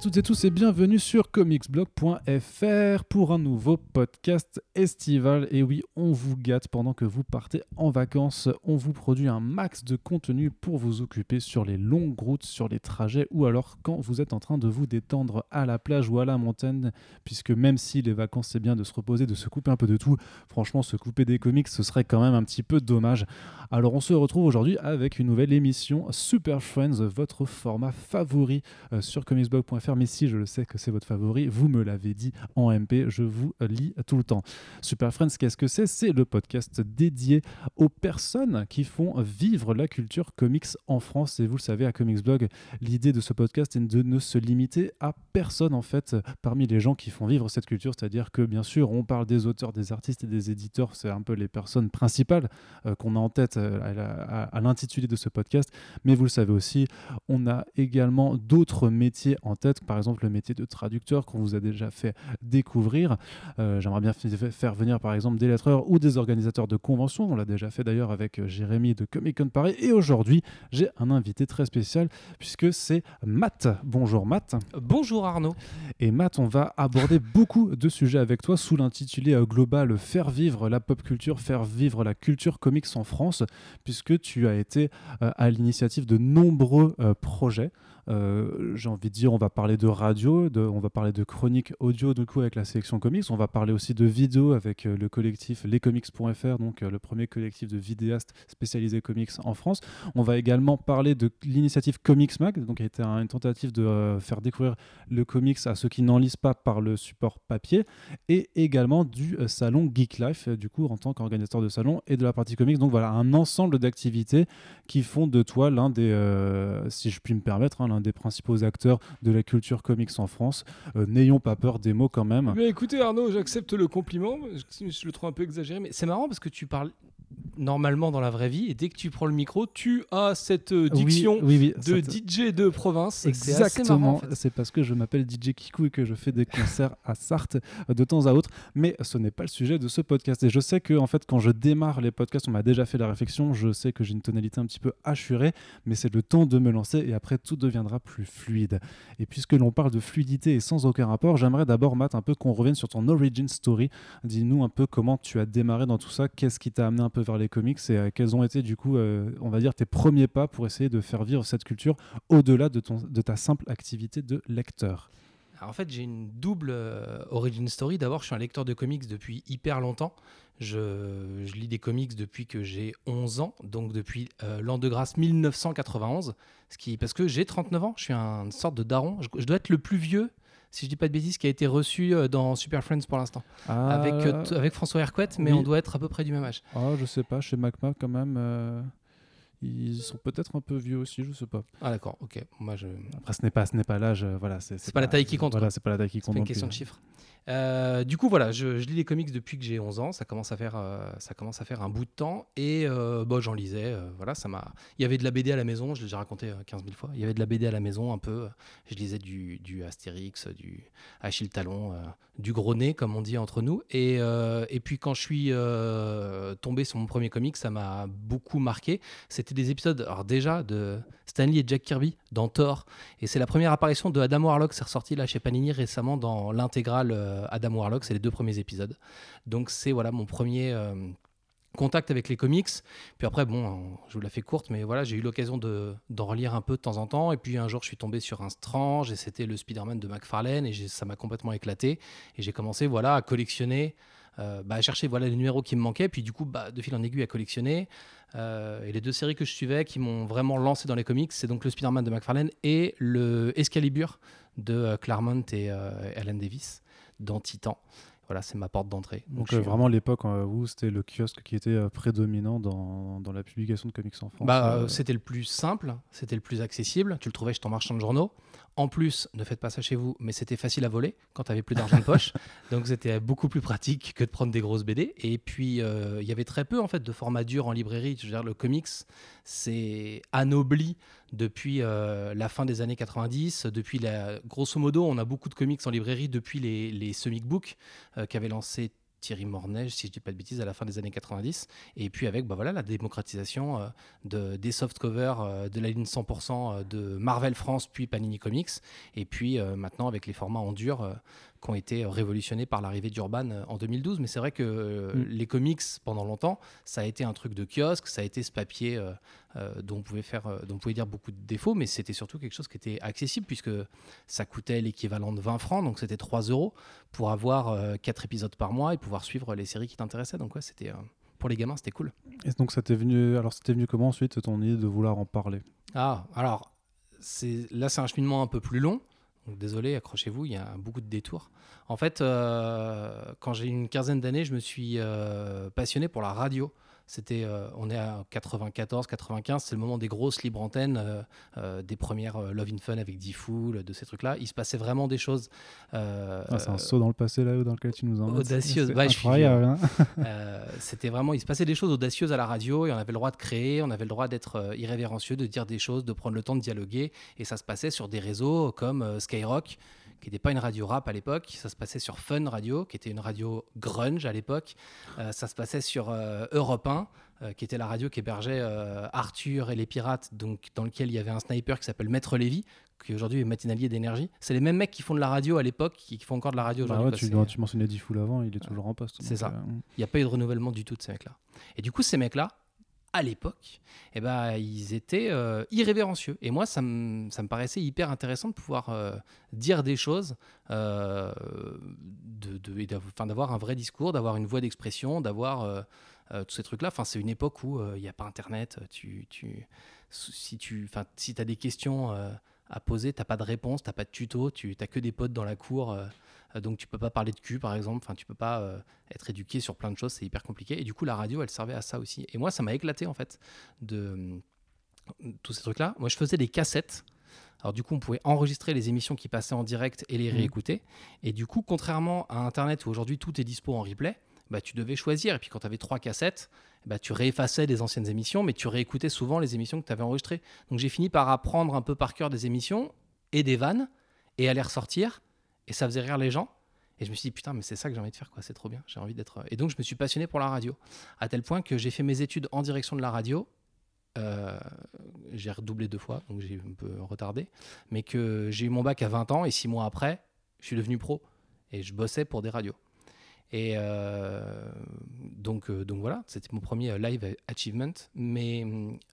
toutes et tous et bienvenue sur comicsblog.fr pour un nouveau podcast estival. Et oui, on vous gâte pendant que vous partez en vacances. On vous produit un max de contenu pour vous occuper sur les longues routes, sur les trajets ou alors quand vous êtes en train de vous détendre à la plage ou à la montagne. Puisque même si les vacances c'est bien de se reposer, de se couper un peu de tout, franchement se couper des comics ce serait quand même un petit peu dommage. Alors on se retrouve aujourd'hui avec une nouvelle émission Super Friends, votre format favori euh, sur comicsblog.fr. Mais si je le sais que c'est votre favori, vous me l'avez dit en MP, je vous lis tout le temps. Super Friends, qu'est-ce que c'est? C'est le podcast dédié aux personnes qui font vivre la culture comics en France. Et vous le savez, à Comicsblog, l'idée de ce podcast est de ne se limiter à personne en fait parmi les gens qui font vivre cette culture. C'est-à-dire que bien sûr, on parle des auteurs, des artistes et des éditeurs. C'est un peu les personnes principales euh, qu'on a en tête euh, à, l'intitulé de ce podcast. Mais vous le savez aussi, on a également d'autres métiers en tête, par exemple le métier de traducteur qu'on vous a déjà fait découvrir. Euh, j'aimerais bien faire venir par exemple des lettreurs ou des organisateurs de conventions. On l'a déjà fait d'ailleurs avec Jérémy de Comic Con Paris. Et aujourd'hui, j'ai un invité très spécial puisque c'est Matt. Bonjour Matt. Bonjour Arnaud. Et Matt, on va aborder beaucoup de sujets avec toi sous l'intitulé global Faire vivre la pop culture, faire vivre la culture comics en France puisque tu as été euh, à l'initiative de nombreux euh, projets. Euh, j'ai envie de dire, on va parler de radio, on va parler de chronique audio du coup avec la sélection comics, on va parler aussi de vidéo avec le collectif lescomics.fr, donc le premier collectif de vidéastes spécialisés comics en France. On va également parler de l'initiative Comics Mag, donc qui a été une tentative de faire découvrir le comics à ceux qui n'en lisent pas par le support papier, et également du salon Geek Life, du coup en tant qu'organisateur de salon et de la partie comics. Donc voilà, un ensemble d'activités qui font de toi l'un des, euh, si je puis me permettre, hein, l'un des principaux acteurs de la culture comics en France. Euh, n'ayons pas peur des mots quand même. Mais écoutez Arnaud, j'accepte le compliment, je le trouve un peu exagéré, mais c'est marrant parce que tu parles normalement dans la vraie vie et dès que tu prends le micro, tu as cette euh, diction de DJ de province. Exactement, c'est parce que je m'appelle DJ Kikou et que je fais des concerts à Sarthe de temps à autre, mais ce n'est pas le sujet de ce podcast. Et je sais que en fait quand je démarre les podcasts, on m'a déjà fait la réflexion, je sais que j'ai une tonalité un petit peu hachurée, mais c'est le temps de me lancer et après tout deviendra plus fluide. Et puisque l'on parle de fluidité et sans aucun rapport, j'aimerais d'abord Matt un peu qu'on revienne sur ton origin story. Dis-nous un peu comment tu as démarré dans tout ça, qu'est-ce qui t'a amené un peu vers les comics et euh, quels ont été du coup, euh, on va dire, tes premiers pas pour essayer de faire vivre cette culture au-delà de, ton, de ta simple activité de lecteur? En fait, j'ai une double euh, origin story. D'abord, je suis un lecteur de comics depuis hyper longtemps. Je, lis des comics depuis que j'ai 11 ans, donc depuis l'an de grâce 1991. Ce qui, parce que j'ai 39 ans, je suis une sorte de daron. je, dois être le plus vieux si je dis pas de bêtises, qui a été reçu euh, dans Super Friends pour l'instant. Ah. Avec, euh, avec François Hercouet, mais on doit être à peu près du même âge. Ah, je sais pas, chez MacMa quand même. Euh, ils sont peut-être un peu vieux aussi, je sais pas. Ah d'accord, ok. Moi je. Après ce n'est pas, ce n'est pas l'âge, voilà. C'est pas, pas, la taille qui compte. Voilà, c'est pas la taille qui compte. C'est une question de chiffres. Euh, du coup, voilà, je, lis les comics depuis que j'ai 11 ans. Ça commence à faire, euh, ça commence à faire un bout de temps. Et euh, bon, j'en lisais. voilà, ça m'a. Il y avait de la BD à la maison. Je l'ai déjà raconté 15 000 fois. Il y avait de la BD à la maison, un peu. Je lisais du, du Astérix, du Achille Talon, du gros nez, comme on dit entre nous. Et, et puis quand je suis tombé sur mon premier comic, ça m'a beaucoup marqué. C'était des épisodes, alors déjà de Stanley et Jack Kirby dans Thor. Et c'est la première apparition de Adam Warlock. C'est ressorti là chez Panini récemment dans l'intégrale euh, Adam Warlock, c'est les deux premiers épisodes. Donc c'est voilà mon premier euh, contact avec les comics. Puis après, bon, je vous la fais courte, mais voilà, j'ai eu l'occasion d'en relire un peu de temps en temps. Et puis un jour, je suis tombé sur un Strange et c'était le Spider-Man de McFarlane et ça m'a complètement éclaté. Et j'ai commencé voilà, à collectionner. Euh, bah, à chercher voilà, les numéros qui me manquaient, puis du coup, bah, de fil en aiguille à collectionner. et les deux séries que je suivais qui m'ont vraiment lancé dans les comics, c'est donc le Spider-Man de McFarlane et le Excalibur de Claremont et Alan Davis dans Titan. Voilà, c'est ma porte d'entrée. Donc, euh, vraiment l'époque où c'était le kiosque qui était euh, prédominant dans, dans, la publication de comics en France. Bah, euh, C'était le plus simple, c'était le plus accessible. Tu le trouvais chez ton marchand de journaux. En plus, ne faites pas ça chez vous, mais c'était facile à voler quand tu avais plus d'argent de poche. Donc c'était beaucoup plus pratique que de prendre des grosses BD. Et puis il y avait très peu en fait de formats durs en librairie. Je veux dire, le comics, c'est anobli depuis euh, la fin des années 90. Depuis la, grosso modo, on a beaucoup de comics en librairie depuis les, les Sumic Books euh, qui avaient lancé Thierry Mornay, si je dis pas de bêtises, à la fin des années 90. Et puis avec bah voilà, la démocratisation euh, de, des softcovers euh, de la ligne 100% euh, de Marvel France, puis Panini Comics. Et puis maintenant avec les formats en dur qui ont été révolutionnés par l'arrivée d'Urban en 2012. Mais c'est vrai que mm. les comics, pendant longtemps, ça a été un truc de kiosque, ça a été ce papier dont, on pouvait faire, dont on pouvait dire beaucoup de défauts, mais c'était surtout quelque chose qui était accessible puisque ça coûtait l'équivalent de 20 francs, donc c'était 3 euros pour avoir 4 épisodes par mois et pouvoir suivre les séries qui t'intéressaient. Donc ouais, c'était pour les gamins, c'était cool. Et donc ça t'est venu, alors c'était venu comment ensuite ton idée de vouloir en parler? Ah, alors c'est là c'est un cheminement un peu plus long. Désolé, accrochez-vous, il y a beaucoup de détours. En fait, euh, quand j'ai une quinzaine d'années, je me suis euh, passionné pour la radio. C'était, euh, on est à 94, 95, c'est le moment des grosses libres antennes, euh, euh, des premières Love in Fun avec D-Fool, de ces trucs-là. Il se passait vraiment des choses. Ah, c'est un saut dans le passé là dans lequel tu nous emmènes. Audacieuses, ouais, incroyable. Hein. c'était vraiment, il se passait des choses audacieuses à la radio et on avait le droit de créer, on avait le droit d'être irrévérencieux, de dire des choses, de prendre le temps de dialoguer. Et ça se passait sur des réseaux comme Skyrock qui n'était pas une radio rap à l'époque. Ça se passait sur Fun Radio, qui était une radio grunge à l'époque. Euh, ça se passait sur euh, Europe 1, euh, qui était la radio qui hébergeait Arthur et les pirates, donc dans lequel il y avait un sniper qui s'appelle Maître Lévy, qui aujourd'hui est matinalier d'énergie. C'est les mêmes mecs qui font de la radio à l'époque, qui, font encore de la radio bah aujourd'hui. tu, tu, mentionnais Diffoul avant, il est toujours en poste. C'est ça. Il n'y a pas eu de renouvellement du tout de ces mecs-là. Et du coup, ces mecs-là, à l'époque, eh ben, ils étaient euh, irrévérencieux. Et moi, ça, me paraissait hyper intéressant de pouvoir euh, dire des choses, euh, d'avoir un vrai discours, d'avoir une voix d'expression, d'avoir tous ces trucs-là. Enfin, c'est une époque où il n'y a pas Internet. Tu, tu, si tu si as des questions à poser, tu n'as pas de réponse, tu n'as pas de tuto, tu n'as que des potes dans la cour euh, donc tu peux pas parler de cul par exemple, enfin tu peux pas euh, être éduqué sur plein de choses, c'est hyper compliqué. Et du coup la radio elle servait à ça aussi. Et moi ça m'a éclaté en fait de euh, tous ces trucs là. Moi je faisais des cassettes. Alors du coup, on pouvait enregistrer les émissions qui passaient en direct et les mmh. réécouter. Et du coup, contrairement à Internet où aujourd'hui tout est dispo en replay, bah, tu devais choisir. Et puis quand tu avais trois cassettes, bah, tu réeffaçais des anciennes émissions, mais tu réécoutais souvent les émissions que tu avais enregistrées. Donc j'ai fini par apprendre un peu par cœur des émissions et des vannes et à les ressortir et ça faisait rire les gens. Et je me suis dit, putain, mais c'est ça que j'ai envie de faire, quoi. C'est trop bien. J'ai envie d'être. Et donc, je me suis passionné pour la radio. À tel point que j'ai fait mes études en direction de la radio. Euh, j'ai redoublé deux fois, donc j'ai un peu retardé. Mais que j'ai eu mon bac à 20 ans et six mois après, je suis devenu pro. Et je bossais pour des radios. Et euh, donc, euh, donc voilà, c'était mon premier live achievement. Mais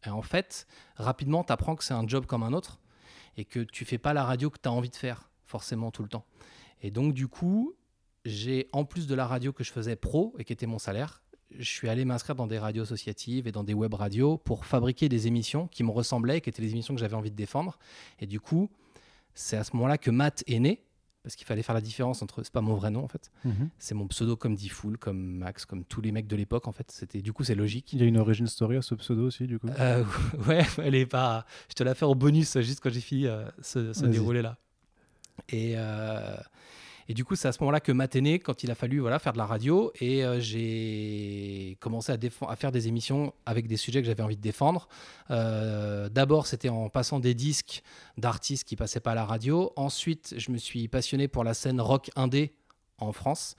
en fait, rapidement, tu apprends que c'est un job comme un autre et que tu fais pas la radio que tu as envie de faire forcément tout le temps. Et donc, du coup, j'ai, en plus de la radio que je faisais pro et qui était mon salaire, je suis allé m'inscrire dans des radios associatives et dans des web radios pour fabriquer des émissions qui me ressemblaient, qui étaient les émissions que j'avais envie de défendre. Et du coup, c'est à ce moment-là que Matt est né, parce qu'il fallait faire la différence entre. C'est pas mon vrai nom en fait. Mhm. C'est mon pseudo comme Diffoul, comme Max, comme tous les mecs de l'époque en fait. C'était du coup c'est logique. Il y a une origin story à ce pseudo aussi du coup. Euh, ouais, elle est pas. Je te la fais en bonus juste quand j'ai fini euh, ce, ce déroulé là. Et, euh, et du coup, c'est à ce moment-là que Matt est quand il a fallu voilà, faire de la radio. Et euh, j'ai commencé à, à, faire des émissions avec des sujets que j'avais envie de défendre. Euh, d'abord, c'était en passant des disques d'artistes qui passaient pas à la radio. Ensuite, je me suis passionné pour la scène rock indé en France.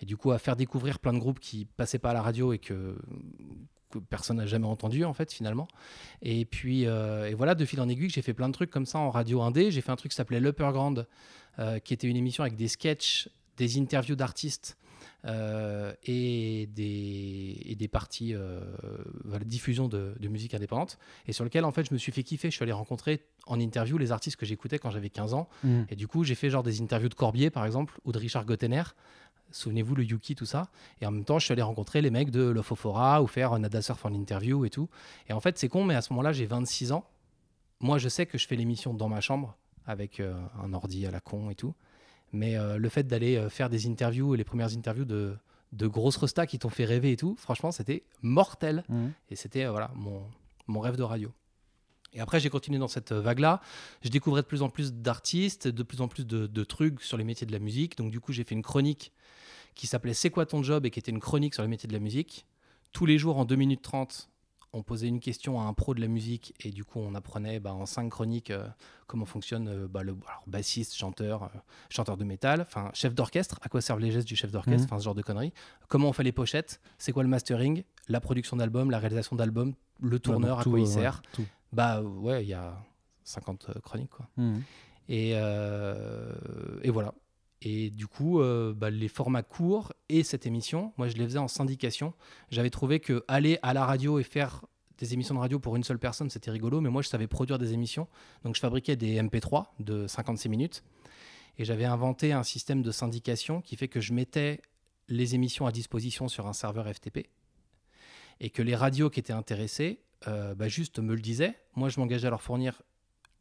Et du coup, à faire découvrir plein de groupes qui passaient pas à la radio et que que personne n'a jamais entendu en fait finalement. Et puis euh, et voilà, de fil en aiguille, j'ai fait plein de trucs comme ça en radio indé. J'ai fait un truc qui s'appelait L'Upper Grand, euh, qui était une émission avec des sketchs, des interviews d'artistes euh, et, des, et des parties voilà, diffusion de, musique indépendante. Et sur lequel en fait je me suis fait kiffer. Je suis allé rencontrer en interview les artistes que j'écoutais quand j'avais 15 ans. Mmh. Et du coup, j'ai fait genre des interviews de Corbier par exemple ou de Richard Gottener. Souvenez-vous, le Yuki, tout ça. Et en même temps, je suis allé rencontrer les mecs de Lofofora ou faire Nada Surf en interview et tout. Et en fait, c'est con, mais à ce moment-là, j'ai 26 ans. Moi, je sais que je fais l'émission dans ma chambre avec euh, un ordi à la con et tout. Mais euh, le fait d'aller euh, faire des interviews, les premières interviews de, de grosses restas qui t'ont fait rêver et tout, franchement, c'était mortel. Mmh. Et c'était voilà mon, mon rêve de radio. Et après, j'ai continué dans cette vague-là. Je découvrais de plus en plus d'artistes, de plus en plus de, de, trucs sur les métiers de la musique. Donc, du coup, j'ai fait une chronique qui s'appelait C'est quoi ton job et qui était une chronique sur les métiers de la musique. Tous les jours en 2 minutes 30 on posait une question à un pro de la musique et du coup on apprenait bah, en cinq chroniques euh, comment fonctionne euh, bah, le alors, bassiste, chanteur, euh, chanteur de métal, enfin chef d'orchestre, à quoi servent les gestes du chef d'orchestre, Mhm. enfin ce genre de conneries. Comment on fait les pochettes, c'est quoi le mastering, la production d'album, la réalisation d'album, le tourneur, à tout, quoi il ouais, sert. Bah ouais, il y a 50 chroniques quoi. Mhm. Et, euh, et voilà. Et du coup, euh, bah, les formats courts et cette émission, moi je les faisais en syndication. J'avais trouvé que aller à la radio et faire des émissions de radio pour une seule personne, c'était rigolo, mais moi je savais produire des émissions. Donc je fabriquais des MP3 de 56 minutes. Et j'avais inventé un système de syndication qui fait que je mettais les émissions à disposition sur un serveur FTP. Et que les radios qui étaient intéressées, euh, bah, juste me le disaient. Moi je m'engageais à leur fournir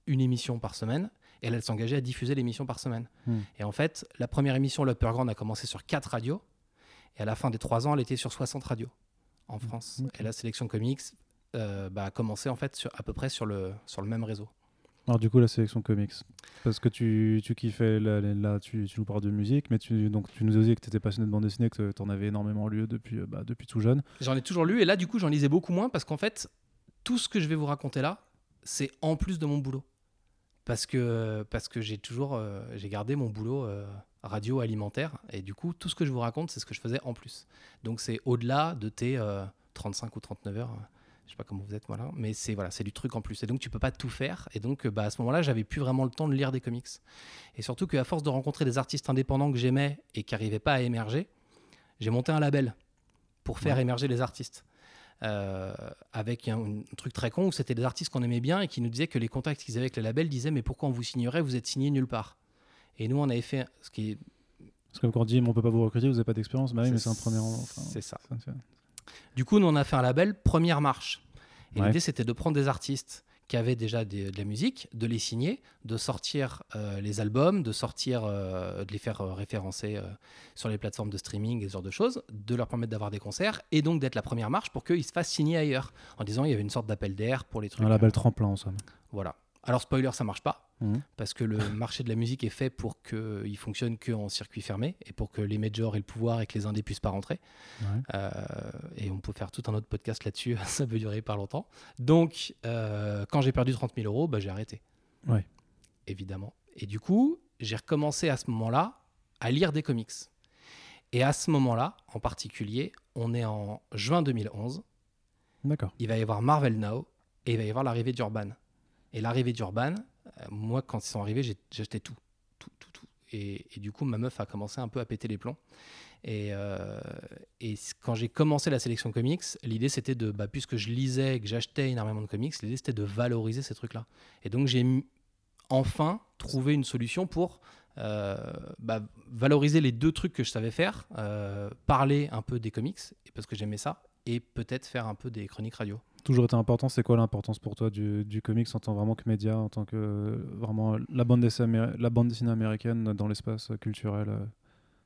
une émission par semaine et elle, elle s'engageait à diffuser l'émission par semaine. Hmm. Et en fait, la première émission, l'Upper Ground, a commencé sur 4 radios, et à la fin des 3 ans, elle était sur 60 radios en France. ok. Et la sélection comics euh, bah, a commencé en fait sur, à peu près sur le, sur le même réseau. Alors du coup, la sélection comics, parce que tu, tu kiffais, là, là, tu, tu nous parles de musique, mais tu, donc, tu nous dit que tu étais passionné de bande dessinée, que tu en avais énormément lu depuis, euh, bah, depuis tout jeune. J'en ai toujours lu, et là, du coup, j'en lisais beaucoup moins, parce qu'en fait, tout ce que je vais vous raconter là, c'est en plus de mon boulot. Parce que, parce que j'ai toujours euh, j'ai gardé mon boulot euh, radio alimentaire, et du coup, tout ce que je vous raconte, c'est ce que je faisais en plus. Donc, c'est au-delà de tes euh, 35 ou 39 heures. euh, Je sais pas comment vous êtes, voilà. Mais c'est voilà, c'est du truc en plus. Et donc, tu peux pas tout faire. Et donc, euh, bah, à ce moment-là, j'avais plus vraiment le temps de lire des comics. Et surtout qu'à force de rencontrer des artistes indépendants que j'aimais et qui n'arrivaient pas à émerger, j'ai monté un label pour faire Ouais. émerger les artistes. Euh, avec un, un truc très con où c'était des artistes qu'on aimait bien et qui nous disaient que les contacts qu'ils avaient avec le label disaient mais pourquoi on vous signerait vous êtes signé nulle part et nous on avait fait ce qui est Parce que quand on dit, mais on peut pas vous recruter, vous n'avez pas d'expérience, bah oui, mais c'est un premier. Enfin, c'est ça ça, c'est- Du coup, nous, on a fait un label Première Marche. Et Ouais. l'idée, c'était de prendre des artistes qui avaient déjà des- de la musique, de les signer, de sortir euh, les albums, de sortir, euh, de les faire euh, référencer sur les plateformes de streaming et ce genre de choses, de leur permettre d'avoir des concerts et donc d'être la première marche pour qu'ils se fassent signer ailleurs. En disant, il y avait une sorte d'appel d'air pour les trucs. un label tremplin en somme. voilà. Alors, spoiler, ça marche pas. Mhm. Parce que le marché de la musique est fait pour qu'il fonctionne qu'en circuit fermé et pour que les majors aient le pouvoir et que les indés puissent pas rentrer. Ouais. Euh, et on peut faire tout un autre podcast là-dessus, ça peut durer pas longtemps. Donc, euh, quand j'ai perdu 30 000 euros, bah, j'ai arrêté. Ouais. Évidemment. Et du coup, j'ai recommencé à ce moment-là à lire des comics. Et à ce moment-là, en particulier, on est en juin 2011, D'accord. il va y avoir Marvel Now et il va y avoir l'arrivée d'Urban. Et l'arrivée d'Urban, moi, quand ils sont arrivés, j'ai acheté tout. Tout, tout. Et, du coup, ma meuf a commencé un peu à péter les plombs. Et, euh, et quand j'ai commencé la sélection comics, l'idée c'était de, bah, puisque je lisais et que j'achetais énormément de comics, l'idée c'était de valoriser ces trucs-là. Et donc j'ai enfin trouvé une solution pour euh, bah, valoriser les deux trucs que je savais faire, euh, parler un peu des comics, parce que j'aimais ça, et peut-être faire un peu des chroniques radio. Toujours été important, c'est quoi l'importance pour toi du, du comics en tant vraiment que média, en tant que euh, vraiment la bande dessinée, améri- la bande dessinée américaine dans l'espace culturel euh,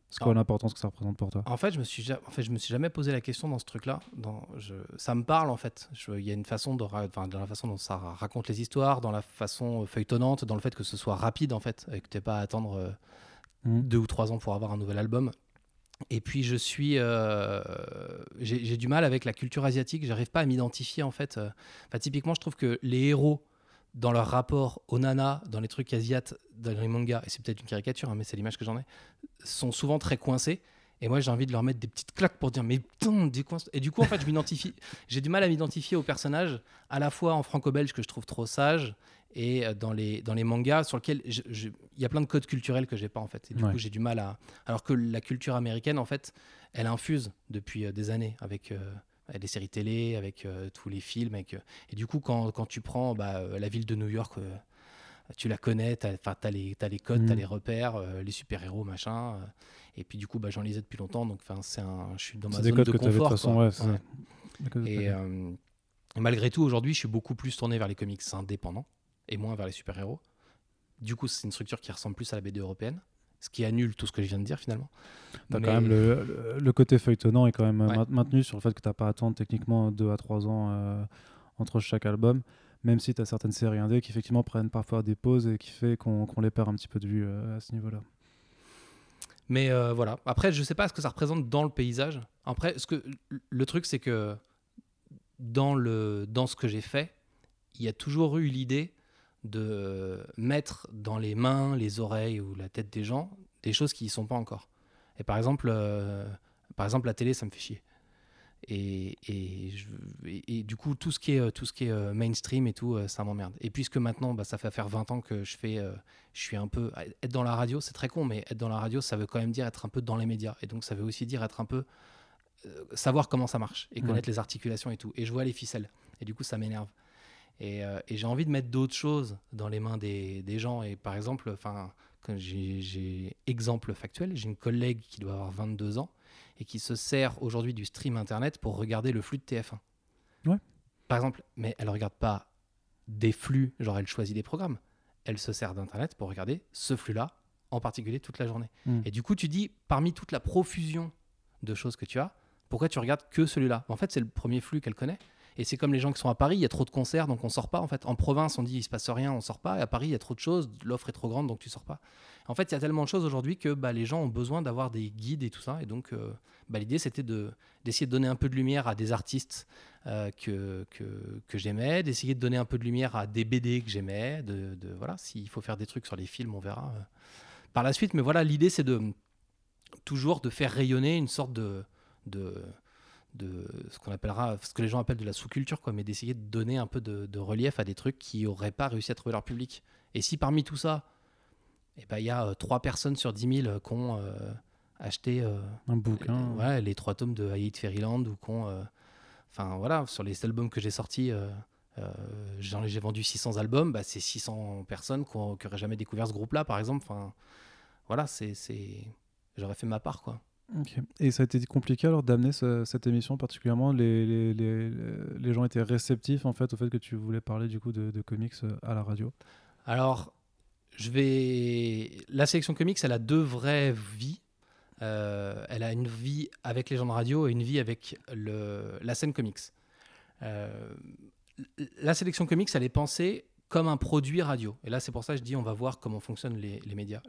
C'est quoi l'importance que ça représente pour toi? En fait, je me suis, ja- en fait, je me suis jamais posé la question dans ce truc-là. Dans, je, ça me parle en fait. Je- Il y a une façon de, ra- enfin, dans la façon dont ça raconte les histoires, dans la façon euh, feuilletonnante, dans le fait que ce soit rapide en fait, et que tu pas à attendre euh, Mhm. deux ou trois ans pour avoir un nouvel album. Et puis je suis, euh, j'ai du mal avec la culture asiatique. J'arrive pas à m'identifier en fait. euh. Enfin, typiquement, je trouve que les héros dans leur rapport aux nanas, dans les trucs asiates, dans les mangas, et c'est peut-être une caricature, hein, mais c'est l'image que j'en ai, sont souvent très coincés. Et moi, j'ai envie de leur mettre des petites claques pour dire, mais putain, décoince. Et du coup, en fait, je m'identifie. J'ai du mal à m'identifier aux personnages, à la fois en franco-belge que je trouve trop sage, et euh, dans les, dans les mangas sur lesquels il y a plein de codes culturels que j'ai pas en fait. Et du Ouais. coup, j'ai du mal à. Alors que la culture américaine, en fait, elle infuse depuis euh, des années avec euh, les séries télé, avec euh, tous les films. Avec, Et du coup, quand, quand tu prends bah, la ville de New York, tu la connais, tu as, les, les codes, Mhm. tu as les repères, euh, les super-héros, machin. euh, et puis du coup, bah, j'en lisais depuis longtemps, donc je suis dans ma zone codes de que tu avais de confort. toute façon, ouais, Ouais. Et euh, malgré tout, aujourd'hui, je suis beaucoup plus tourné vers les comics indépendants et moins vers les super-héros. Du coup, c'est une structure qui ressemble plus à la BD européenne, ce qui annule tout ce que je viens de dire finalement. T'as Mais- quand même le, le- le côté feuilletonnant est quand même euh, Ouais. maintenu sur le fait que t'as pas à attendre techniquement 2 à 3 ans euh, entre chaque album, même si tu as certaines séries indé qui effectivement prennent parfois des pauses et qui fait qu'on qu'on les perd un petit peu de vue euh, à ce niveau-là. Mais euh, voilà. Après, je sais pas ce que ça représente dans le paysage. Après, ce que le truc, c'est que dans, le, dans ce que j'ai fait, il y a toujours eu l'idée de mettre dans les mains, les oreilles ou la tête des gens des choses qui n'y sont pas encore. Et par exemple, euh, par exemple, la télé, ça me fait chier. Et, et, et, du coup, tout ce qui est, tout ce qui est euh, mainstream et tout, euh, ça m'emmerde. Et puisque maintenant, bah, ça fait faire 20 ans que je fais, je suis un peu. Être dans la radio, c'est très con, mais être dans la radio, ça veut quand même dire être un peu dans les médias. Et donc, ça veut aussi dire être un peu. savoir comment ça marche et connaître les articulations et tout. Et je vois les ficelles. Et du coup, ça m'énerve. Et, j'ai envie de mettre d'autres choses dans les mains des, des gens. Et par exemple, enfin j'ai exemple factuel, j'ai une collègue qui doit avoir 22 ans et qui se sert aujourd'hui du stream internet pour regarder le flux de TF1. Ouais. Par exemple, mais elle ne regarde pas des flux, genre elle choisit des programmes. Elle se sert d'internet pour regarder ce flux-là, en particulier toute la journée. Hmm. Et du coup, tu dis, parmi toute la profusion de choses que tu as, pourquoi tu regardes que celui-là? En fait, c'est le premier flux qu'elle connaît. Et c'est comme les gens qui sont à Paris, il y a trop de concerts, donc on sort pas. En fait, en province, on dit il se passe rien, on sort pas. Et à Paris, il y a trop de choses, l'offre est trop grande, donc tu sors pas. En fait, il y a tellement de choses aujourd'hui que bah, les gens ont besoin d'avoir des guides et tout ça. Et donc, euh, bah, l'idée, c'était de, d'essayer de donner un peu de lumière à des artistes euh, que, que, que j'aimais, d'essayer de donner un peu de lumière à des BD que j'aimais. De voilà, s'il faut faire des trucs sur les films, on verra euh, par la suite. Mais voilà, l'idée, c'est de toujours de faire rayonner une sorte de, de de ce qu'on appellera, ce que les gens appellent de la sous-culture, quoi, mais d'essayer de donner un peu de, relief à des trucs qui n'auraient pas réussi à trouver leur public. Et si parmi tout ça, eh ben, il y a euh, trois personnes sur 10 000 qui ont euh, acheté euh, un bouquin, ouais, les trois tomes de Haït Fairyland ou enfin voilà, sur les albums que j'ai sortis. j'ai vendu 600 albums, bah, c'est 600 personnes qui n'auraient jamais découvert ce groupe-là, par exemple. Enfin, voilà, c'est, j'aurais fait ma part, quoi. Et ça a été compliqué alors d'amener cette émission particulièrement les, les, les, les, gens étaient réceptifs en fait au fait que tu voulais parler du coup de, comics euh, à la radio? Alors, je vais... La sélection comics, elle a deux vraies vies. Euh, elle a une vie avec les gens de radio et une vie avec le, la scène comics. Euh, la sélection comics, elle est pensée comme un produit radio. Et là, c'est pour ça que je dis on va voir comment fonctionnent les, les médias.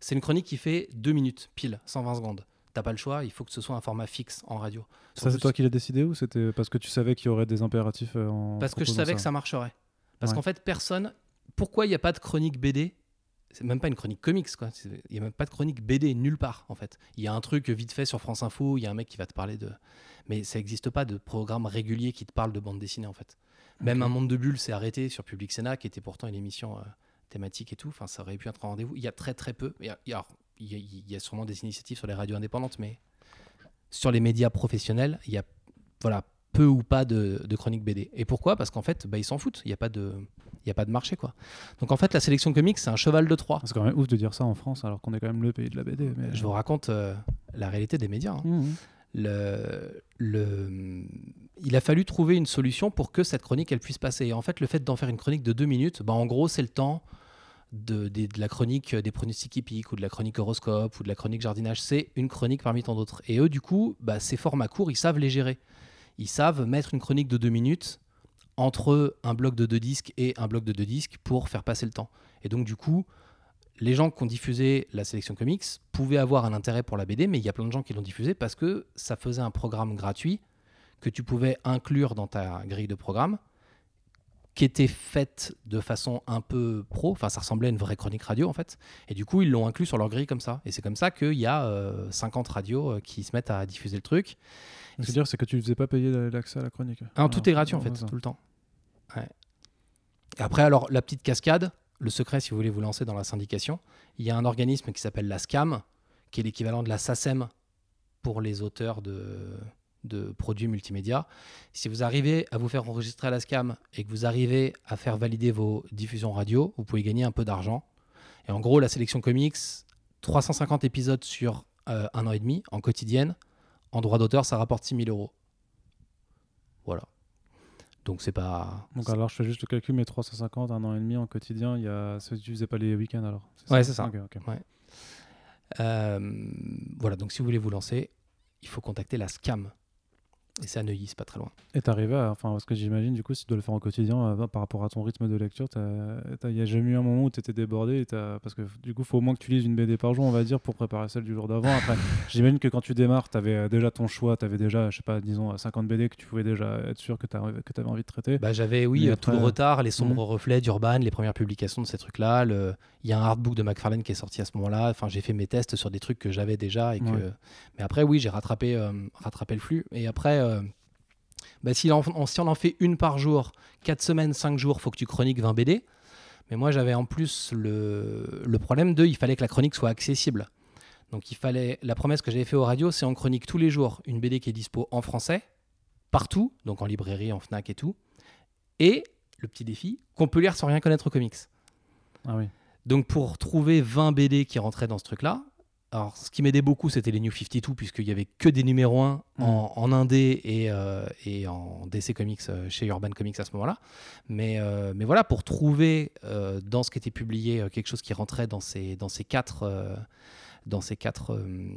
C'est une chronique qui fait 2 minutes, pile, 120 secondes. T'as pas le choix, il faut que ce soit un format fixe en radio. Ça, c'est toi qui l'as décidé ou c'était parce que tu savais qu'il y aurait des impératifs euh, en. Parce que je savais que ça marcherait. Parce qu'en fait, personne. Pourquoi il n'y a pas de chronique BD c'est même pas une chronique comics quoi. Il y a même pas de chronique BD nulle part en fait. Il y a un truc vite fait sur France Info, il y a un mec qui va te parler de, mais ça n'existe pas de programme régulier qui te parle de bande dessinée en fait. Même un monde de bulles s'est arrêté sur Public Sénat qui était pourtant une émission euh, thématique et tout. Enfin, ça aurait pu être un rendez-vous. Il y a très très peu. Il y a, il y a, sûrement des initiatives sur les radios indépendantes, mais sur les médias professionnels, il y a voilà, peu ou pas de, de chroniques BD. Et pourquoi? Parce qu'en fait, bah, ils s'en foutent. Il n'y a, pas de, il y a pas de marché. quoi. Donc en fait, la sélection comics, c'est un cheval de Troie. C'est quand même ouf de dire ça en France, alors qu'on est quand même le pays de la BD. Mais... Je vous raconte euh, la réalité des médias. Hein. Mmh, mmh. Le, il a fallu trouver une solution pour que cette chronique elle puisse passer. Et en fait, le fait d'en faire une chronique de deux minutes, bah, en gros, c'est le temps de, la chronique des pronostics hippiques ou de la chronique horoscope ou de la chronique jardinage. C'est une chronique parmi tant d'autres. Et eux, du coup, bah, ces formats courts, ils savent les gérer. Ils savent mettre une chronique de deux minutes entre un bloc de deux disques et un bloc de deux disques pour faire passer le temps. Et donc, du coup, les gens qui ont diffusé la sélection comics pouvaient avoir un intérêt pour la BD, mais il y a plein de gens qui l'ont diffusé parce que ça faisait un programme gratuit que tu pouvais inclure dans ta grille de programme qui était faite de façon un peu pro, enfin ça ressemblait à une vraie chronique radio en fait, et du coup ils l'ont inclus sur leur grille comme ça, et c'est comme ça qu'il y a 50 euh, radios euh, qui se mettent à diffuser le truc. Ce que dire c'est que tu ne faisais pas payer l'accès à la chronique. Ah, tout est gratuit en fait, tout le temps. Et après alors la petite cascade, le secret si vous voulez vous lancer dans la syndication, il y a un organisme qui s'appelle la SCAM, qui est l'équivalent de la SACEM pour les auteurs de, produits multimédia. Si vous arrivez à vous faire enregistrer à la SCAM et que vous arrivez à faire valider vos diffusions radio, vous pouvez gagner un peu d'argent. Et en gros, la sélection comics, 350 épisodes sur euh, un an et demi en quotidienne. En droit d'auteur, ça rapporte 6000 euros. Voilà. Donc c'est pas. Donc alors je fais juste le calcul, mais 350, un an et demi en quotidien, il y a. Tu faisais pas les week-ends alors Ouais, c'est ça. Euh, voilà, donc si vous voulez vous lancer, il faut contacter la SCAM Et c'est à Neuilly, c'est pas très loin. Et t'arrivais à. Enfin, parce que j'imagine, du coup, si tu dois le faire au quotidien, euh, par rapport à ton rythme de lecture, il n'y a jamais eu un moment où tu étais débordé. Parce que du coup, il faut au moins que tu lises une BD par jour, on va dire, pour préparer celle du jour d'avant. Après, j'imagine que quand tu démarres, tu avais déjà ton choix, tu avais déjà, je sais pas, disons, 50 BD que tu pouvais déjà être sûr que tu avais envie de traiter. Bah, j'avais, oui, euh, tout le retard, les sombres Mhm. reflets d'Urban, les premières publications de ces trucs-là. le- Il y a un artbook de McFarlane qui est sorti à ce moment-là. Enfin, j'ai fait mes tests sur des trucs que j'avais déjà. Et que... Ouais. Mais après, oui, j'ai rattrapé, euh, rattrapé le flux. Et après, euh, bah, si, on, on- si on en fait une par jour, 4 semaines, 5 jours, faut que tu chroniques 20 BD. Mais moi, j'avais en plus le, le problème de il fallait que la chronique soit accessible. Donc, il fallait. La promesse que j'avais fait aux radios, c'est on chronique tous les jours une BD qui est dispo en français, partout, donc en librairie, en Fnac et tout. Et le petit défi, qu'on peut lire sans rien connaître aux comics. Ah oui. Donc pour trouver 20 BD qui rentraient dans ce truc-là, alors ce qui m'aidait beaucoup, c'était les New 52, puisqu'il y avait que des numéros 1 en, en indé et, euh, et en DC Comics euh, chez Urban Comics à ce moment-là. Mais, euh, mais voilà, pour trouver euh, dans ce qui était publié quelque chose qui rentrait dans ces, dans ces quatre, dans ces quatre euh,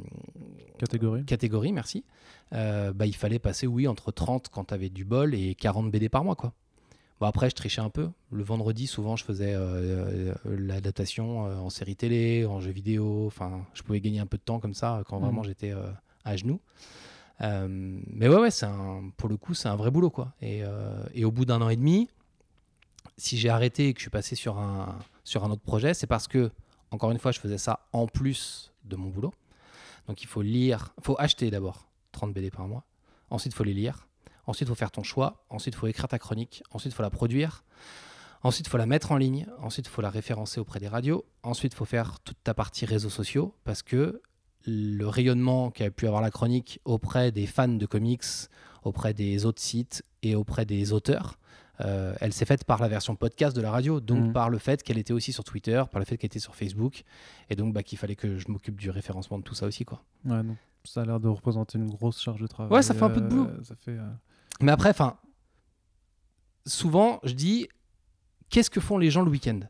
Catégorie. catégories, merci, bah, il fallait passer, oui, entre 30 quand tu avais du bol et 40 BD par mois, quoi. Bon, après, je trichais un peu. Le vendredi, souvent, je faisais euh, euh, l'adaptation euh, en série télé, en jeu vidéo. Enfin, je pouvais gagner un peu de temps comme ça quand Mhm. vraiment j'étais euh, à genoux. Mais ouais, ouais, un, pour le coup, c'est un vrai boulot, quoi. Et, et au bout d'un an et demi, si j'ai arrêté et que je suis passé sur un, sur un autre projet, c'est parce que, encore une fois, je faisais ça en plus de mon boulot. Donc il faut lire, faut acheter d'abord 30 BD par mois. Ensuite, il faut les lire. Ensuite, il faut faire ton choix. Ensuite, il faut écrire ta chronique. Ensuite, il faut la produire. Ensuite, il faut la mettre en ligne. Ensuite, il faut la référencer auprès des radios. Ensuite, il faut faire toute ta partie réseaux sociaux parce que le rayonnement qu'a pu avoir la chronique auprès des fans de comics, auprès des autres sites et auprès des auteurs, euh, elle s'est faite par la version podcast de la radio, donc Mhm. par le fait qu'elle était aussi sur Twitter, par le fait qu'elle était sur Facebook, et donc bah, qu'il fallait que je m'occupe du référencement de tout ça aussi. quoi. Ouais, ça a l'air de représenter une grosse charge de travail. Ouais, ça fait un peu de boulot. euh, Ça fait. euh, Mais après, enfin, souvent, je dis, qu'est-ce que font les gens le week-end?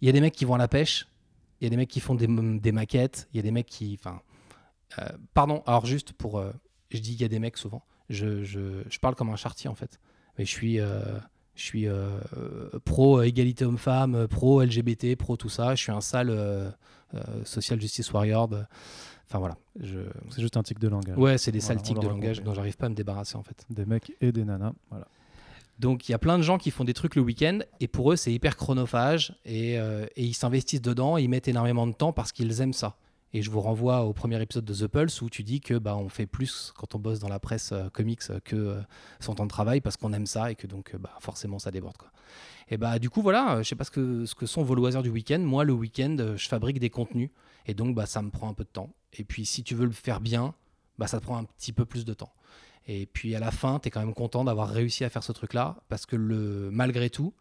Il y a des mecs qui vont à la pêche, il y a des mecs qui font des, maquettes, il y a des mecs qui, enfin, euh, pardon. Alors juste pour, euh, je dis il y a des mecs souvent. Je, je, je parle comme un chartier en fait. Mais je suis, euh, je suis pro égalité homme-femme, pro LGBT, pro tout ça. Je suis un sale social justice warrior. Enfin voilà. Je... C'est juste un tic de langage. Ouais, c'est des Voilà, sales tics de langage compris. dont j'arrive pas à me débarrasser en fait. Des mecs et des nanas. Voilà. Donc il y a plein de gens qui font des trucs le week-end et pour eux c'est hyper chronophage et, euh, et ils s'investissent dedans, ils mettent énormément de temps parce qu'ils aiment ça. Et je vous renvoie au premier épisode de The Pulse où tu dis que bah, on fait plus quand on bosse dans la presse euh, comics euh, que euh, son temps de travail parce qu'on aime ça et que donc bah, forcément ça déborde. Quoi. Et bah du coup voilà, je sais pas ce que, ce que sont vos loisirs du week-end. Moi le week-end je fabrique des contenus et donc bah, ça me prend un peu de temps. Et puis si tu veux le faire bien, bah, ça te prend un petit peu plus de temps. Et puis à la fin, tu es quand même content d'avoir réussi à faire ce truc-là, parce que le, malgré tout,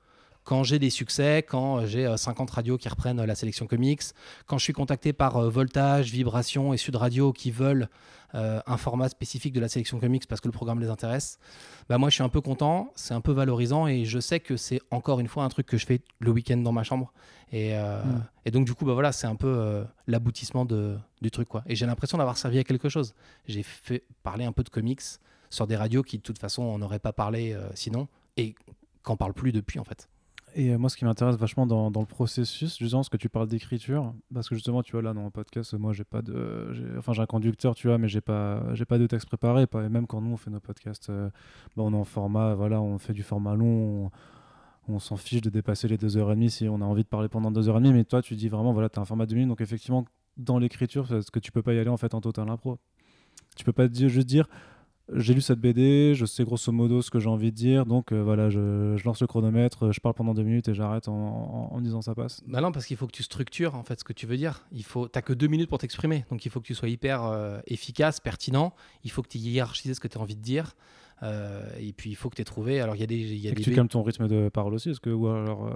quand j'ai des succès, quand j'ai euh, 50 radios qui reprennent euh, la sélection comics, quand je suis contacté par euh, Voltage, Vibration et Sud Radio qui veulent euh, un format spécifique de la sélection comics parce que le programme les intéresse, bah moi je suis un peu content, c'est un peu valorisant et je sais que c'est encore une fois un truc que je fais le week-end dans ma chambre. Et, euh, Mm. et donc du coup, bah voilà, c'est un peu euh, l'aboutissement du truc. quoi. Et j'ai l'impression d'avoir servi à quelque chose. J'ai fait parler un peu de comics sur des radios qui de toute façon on n'aurait pas parlé euh, sinon et qu'en parle plus depuis en fait. Et euh, moi, ce qui m'intéresse vachement dans, dans le processus, justement, ce que tu parles d'écriture, parce que justement, tu vois, là, dans mon podcast, moi, j'ai pas de. Enfin, j'ai un conducteur, tu vois, mais j'ai pas, pas de texte préparé. Et même quand nous, on fait nos podcasts, euh, bah, on est en format, voilà, on fait du format long, on, s'en fiche de dépasser les deux heures et demie si on a envie de parler pendant deux heures et demie. Mais toi, tu dis vraiment, voilà, tu as un format de minutes, donc effectivement, dans l'écriture, parce que tu peux pas y aller en fait en total impro. Tu peux pas juste dire j'ai lu cette BD, je sais grosso modo ce que j'ai envie de dire, donc euh, voilà, je, je lance le chronomètre, je parle pendant deux minutes et j'arrête en, en- en me disant ça passe. Bah non, parce qu'il faut que tu structures en fait ce que tu veux dire. Il faut, t'as que deux minutes pour t'exprimer, donc il faut que tu sois hyper euh, efficace, pertinent. Il faut que tu hiérarchises ce que tu as envie de dire. Euh, et puis il faut que tu aies trouvé. Alors il y a des, y a Et que des tu calmes ton rythme de parole aussi, est-ce que, ou alors,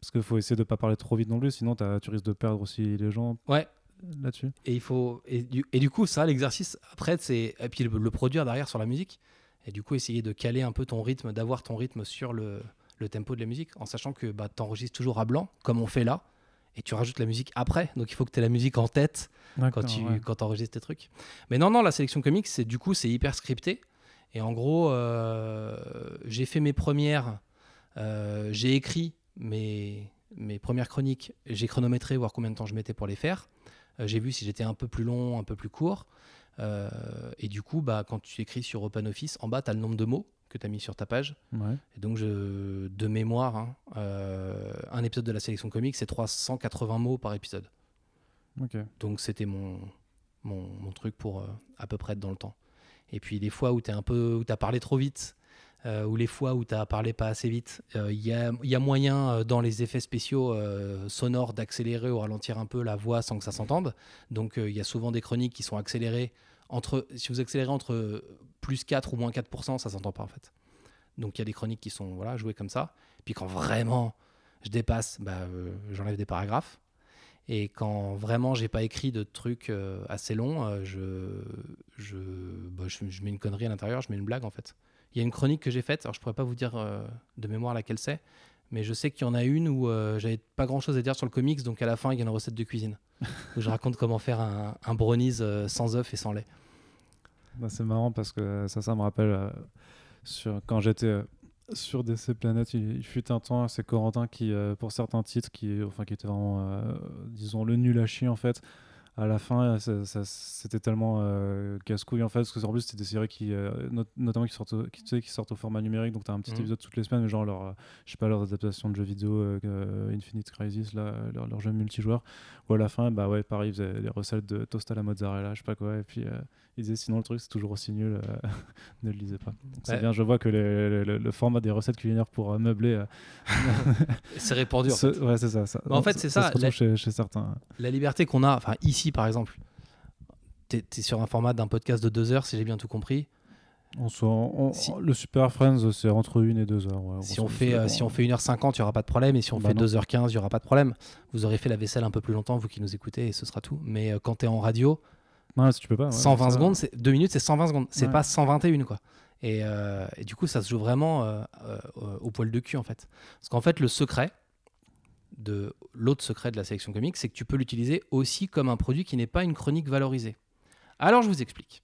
parce qu'il faut essayer de pas parler trop vite non plus, sinon tu risques de perdre aussi les gens Ouais, là-dessus. et il faut et du, et du coup ça l'exercice après c'est et puis le, le produire derrière sur la musique et du coup essayer de caler un peu ton rythme d'avoir ton rythme sur le, le tempo de la musique en sachant que bah, tu enregistres toujours à blanc comme on fait là et tu rajoutes la musique après donc il faut que tu aies la musique en tête quand tu ouais. quand enregistres tes trucs mais non non la sélection comics c'est du coup c'est hyper scripté Et en gros, euh, j'ai fait mes premières, euh, j'ai écrit mes, mes premières chroniques, j'ai chronométré, voir combien de temps je mettais pour les faire. Euh, j'ai vu si j'étais un peu plus long, un peu plus court. Euh, et du coup, bah, quand tu écris sur OpenOffice, en bas, tu as le nombre de mots que tu as mis sur ta page. Ouais. Et donc, je, de mémoire, hein, euh, un épisode de la sélection comique, c'est 380 mots par épisode. Donc, c'était mon, mon, mon truc pour euh, à peu près être dans le temps. Et puis, les fois où tu as parlé trop vite, euh, ou les fois où tu as parlé pas assez vite, il y, a, y a moyen euh, dans les effets spéciaux euh, sonores d'accélérer ou ralentir un peu la voix sans que ça s'entende. Donc, il y a souvent des chroniques qui sont accélérées. Entre, si vous accélérez entre plus 4 ou moins 4%, ça s'entend pas en fait. Donc il y a des chroniques qui sont voilà, jouées comme ça. Puis quand vraiment je dépasse, bah, euh, j'enlève des paragraphes. Et quand vraiment j'ai pas écrit de trucs euh, assez longs, euh, je, bah, je, je mets une connerie à l'intérieur, je mets une blague en fait. Il y a une chronique que j'ai faite, alors je pourrais pas vous dire euh, de mémoire laquelle c'est, mais je sais qu'il y en a une où euh, j'avais pas grand chose à dire sur le comics, donc à la fin il y a une recette de cuisine où je raconte comment faire un, un euh, sans œuf et sans lait. Bah, c'est marrant parce que ça, ça me rappelle euh, quand j'étais sur DC Planet, il, fut un temps, c'est Corentin qui, pour certains titres, qui, enfin, qui était vraiment, disons, le nul à chier en fait. À la fin, c'était tellement euh, casse-couille en fait, parce que en plus c'était des séries qui, euh, not- notamment qui sortent, au, qui, tu sais, qui sortent au format numérique, donc t'as un petit Mhm. épisode toutes les semaines, mais genre leur, euh, je sais pas, leurs adaptations de jeux vidéo, euh, euh, Infinite Crisis, là, leur, leur jeu multijoueur, où à la fin, bah ouais, pareil, ils faisaient des recettes de toast à la mozzarella, je sais pas quoi, et puis ils disaient sinon le truc c'est toujours aussi nul, euh, ne le lisez pas. C'est Ouais. bien, je vois que le, le- le- le format des recettes culinaires pour euh, meubler, euh, C'est répandu en fait. ouais c'est ça. ça. Bah, en fait, c'est ça, se retrouve la- chez, chez certains. la liberté qu'on a, enfin ici par exemple, t'es es sur un format d'un podcast de deux heures, si j'ai bien tout compris. On soit- on- Si- Le Super Friends c'est entre une et deux heures. ouais, Si on, fait, euh, si on fait 1h50, il n'y aura pas de problème. Et si on Bah fait non. 2h15, il n'y aura pas de problème. Vous aurez fait la vaisselle un peu plus longtemps, vous qui nous écoutez, et ce sera tout. Mais euh, quand tu es en radio, Non, si tu peux pas. ouais, 120 ça- secondes, c'est 2 minutes, c'est 120 secondes. C'est Ouais. pas 121 quoi. Et, euh, et du coup, ça se joue vraiment euh, euh, au poil de cul en fait. Parce qu'en fait, le secret de l'autre secret de la sélection comique, c'est que tu peux l'utiliser aussi comme un produit qui n'est pas une chronique valorisée. Alors, je vous explique.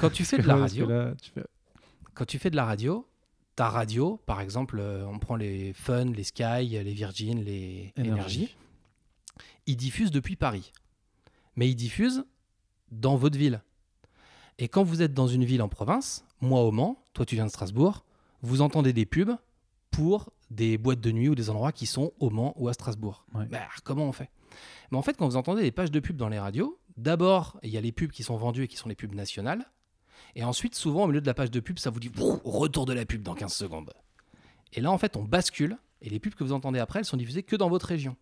Quand tu fais de la radio, là, tu fais- quand tu fais de la radio, ta radio, par exemple, on prend les Fun, les Sky, les Virgin, les. Énergie, ils diffusent depuis Paris. Mais ils diffusent dans votre ville. Et quand vous êtes dans une ville en province, moi au Mans, toi tu viens de Strasbourg, vous entendez des pubs pour des boîtes de nuit ou des endroits qui sont au Mans ou à Strasbourg. Ouais. Bah, comment on fait? Mais en fait, quand vous entendez des pages de pubs dans les radios, d'abord, il y a les pubs qui sont vendues et qui sont les pubs nationales. Et ensuite, souvent, au milieu de la page de pub, ça vous dit retour de la pub dans 15 secondes. Et là, en fait, on bascule et les pubs que vous entendez après, elles sont diffusées que dans votre région.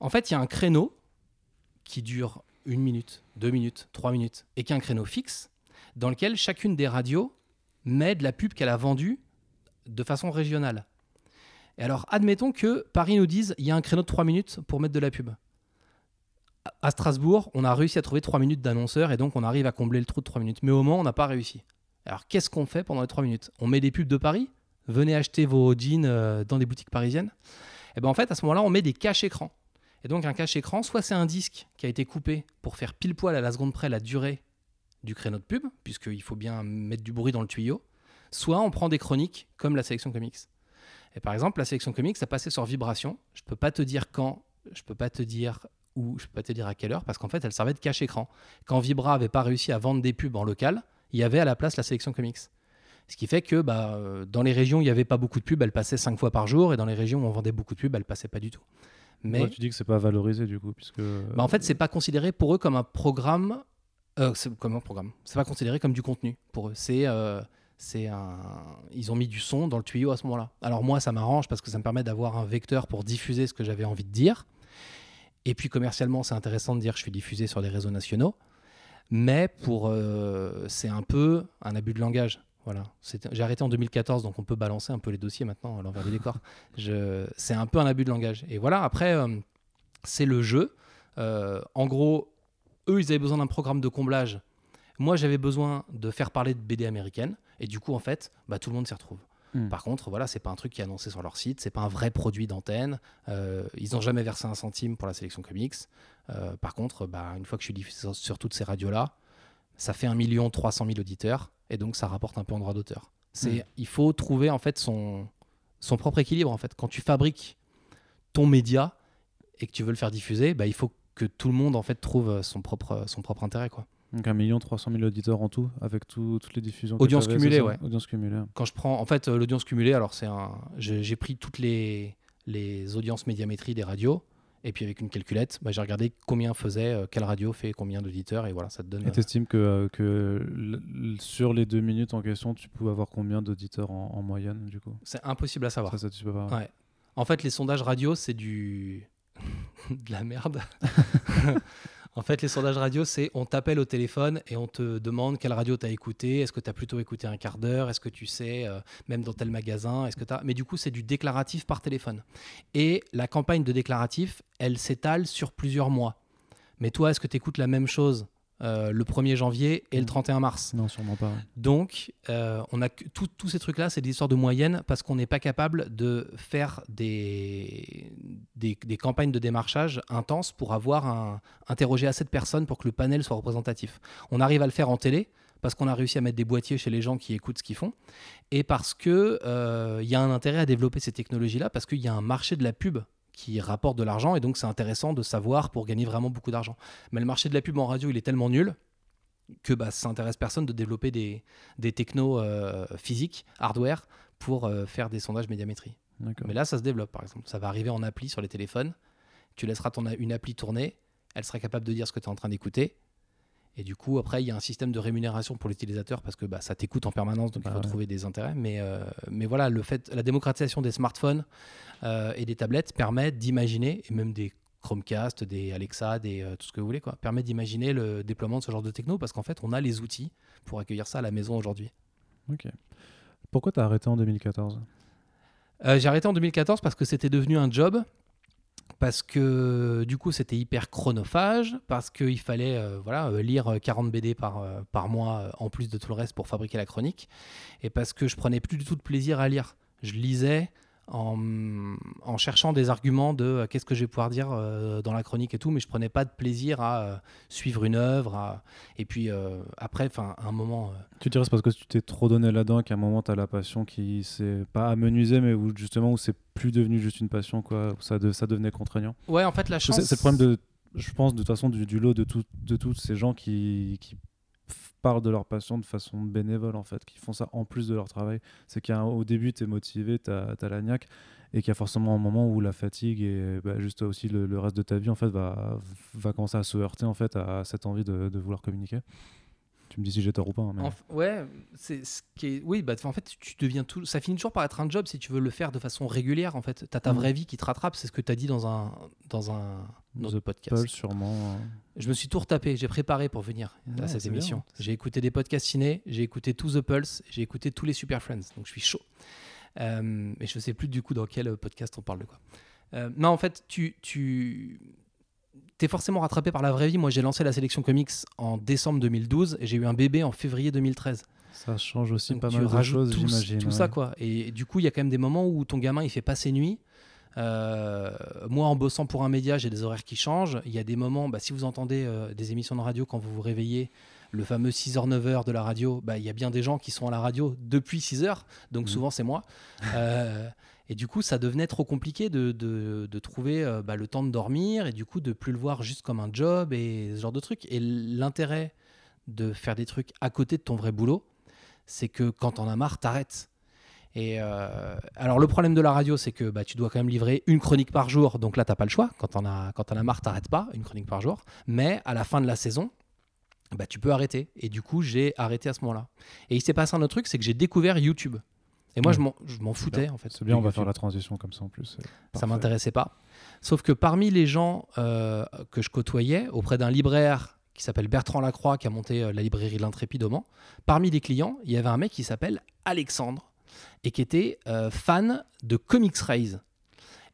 En fait, il y a un créneau qui dure une minute, deux minutes, trois minutes, et qui est un créneau fixe dans lequel chacune des radios met de la pub qu'elle a vendue de façon régionale. Et alors, admettons que Paris nous dise il y a un créneau de trois minutes pour mettre de la pub. À- Strasbourg, on a réussi à trouver trois minutes d'annonceurs et donc on arrive à combler le trou de trois minutes. Mais au Mans, on n'a pas réussi. Alors, qu'est-ce qu'on fait pendant les trois minutes? On met des pubs de Paris? Venez acheter vos jeans euh, dans des boutiques parisiennes? Et ben en fait, à ce moment-là, on met des caches écrans. Et donc, un cache écran, soit c'est un disque qui a été coupé pour faire pile poil à la seconde près la durée du créneau de pub, puisqu'il faut bien mettre du bruit dans le tuyau, soit on prend des chroniques comme la sélection comics. Et par exemple, la sélection comics, ça passait sur vibration. Je peux pas te dire quand, je peux pas te dire où, je peux pas te dire à quelle heure, parce qu'en fait, elle servait de cache écran. Quand Vibra avait pas réussi à vendre des pubs en local, il y avait à la place la sélection comics. Ce qui fait que bah, euh, dans les régions où il n'y avait pas beaucoup de pubs, elle passait cinq fois par jour, et dans les régions où on vendait beaucoup de pubs, elle passait pas du tout. Mais Ouais, tu dis que c'est pas valorisé du coup, puisque. bah, en fait, c'est pas considéré pour eux comme un programme. euh, comme un programme. C'est pas considéré comme du contenu pour eux. C'est euh, c'est un. Ils ont mis du son dans le tuyau à ce moment-là. Alors moi, ça m'arrange parce que ça me permet d'avoir un vecteur pour diffuser ce que j'avais envie de dire. Et puis commercialement, c'est intéressant de dire que je suis diffusé sur les réseaux nationaux. Mais pour, euh, c'est un peu un abus de langage. Voilà. J'ai arrêté en 2014, donc on peut balancer un peu les dossiers maintenant à l'envers du décor. Je- C'est un peu un abus de langage. Et voilà, après, euh, c'est le jeu. Euh, en gros, eux, ils avaient besoin d'un programme de comblage. Moi, j'avais besoin de faire parler de BD américaine. Et du coup, en fait, bah, tout le monde s'y retrouve. Hmm. Par contre, voilà, c'est pas un truc qui est annoncé sur leur site, c'est pas un vrai produit d'antenne. Euh, ils n'ont jamais versé un centime pour la sélection comics. Euh, par contre, bah, une fois que je suis diffusé sur, sur toutes ces radios-là, ça fait 1 300 000 auditeurs, et donc ça rapporte un peu en droit d'auteur. C'est, Mm. Il faut trouver en fait son, son propre équilibre. En fait. Quand tu fabriques ton média et que tu veux le faire diffuser, bah, il faut que tout le monde en fait trouve son propre, son propre intérêt. Quoi. Donc 1 million 300 000 auditeurs en tout, avec tout- toutes les diffusions. Audience cumulée, ouais. Audience cumulée. Quand je prends, en fait, euh, l'audience cumulée, alors c'est un, j'ai j'ai pris toutes les, les audiences médiamétrie des radios. Et puis avec une calculette, bah, j'ai regardé combien faisait, euh, quelle radio fait combien d'auditeurs, et voilà, ça te donne. Et euh, t'estimes que, euh, que sur les deux minutes en question, tu peux avoir combien d'auditeurs en, en moyenne, du coup? C'est impossible à savoir. Ça, ça, tu peux pas. Ouais. En fait, les sondages radio, c'est du. de la merde. en fait, les sondages radio, c'est on t'appelle au téléphone et on te demande quelle radio t'as écouté. Est-ce que t'as plutôt écouté un quart d'heure? Est-ce que tu sais, euh, même dans tel magasin? Est-ce que t'as? Mais du coup, c'est du déclaratif par téléphone. Et la campagne de déclaratif, elle s'étale sur plusieurs mois. Mais toi, est-ce que tu écoutes la même chose? Euh, le 1er janvier et le Mm. 31 mars Non, sûrement pas. ouais. donc, euh, on a tous ces trucs-là, c'est des histoires de moyenne parce qu'on n'est pas capable de faire des, des, des campagnes de démarchage intenses pour avoir un, interroger assez de personnes pour que le panel soit représentatif. On arrive à le faire en télé parce qu'on a réussi à mettre des boîtiers chez les gens qui écoutent ce qu'ils font et parce que euh, y a un intérêt à développer ces technologies-là parce qu'il y a un marché de la pub qui rapporte de l'argent et donc c'est intéressant de savoir pour gagner vraiment beaucoup d'argent. Mais le marché de la pub en radio, il est tellement nul que bah, ça intéresse personne de développer des, des technos euh, physiques, hardware, pour euh, faire des sondages médiamétrie. Mais là, ça se développe, par exemple. Ça va arriver en appli sur les téléphones. Tu laisseras ton, une appli tourner, elle sera capable de dire ce que tu es en train d'écouter. Et du coup, après, il y a un système de rémunération pour l'utilisateur parce que bah, ça t'écoute en permanence, donc Bah il faut ouais. trouver des intérêts. Mais, euh, mais voilà, le fait, la démocratisation des smartphones euh, et des tablettes permet d'imaginer, et même des Chromecast, des Alexa, des, euh, tout ce que vous voulez, quoi, permet d'imaginer le déploiement de ce genre de techno parce qu'en fait, on a les outils pour accueillir ça à la maison aujourd'hui. Ok. Pourquoi t'as arrêté en 2014 Euh, j'ai arrêté en 2014 parce que c'était devenu un job, parce que du coup c'était hyper chronophage, parce qu'il fallait euh, voilà, euh, lire euh, 40 BD par, euh, par mois euh, en plus de tout le reste pour fabriquer la chronique, et parce que je prenais plus du tout de plaisir à lire. Je lisais en, en cherchant des arguments de euh, qu'est-ce que je vais pouvoir dire euh, dans la chronique et tout, mais je prenais pas de plaisir à euh, suivre une œuvre. à- Et puis après, enfin, un moment... Tu dirais c'est parce que tu t'es trop donné là-dedans qu'à un moment t'as la passion qui s'est pas amenuisée, mais où justement où c'est plus devenu juste une passion, quoi, où ça, de- ça devenait contraignant. Ouais, en fait, la chance... C'est le problème de, je pense, de toute façon, du, du lot de, tout, de tous ces gens qui, qui de leur passion de façon bénévole, en fait, qui font ça en plus de leur travail. C'est qu'au début, tu es motivé, tu as, la niaque, et qu'il y a forcément un moment où la fatigue et bah, juste aussi le, le reste de ta vie, en fait, va, va commencer à se heurter, en fait, à cette envie de, de vouloir communiquer. Tu me dis si j'ai tort ou pas. hein, mais- ouais, c'est ce qui est. Oui, bah, en fait, tu deviens tout. Ça finit toujours par être un job si tu veux le faire de façon régulière. En fait, t'as ta Mhm. vraie vie qui te rattrape. C'est ce que tu as dit dans un dans un autre The podcast. Paul, sûrement. euh, Je me suis tout retapé. J'ai préparé pour venir à cette émission. J'ai écouté des podcasts ciné. J'ai écouté tout The Pulse. J'ai écouté tous les Super Friends. Donc je suis chaud. Euh, mais je sais plus du coup dans quel podcast on parle de quoi. Euh, non, en fait, tu tu T'es forcément rattrapé par la vraie vie. Moi, j'ai lancé la sélection comics en décembre 2012 et j'ai eu un bébé en février 2013. Ça change aussi Donc pas mal de choses, j'imagine. tout ouais. ça quoi. Et du coup, il y a quand même des moments où ton gamin il fait pas ses nuits. Euh, moi, en bossant pour un média, j'ai des horaires qui changent. Il y a des moments, bah, si vous entendez euh, des émissions de radio quand vous vous réveillez, le fameux 6h-9h de la radio, bah, il y a bien des gens qui sont à la radio depuis 6h, donc Mhm. souvent c'est moi. Euh, et du coup, ça devenait trop compliqué de, trouver euh, bah, le temps de dormir et du coup de plus le voir juste comme un job et ce genre de trucs. Et l'intérêt de faire des trucs à côté de ton vrai boulot, c'est que quand t'en as marre, t'arrêtes. Et euh, alors le problème de la radio, c'est que bah, tu dois quand même livrer une chronique par jour, donc là t'as pas le choix. Quand t'en as, quand t'en as marre, t'arrêtes pas, une chronique par jour. Mais à la fin de la saison, bah, tu peux arrêter. Et du coup, j'ai arrêté à ce moment-là. Et il s'est passé un autre truc, c'est que j'ai découvert YouTube. Et moi, Ouais. je m'en- foutais en fait. C'est bien, on va YouTube faire la transition comme ça en plus. c'est ça parfait. m'intéressait pas. Sauf que parmi les gens euh, que je côtoyais, auprès d'un libraire qui s'appelle Bertrand Lacroix, qui a monté euh, la librairie L'Intrépide au Mans, parmi les clients, il y avait un mec qui s'appelle Alexandre et qui était euh, fan de Comics Raise.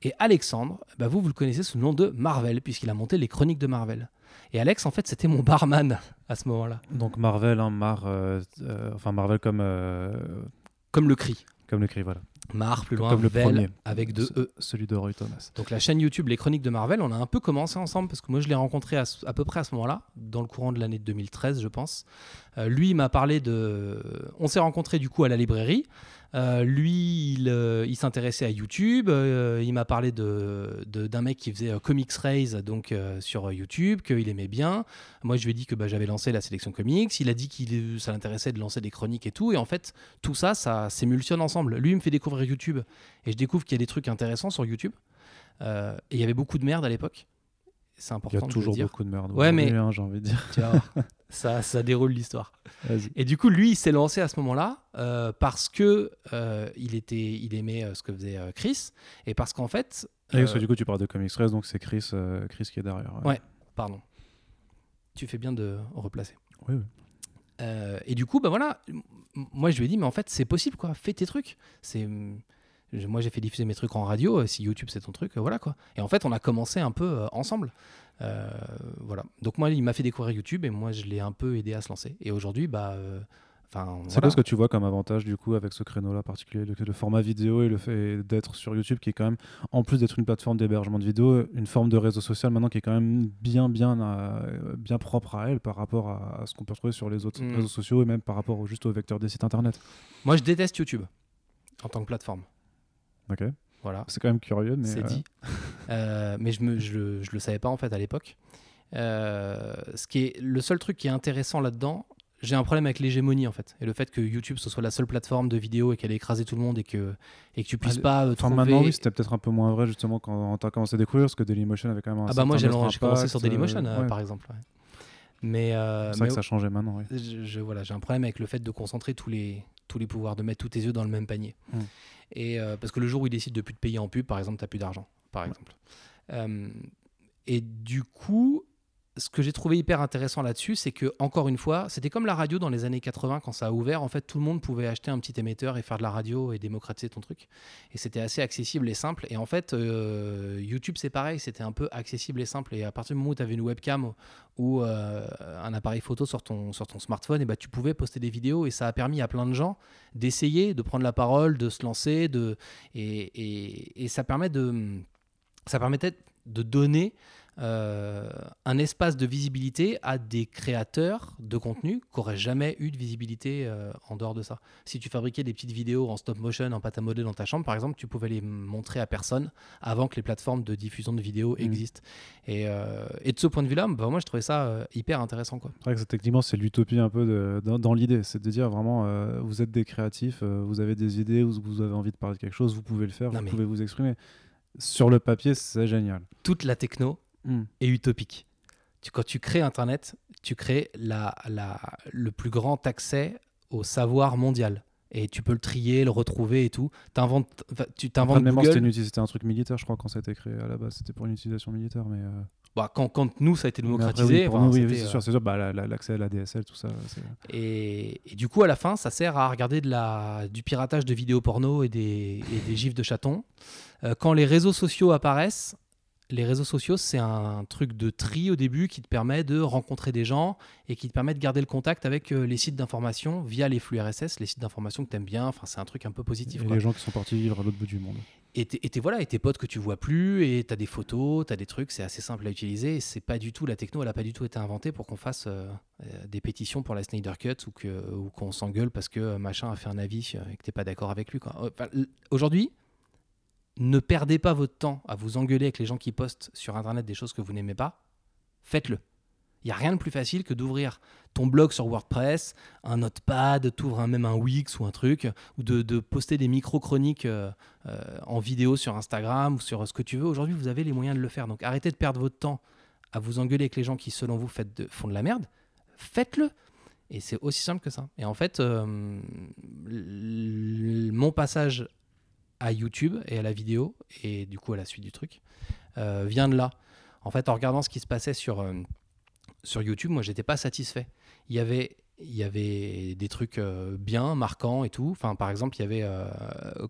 Et Alexandre, bah vous, vous le connaissez sous le nom de Marvel, puisqu'il a monté les chroniques de Marvel. Et Alex, en fait, c'était mon barman à ce moment-là, Donc Marvel, hein, Mar, euh, euh, enfin Marvel comme, euh, comme le cri. comme le cri, voilà. Mar, plus loin, Comme le premier. avec deux E. Celui de Roy Thomas. Donc la chaîne YouTube Les Chroniques de Marvel, on a un peu commencé ensemble parce que moi je l'ai rencontré à, peu près à ce moment-là, dans le courant de l'année 2013 je pense. Euh, lui il m'a parlé de... On s'est rencontrés du coup à la librairie. Euh, lui il, euh, il s'intéressait à YouTube. Euh, il m'a parlé de, de- d'un mec qui faisait Comics Raise donc, sur YouTube, qu'il aimait bien. Moi je lui ai dit que bah, j'avais lancé la sélection comics. Il a dit qu'il ça l'intéressait de lancer des chroniques et tout. Et en fait tout ça, ça s'émulsionne ensemble. Lui il me fait découvrir YouTube et je découvre qu'il y a des trucs intéressants sur YouTube. Et il y avait beaucoup de merde à l'époque. C'est Il y important a toujours beaucoup de merde. Ouais, mais- hein, j'ai envie de dire. Tu. ça, ça déroule l'histoire. Et du coup, lui, il s'est lancé à ce moment-là euh, parce que euh, il était, il aimait euh, ce que faisait Chris et parce qu'en fait, Et euh, parce que du coup, tu parles de Comics 13, donc c'est Chris, Chris qui est derrière. Ouais. pardon, tu fais bien de replacer. Oui, oui. Et du coup, bah voilà, moi je lui ai dit, mais en fait, c'est possible, quoi. Fais tes trucs. C'est, moi, j'ai fait diffuser mes trucs en radio. Si YouTube c'est ton truc, voilà quoi. Et en fait, on a commencé un peu ensemble. Euh, voilà. Donc moi, il m'a fait découvrir YouTube et moi, je l'ai un peu aidé à se lancer. Et aujourd'hui, bah, euh, enfin, C'est voilà. quoi ce que tu vois comme avantage du coup avec ce créneau-là particulier, le, le format vidéo et le fait d'être sur YouTube qui est quand même, en plus d'être une plateforme d'hébergement de vidéos, une forme de réseau social maintenant qui est quand même bien bien euh, bien propre à elle par rapport à, à ce qu'on peut retrouver sur les autres Mm. réseaux sociaux et même par rapport au, juste au vecteur des sites internet. Moi, je déteste YouTube en tant que plateforme. Ok. Voilà. C'est quand même curieux, mais c'est euh, dit. Euh, mais je, me, je, le- je le savais pas en fait à l'époque. Euh, ce qui est le seul truc qui est intéressant là-dedans, j'ai un problème avec l'hégémonie en fait, et le fait que YouTube ce soit la seule plateforme de vidéo et qu'elle ait écrasé tout le monde et que et que tu puisses Ah, pas Enfin, trouver. maintenant, oui, c'était peut-être un peu moins vrai justement quand tu as commencé à découvrir, parce que Dailymotion avait quand même un ah bah moi j'ai commencé sur Dailymotion euh, ouais. par exemple. ouais. Mais, euh, C'est vrai mais que ça changeait maintenant, oui. je, je- voilà, j'ai un problème avec le fait de concentrer tous les, tous les pouvoirs, de mettre tous tes yeux dans le même panier. Mm. Et euh, parce que le jour où ils décident de plus te payer en pub, par exemple, tu plus d'argent, par exemple. Euh, et du coup, ce que j'ai trouvé hyper intéressant là-dessus, c'est que encore une fois, c'était comme la radio dans les années 80 quand ça a ouvert. En fait, tout le monde pouvait acheter un petit émetteur et faire de la radio et démocratiser ton truc. Et c'était assez accessible et simple. Et en fait, euh, YouTube, c'est pareil, c'était un peu accessible et simple. Et à partir du moment où tu avais une webcam ou euh, un appareil photo sur ton, sur ton smartphone, et bah, tu pouvais poster des vidéos. Et ça a permis à plein de gens d'essayer, de prendre la parole, de se lancer. De, et, et- et ça, permet de, ça permettait de donner euh, un espace de visibilité à des créateurs de contenu qui n'auraient jamais eu de visibilité euh, en dehors de ça. Si tu fabriquais des petites vidéos en stop motion, en pâte à modeler dans ta chambre, par exemple, tu pouvais les montrer à personne avant que les plateformes de diffusion de vidéos existent. Et, euh, et de ce point de vue-là, bah, moi, je trouvais ça hyper intéressant. Quoi. C'est vrai que techniquement, c'est l'utopie un peu de- dans, dans l'idée. C'est de dire vraiment, vous êtes des créatifs, vous avez des idées, vous, vous avez envie de parler de quelque chose, vous pouvez le faire, Non, vous mais- pouvez vous exprimer. Sur le papier, c'est génial. Toute la techno Mm. est utopique. Tu, quand tu crées Internet, tu crées la, la, le plus grand accès au savoir mondial. Et tu peux le trier, le retrouver et tout. T'inventes, tu t'inventes de mémoire, c'était Google. c'était un truc militaire, je crois, quand ça a été créé à la base. C'était pour une utilisation militaire, mais. euh, Bah, quand, quand nous, ça a été démocratisé. enfin, nous, oui, c'est euh, sûr, c'est sûr. Bah, la- la- l'accès à la DSL, tout ça. c'est- Et, et du coup, à la fin, ça sert à regarder de la, du piratage de vidéos porno et des, et des gifs de chatons. Euh, quand les réseaux sociaux apparaissent, les réseaux sociaux, c'est un truc de tri au début qui te permet de rencontrer des gens et qui te permet de garder le contact avec euh, les sites d'information via les flux RSS, les sites d'information que tu aimes bien. Enfin, c'est un truc un peu positif. Et quoi. les gens qui sont partis vivre à l'autre bout du monde. Et tes, voilà, et tes potes que tu vois plus, et tu as des photos, tu as des trucs, c'est assez simple à utiliser. C'est pas du tout, la techno, elle a pas du tout été inventée pour qu'on fasse euh, euh, des pétitions pour la Snyder Cut ou que- ou qu'on s'engueule parce que machin a fait un avis et que t'es pas d'accord avec lui. Enfin, Aujourd'hui, ne perdez pas votre temps à vous engueuler avec les gens qui postent sur Internet des choses que vous n'aimez pas. Faites-le. Il n'y a rien de plus facile que d'ouvrir ton blog sur WordPress, un notepad, t'ouvres même un Wix ou un truc, ou de, de poster des micro-chroniques euh, euh, en vidéo sur Instagram ou sur ce que tu veux. Aujourd'hui, vous avez les moyens de le faire. Donc arrêtez de perdre votre temps à vous engueuler avec les gens qui, selon vous, de- font de la merde. Faites-le. Et c'est aussi simple que ça. Et en fait, euh, mon passage à YouTube et à la vidéo, et du coup à la suite du truc, euh, vient de là. En fait, en regardant ce qui se passait sur, euh, sur YouTube, moi, j'étais pas satisfait. Il y avait, il y avait des trucs euh, bien, marquants et tout. Enfin, par exemple, il y avait euh,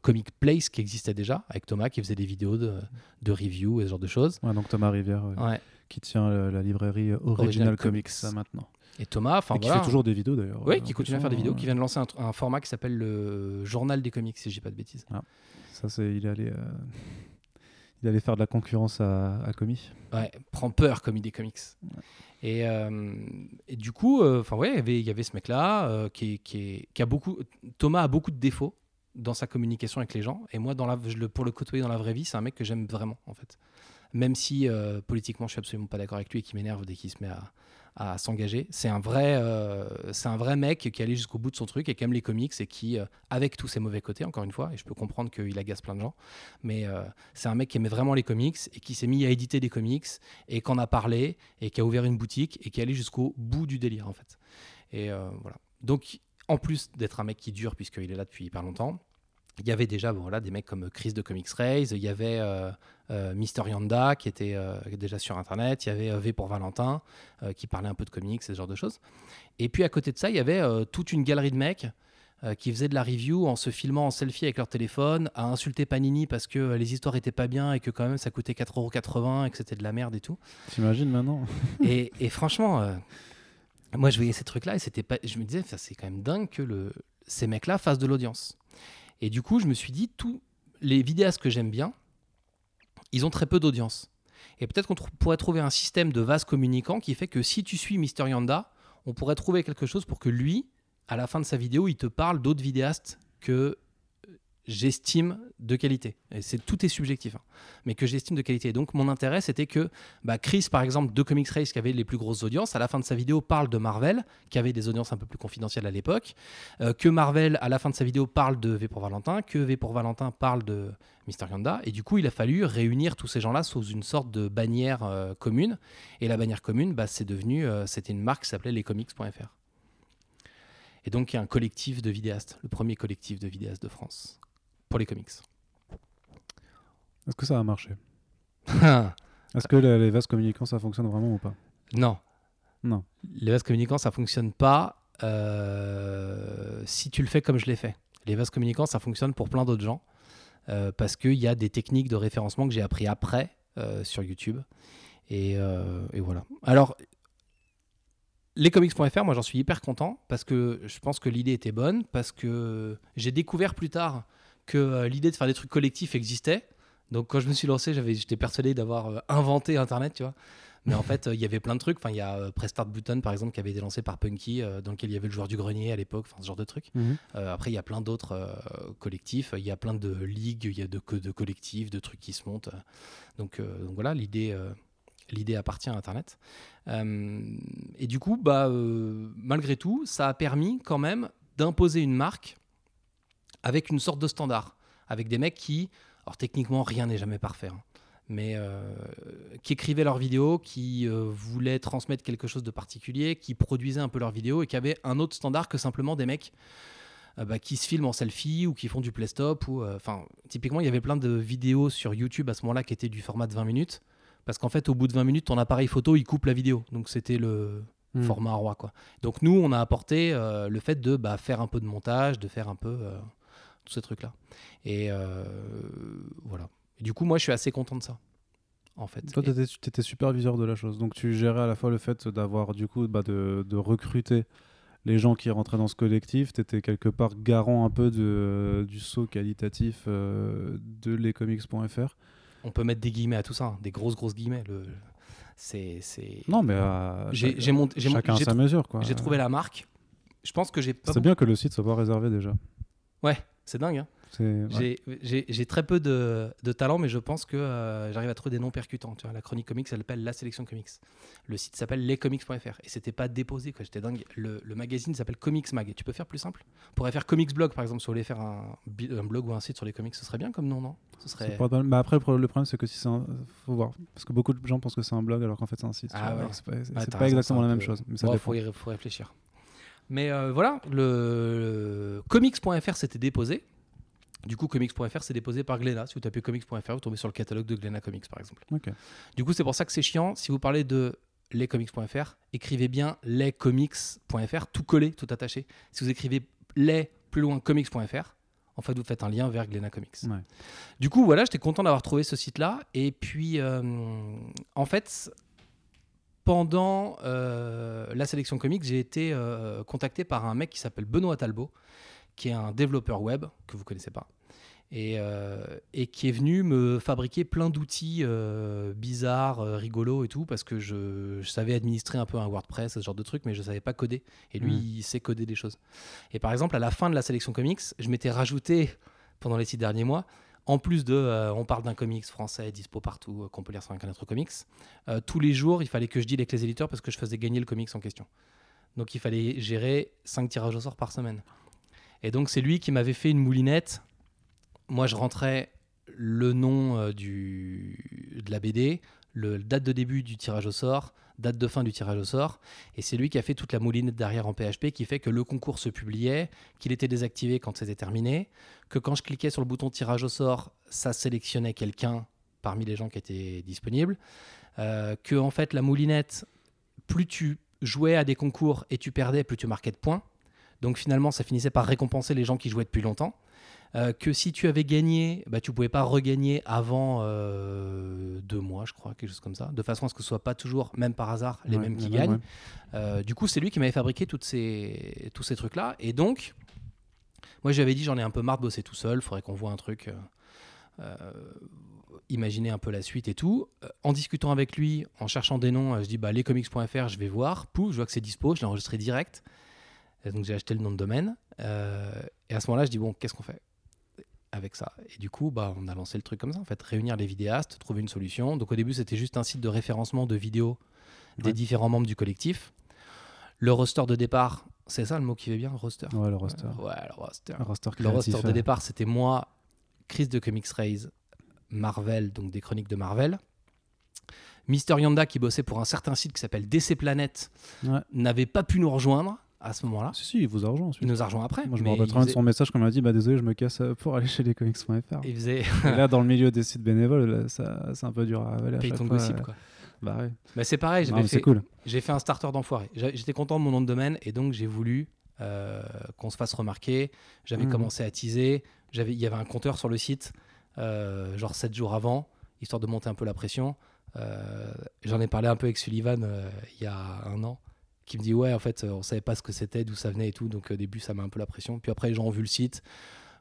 Comic Place qui existait déjà, avec Thomas qui faisait des vidéos de, de review et ce genre de choses. Ouais, donc Thomas Rivière, euh, Ouais. qui tient la librairie Original, Original Comics, maintenant. Et Thomas, enfin qui fait toujours des vidéos d'ailleurs. Oui, qui continue à faire des vidéos, qui vient de lancer un, format qui s'appelle le Journal des comics, si je dis pas de bêtises. Ça, c'est il est allé, euh, il allait faire de la concurrence à, à Comi. Ouais, prend peur comme idée comics. Et, euh, et du coup, euh, enfin ouais, il y avait- il y avait ce mec-là euh, qui, a beaucoup. Thomas a beaucoup de défauts dans sa communication avec les gens. Et moi, dans la, je le, pour le côtoyer dans la vraie vie, c'est un mec que j'aime vraiment en fait. Même si euh, politiquement, je suis absolument pas d'accord avec lui et qui m'énerve dès qu'il se met à, à s'engager. C'est un vrai, euh, un vrai mec qui allait jusqu'au bout de son truc et qui aime les comics et qui, euh, avec tous ses mauvais côtés, encore une fois, et je peux comprendre qu'il agace plein de gens, mais euh, c'est un mec qui aimait vraiment les comics et qui s'est mis à éditer des comics et qu'en a parlé et qui a ouvert une boutique et qui allait jusqu'au bout du délire en fait. Et voilà. Donc en plus d'être un mec qui dure puisqu'il est là depuis hyper longtemps, il y avait déjà voilà, des mecs comme Chris de Comics Raise, il y avait Mister Yanda qui était euh, déjà sur internet, il y avait euh, V pour Valentin euh, qui parlait un peu de comics, ce genre de choses. Et puis à côté de ça, il y avait euh, toute une galerie de mecs euh, qui faisaient de la review en se filmant en selfie avec leur téléphone, à insulter Panini parce que euh, les histoires étaient pas bien et que quand même ça coûtait 4,80€ et que c'était de la merde et tout. T'imagines maintenant? Et, et franchement, euh, moi je voyais ces trucs-là et c'était pas, je me disais, c'est quand même dingue que le, ces mecs-là fassent de l'audience. Et du coup, je me suis dit, tous les vidéastes que j'aime bien, ils ont très peu d'audience. Et peut-être qu'on pourrait trouver un système de vase communicant qui fait que si tu suis Mister Yanda, on pourrait trouver quelque chose pour que lui, à la fin de sa vidéo, il te parle d'autres vidéastes que j'estime de qualité. Et c'est tout est subjectif, hein, mais que j'estime de qualité. Donc mon intérêt, c'était que bah, Chris, par exemple, de Comics Race, qui avait les plus grosses audiences, à la fin de sa vidéo parle de Marvel, qui avait des audiences un peu plus confidentielles à l'époque, euh, que Marvel, à la fin de sa vidéo, parle de V pour Valentin, que V pour Valentin parle de Mister Yanda. Et du coup, il a fallu réunir tous ces gens-là sous une sorte de bannière euh, commune. Et la bannière commune, bah, c'est devenu, euh, c'était une marque qui s'appelait lescomics.fr. Et donc, il y a un collectif de vidéastes, le premier collectif de vidéastes de France, pour les comics. Est-ce que ça a marché Est-ce que les, vases communicants ça fonctionne vraiment ou pas non. Non. Les vases communicants, ça fonctionne pas euh, si tu le fais comme je l'ai fait. Les vases communicants, ça fonctionne pour plein d'autres gens euh, parce qu'il y a des techniques de référencement que j'ai appris après euh, sur YouTube. Et, et voilà. Alors, lescomics.fr, moi j'en suis hyper content parce que je pense que l'idée était bonne, parce que j'ai découvert plus tard que euh, l'idée de faire des trucs collectifs existait. Donc quand je me suis lancé, j'avais, j'étais persuadé d'avoir euh, inventé Internet, tu vois. Mais en fait, euh, il y avait plein de trucs. Enfin, il y a Prestart Button, par exemple, qui avait été lancé par Punky, dans lequel il y avait le joueur du grenier à l'époque, enfin, ce genre de trucs. Mhm. Après, il y a plein d'autres collectifs. Il y a plein de ligues, il y a de, de collectifs, de trucs qui se montent. Donc, donc voilà, l'idée, l'idée appartient à Internet. Euh, et du coup, bah, euh, malgré tout, ça a permis quand même d'imposer une marque avec une sorte de standard, avec des mecs qui, alors techniquement, rien n'est jamais parfait. hein, mais euh, qui écrivaient leurs vidéos, qui euh, voulaient transmettre quelque chose de particulier, qui produisaient un peu leurs vidéos et qui avaient un autre standard que simplement des mecs euh, bah, qui se filment en selfie ou qui font du play-stop. ou, Enfin, typiquement, il y avait plein de vidéos sur YouTube à ce moment-là qui étaient du format de 20 minutes. Parce qu'en fait, au bout de 20 minutes, ton appareil photo, il coupe la vidéo. Donc, c'était le Mhm. format roi. Quoi. Donc, nous, on a apporté euh, le fait de bah, faire un peu de montage, de faire un peu euh, tous ces trucs-là. Et euh, voilà. Et du coup, moi, je suis assez content de ça. En fait. Toi, tu étais, superviseur de la chose. Donc, tu gérais à la fois le fait d'avoir, du coup, bah, de, de recruter les gens qui rentraient dans ce collectif. Tu étais quelque part garant un peu de, du saut qualitatif euh, de lescomics.fr. On peut mettre des guillemets à tout ça, hein, des grosses, grosses guillemets. Le... C'est. Non, mais euh, J'ai- j'ai monté- chacun sa mesure. quoi. J'ai trouvé la marque. Je pense que j'ai pas C'est bien que le site soit pas réservé déjà. Ouais, c'est dingue. hein. Ouais. J'ai- très peu de, de talent, mais je pense que euh, j'arrive à trouver des noms percutants. Tu vois, la chronique comics, elle s'appelle La Sélection Comics. Le site s'appelle lescomics.fr. Et c'était pas déposé, quoi. J'étais dingue. Le, le magazine s'appelle Comics Mag. Et tu peux faire plus simple? On pourrait faire Comics Blog, par exemple, si vous voulez faire un, blog ou un site sur les comics. Ce serait bien comme nom, non? Ce serait. pas mal. Mais après, le pro- le problème, c'est que si c'est un. Faut voir. Parce que beaucoup de gens pensent que c'est un blog alors qu'en fait, c'est un site. Ah ouais. C'est pas, Ouais, exactement la même chose. Ça Bon, faut, faut réfléchir. Mais euh, voilà, le, le comics.fr s'était déposé. Du coup, comics.fr s'est déposé par Glénat. Si vous tapez comics.fr, vous tombez sur le catalogue de Glénat Comics, par exemple. Du coup, c'est pour ça que c'est chiant. Si vous parlez de lescomics.fr, écrivez bien lescomics.fr, tout collé, tout attaché. Si vous écrivez les plus loin comics.fr, en fait, vous faites un lien vers Glénat Comics. Ouais. Du coup, voilà, j'étais content d'avoir trouvé ce site-là. Et puis, euh, en fait, pendant euh, la sélection comics, j'ai été euh, contacté par un mec qui s'appelle Benoît Talbot, qui est un développeur web que vous connaissez pas. Et, euh, et qui est venu me fabriquer plein d'outils bizarres, rigolos et tout, parce que je, je savais administrer un peu un WordPress, ce genre de truc, mais je savais pas coder. Et lui, Mm. il sait coder des choses. Et par exemple, à la fin de la sélection comics, je m'étais rajouté, pendant les six derniers mois, en plus de, euh, on parle d'un comics français dispo partout, euh, qu'on peut lire sur un canal comics, euh, tous les jours, il fallait que je deal avec les éditeurs parce que je faisais gagner le comics en question. Donc il fallait gérer 5 tirages au sort par semaine. Et donc c'est lui qui m'avait fait une moulinette. Moi je rentrais le nom du, de la BD, le date de début du tirage au sort, date de fin du tirage au sort, et c'est lui qui a fait toute la moulinette derrière en PHP qui fait que le concours se publiait, qu'il était désactivé quand c'était terminé, que quand je cliquais sur le bouton tirage au sort, ça sélectionnait quelqu'un parmi les gens qui étaient disponibles, euh, que en fait la moulinette, plus tu jouais à des concours et tu perdais, plus tu marquais de points. Donc finalement, ça finissait par récompenser les gens qui jouaient depuis longtemps. Euh, que si tu avais gagné, bah, tu pouvais pas regagner avant euh, deux mois, je crois, quelque chose comme ça, de façon à ce que ce soit pas toujours, même par hasard, les Ouais, mêmes qui gagnent. ouais. Euh, du coup, c'est lui qui m'avait fabriqué toutes ces, tous ces trucs-là. Et donc, moi, j'avais dit, j'en ai un peu marre de bosser tout seul, faudrait qu'on voit un truc, imaginer un peu la suite et tout. En discutant avec lui, en cherchant des noms, je dis, bah, lescomics.fr, je vais voir. Pouf, je vois que c'est dispo, je l'ai enregistré direct. Et donc, j'ai acheté le nom de domaine. Et à ce moment-là, je dis, bon, qu'est-ce qu'on fait? Avec ça Et du coup, bah, on a lancé le truc comme ça, en fait, réunir les vidéastes, trouver une solution. Donc, au début, c'était juste un site de référencement de vidéos des Ouais. différents membres du collectif. Le roster de départ, c'est ça le mot qui va bien, le roster? Ouais, le roster. Euh, Ouais, le roster. Le roster Le roster de départ, c'était moi, Chris de Comics Raise, Marvel, donc des chroniques de Marvel. Mister Yanda, qui bossait pour un certain site qui s'appelle DC Planet, Ouais. n'avait pas pu nous rejoindre à ce moment-là. Si, si, il vous a rejoint ensuite. Il nous a rejoint après. Moi, je me rappelle très bien de son message quand il m'a dit bah, Désolé, je me casse euh, pour aller chez lescomics.fr. Il faisait Et là, dans le milieu des sites bénévoles, c'est un peu dur à avaler paye ton fois. gossip, euh, quoi. Bah ouais. Mais c'est pareil, j'avais fait, c'est cool. j'ai fait un starter d'enfoiré. J'étais content de mon nom de domaine et donc j'ai voulu euh, qu'on se fasse remarquer. J'avais Mhm. commencé à teaser. Il y avait un compteur sur le site, euh, genre 7 jours avant, histoire de monter un peu la pression. J'en ai parlé un peu avec Sullivan il y a un an, qui me dit ouais en fait euh, on savait pas ce que c'était, d'où ça venait et tout. Donc au début ça m'a un peu la pression. Puis après les gens ont vu le site,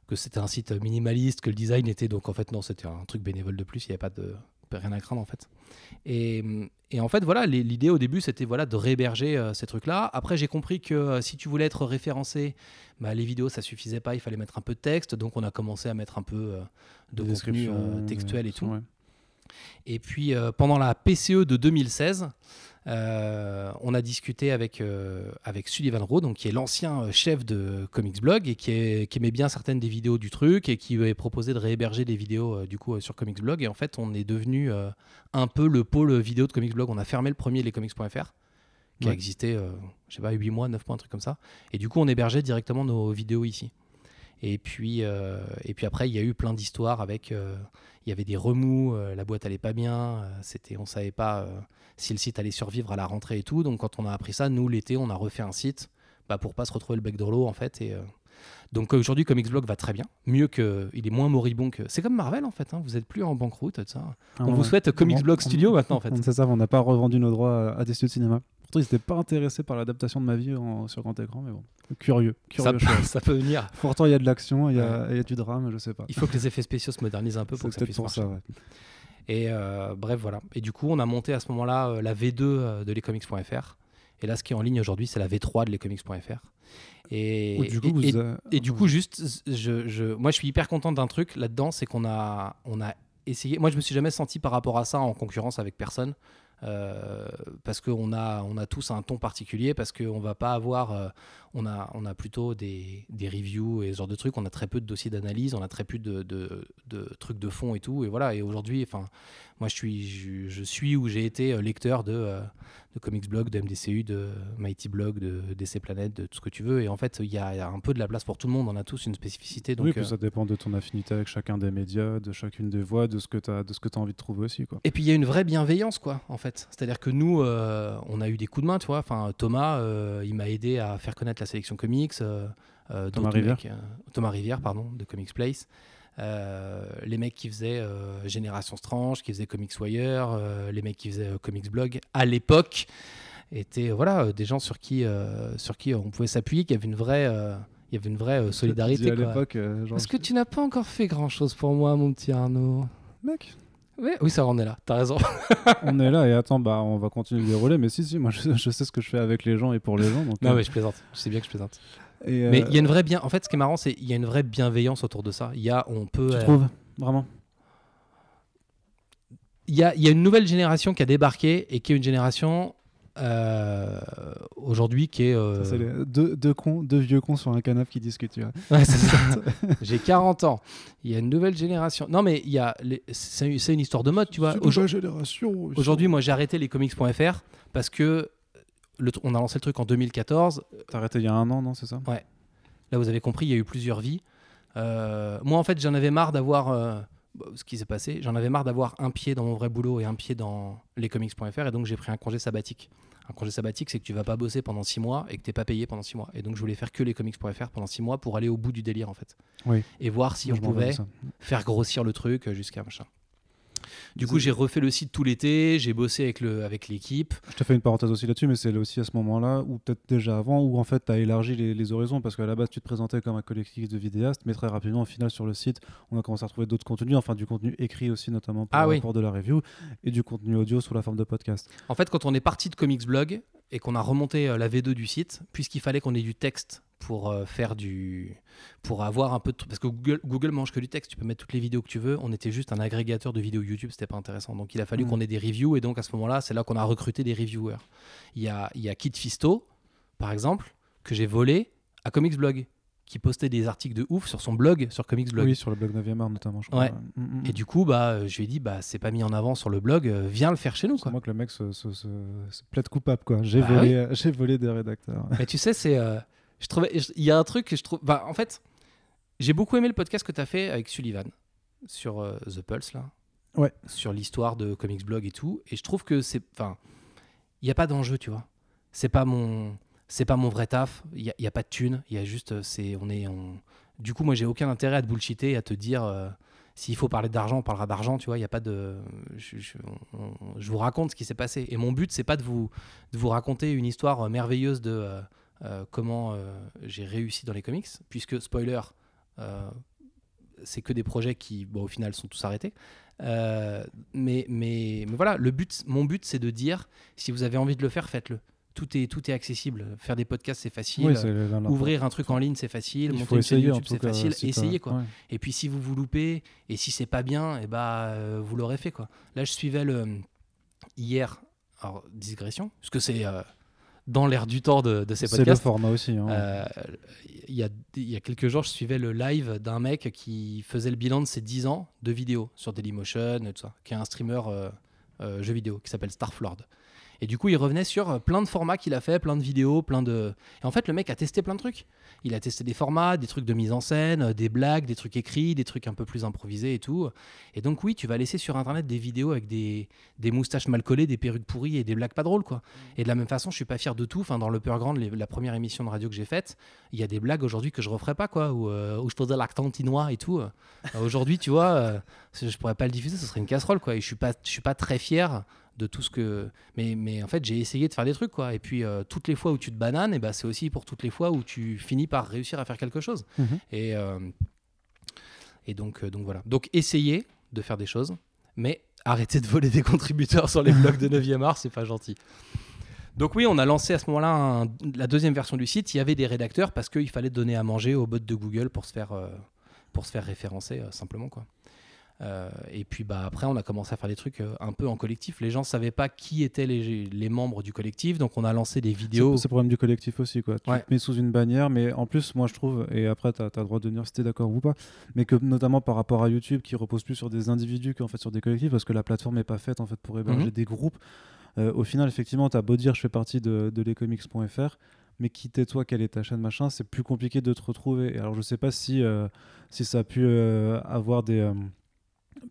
que c'était un site minimaliste, que le design était donc en fait non c'était un truc bénévole de plus. Il n'y avait pas de rien à craindre en fait. Et, et en fait, voilà, l'idée au début, c'était voilà, de réhéberger euh, ces trucs-là. Après, j'ai compris que euh, si tu voulais être référencé, bah, les vidéos, ça suffisait pas, il fallait mettre un peu de texte. Donc, on a commencé à mettre un peu euh, de contenu textuel et tout. ouais. Et puis, euh, pendant la PCE de 2016, euh, on a discuté avec, euh, avec Sullivan Rowe, donc qui est l'ancien chef de Comics Blog et qui, est- qui aimait bien certaines des vidéos du truc et qui avait proposé de réhéberger des vidéos euh, du coup sur Comics Blog. Et en fait, on est devenu un peu le pôle vidéo de Comics Blog. On a fermé le premier lescomics.fr qui a existé, je sais pas, 8 mois, 9 mois, un truc comme ça. Et du coup, on hébergeait directement nos vidéos ici. Et puis, et puis après, il y a eu plein d'histoires avec. Il y avait des remous, euh, la boîte allait pas bien, euh, c'était, on savait pas euh, si le site allait survivre à la rentrée et tout. Donc quand on a appris ça, nous l'été, on a refait un site bah, pour pas se retrouver le bec dans l'eau en fait. Et, donc aujourd'hui, Comics Blog va très bien, mieux que, il est moins moribond que. C'est comme Marvel en fait. hein, vous êtes plus en banqueroute, ça. Ah, on ouais. vous souhaite Comics Blog on- Studio maintenant en fait. C'est ça, on n'a pas revendu nos droits à- à des studios de cinéma. Pourtant, ils n'étaient pas intéressés par l'adaptation de ma vie en- sur grand écran, mais bon. Curieux. Ça, Curieux choix. ça peut venir. Pourtant, il y a de l'action, il y, a il y a du drame, je sais pas. Il faut que les effets spéciaux se modernisent un peu pour que ça puisse pour marcher. ça, ouais. Et euh, bref, voilà. Et du coup, on a monté à ce moment-là euh, la V2 euh, de lescomics.fr. Et là, ce qui est en ligne aujourd'hui, c'est la V3 de lescomics.fr. Et, du coup, et du coup, juste, je, je- moi, je suis hyper content d'un truc là-dedans, c'est qu'on a, on a essayé. Moi, je me suis jamais senti par rapport à ça en concurrence avec personne. Euh, parce qu'on a, on a tous un ton particulier, parce qu'on va pas avoir, euh, on, a, on a plutôt des, des reviews et ce genre de trucs, on a très peu de dossiers d'analyse, on a très peu de, de, de trucs de fond et tout, et voilà, et aujourd'hui, enfin, moi je suis, je, je suis ou j'ai été euh, lecteur de, euh, de Comics Blog, de MDCU, de Mighty Blog, de DC Planet, de tout ce que tu veux, et en fait, il y, y a un peu de la place pour tout le monde, on a tous une spécificité, donc... oui, puis euh, ça dépend de ton affinité avec chacun des médias, de chacune des voix, de ce que tu as, de ce que as envie de trouver aussi. Quoi. Et puis il y a une vraie bienveillance, quoi, en fait. C'est-à-dire que nous, euh, on a eu des coups de main, tu vois. Enfin, Thomas, euh, il m'a aidé à faire connaître la sélection comics. euh, euh, Thomas Rivière. mecs, euh, Thomas Rivière, pardon, de Comics Place. Euh, les mecs qui faisaient euh, Génération Strange, qui faisaient Comics Wire, euh, les mecs qui faisaient Comics Blog à l'époque étaient voilà des gens sur qui sur qui on pouvait s'appuyer, qui avait une vraie il y avait une vraie solidarité. Parce que tu n'as pas encore fait grand chose pour moi, mon petit Arnaud? mec, Ouais, oui, ça en est là. T'as raison. on est là et attends, bah on va continuer de dérouler. Mais si, si, moi je, je sais ce que je fais avec les gens et pour les gens. Donc, non, euh, mais je plaisante. Je sais bien que je plaisante. et, euh, Mais il y a une vraie bien. En fait, ce qui est marrant, c'est y a une vraie bienveillance autour de ça. Il y a, on peut. tu trouves vraiment? Il y a, il y a une nouvelle génération qui a débarqué et qui est une génération euh, aujourd'hui qui est. euh, Ça, c'est les deux, deux cons, deux vieux cons sur un canapé qui discutent. Ouais. J'ai 40 ans. Il y a une nouvelle génération. Non, mais il les- C'est une histoire de mode, tu vois. Aujourd- Aujourd'hui, moi, j'ai arrêté les comics.fr parce que le tr- on a lancé le truc en 2014. sont- T'as arrêté il y a un an, non C'est ça? Là, vous avez compris, il y a eu plusieurs vies. Euh, moi, en fait, j'en avais marre d'avoir euh, ce qui s'est passé. J'en avais marre d'avoir un pied dans mon vrai boulot et un pied dans lescomics.fr. Et donc, j'ai pris un congé sabbatique. Un congé sabbatique, c'est que tu vas pas bosser pendant six mois et que t'es pas payé pendant six mois. Et donc, je voulais faire que lescomics.fr pendant six mois pour aller au bout du délire, en fait. Oui. Et voir si on pouvait faire grossir le truc euh, jusqu'à machin. Du coup, j'ai refait le site tout l'été, j'ai bossé avec le avec l'équipe. Je te fais une parenthèse aussi là-dessus, mais c'est aussi à ce moment-là, ou peut-être déjà avant, où en fait tu as élargi les, les horizons, parce qu'à la base tu te présentais comme un collectif de vidéastes, mais très rapidement, au final, sur le site, on a commencé à retrouver d'autres contenus, enfin du contenu écrit aussi, notamment pour Ah le oui. rapport de la review, et du contenu audio sous la forme de podcast. En fait, quand on est parti de Comics Blog et qu'on a remonté euh, la V2 du site, puisqu'il fallait qu'on ait du texte pour euh, faire du pour avoir un peu de parce que Google, Google mange que du texte. Tu peux mettre toutes les vidéos que tu veux. On était juste un agrégateur de vidéos YouTube c'était pas intéressant. Donc il a fallu Mhm. qu'on ait des reviews. Et donc à ce moment là c'est là qu'on a recruté des reviewers. Il y a il y a Kit Fisto par exemple que j'ai volé à Comics Blog qui postait des articles de ouf sur son blog sur Comics Blog Oui, sur le blog 9e art notamment, je crois. Ouais. Mm, mm, mm. et du coup bah je lui ai dit bah c'est pas mis en avant sur le blog euh, viens le faire chez nous C'est moi que le mec se, se, se- se plaide coupable, quoi. J'ai Bah volé, j'ai volé des rédacteurs. Mais tu sais, c'est. euh, je trouvais. Il y a un truc que je trouve. Bah, en fait, j'ai beaucoup aimé le podcast que tu as fait avec Sullivan sur euh, The Pulse, là. Ouais. Sur l'histoire de Comics Blog et tout. Et je trouve que c'est. Enfin, il n'y a pas d'enjeu, tu vois. C'est pas mon. C'est pas mon vrai taf. Il n'y a, pas de thune. Il y a juste. euh, C'est. On est. Du coup, moi, j'ai aucun intérêt à te bullshiter à te dire. euh, s'il faut parler d'argent, on parlera d'argent, tu vois. Il y a pas de. Je, vous raconte ce qui s'est passé. Et mon but, c'est pas de vous, de vous raconter une histoire euh, merveilleuse de. comment j'ai réussi dans les comics, puisque, spoiler, c'est que des projets qui, bon, au final, sont tous arrêtés. Mais, mais, mais voilà, le but, mon but, c'est de dire, si vous avez envie de le faire, faites-le. Tout est, tout est accessible. Faire des podcasts, c'est facile. Oui, Ouvrir un truc en ligne, c'est facile. Il Monter faut une chaîne YouTube, c'est facile. si Essayez, quoi. ouais. Et puis si vous vous loupez et si c'est pas bien, et bah euh, vous l'aurez fait quoi. Là je suivais le hier, alors digression, parce que c'est euh, dans l'air du temps de, de ces C'est le podcasts. format aussi. hein. Euh, Il y, a, y a quelques jours, je suivais le live d'un mec qui faisait le bilan de ses 10 ans de vidéos sur Dailymotion et tout ça, qui est un streamer euh, euh, jeux vidéo qui s'appelle Starflord. Et du coup, il revenait sur euh, plein de formats qu'il a fait, plein de vidéos, plein de. Et en fait, le mec a testé plein de trucs. Il a testé des formats, des trucs de mise en scène, euh, des blagues, des trucs écrits, des trucs un peu plus improvisés et tout. Et donc, oui, tu vas laisser sur internet des vidéos avec des, des moustaches mal collées, des perruques pourries et des blagues pas drôles, quoi. Et de la même façon, je suis pas fier de tout. Enfin, dans l'Upper Grand, les- la première émission de radio que j'ai faite, il y a des blagues aujourd'hui que je referais pas, quoi, où, euh, où je faisais l'accent tinois et tout. Euh, aujourd'hui, tu vois, euh, je pourrais pas le diffuser, ce serait une casserole, quoi. Et je suis pas, je suis pas très fier de tout ce que. Mais, mais en fait, j'ai essayé de faire des trucs, quoi. Et puis, euh, toutes les fois où tu te bananes, et ben, c'est aussi pour toutes les fois où tu finis par réussir à faire quelque chose. Mhm. Et, euh, et donc, euh, donc voilà. Donc, essayez de faire des choses, mais arrêtez de voler des contributeurs sur les blogs de 9e art, c'est pas gentil. Donc oui, on a lancé à ce moment-là un- la deuxième version du site. Il y avait des rédacteurs parce qu'il fallait donner à manger aux bots de Google pour se faire, euh, pour se faire référencer euh, simplement quoi. Euh, et puis bah après, on a commencé à faire des trucs euh, un peu en collectif. Les gens savaient pas qui étaient les, les membres du collectif, donc on a lancé des vidéos. C'est le problème du collectif aussi. Quoi. Tu Ouais. te mets sous une bannière, mais en plus, moi je trouve, et après tu as, le droit de dire si tu es d'accord ou pas, mais que notamment par rapport à YouTube qui repose plus sur des individus qu'en fait sur des collectifs, parce que la plateforme n'est pas faite en fait pour héberger Mhm. des groupes. Euh, au final, effectivement, tu as beau dire je fais partie de, de lescomics.fr, mais qui toi, quelle est ta chaîne, machin, c'est plus compliqué de te retrouver. Et alors je sais pas si, euh, si ça a pu euh, avoir des. euh,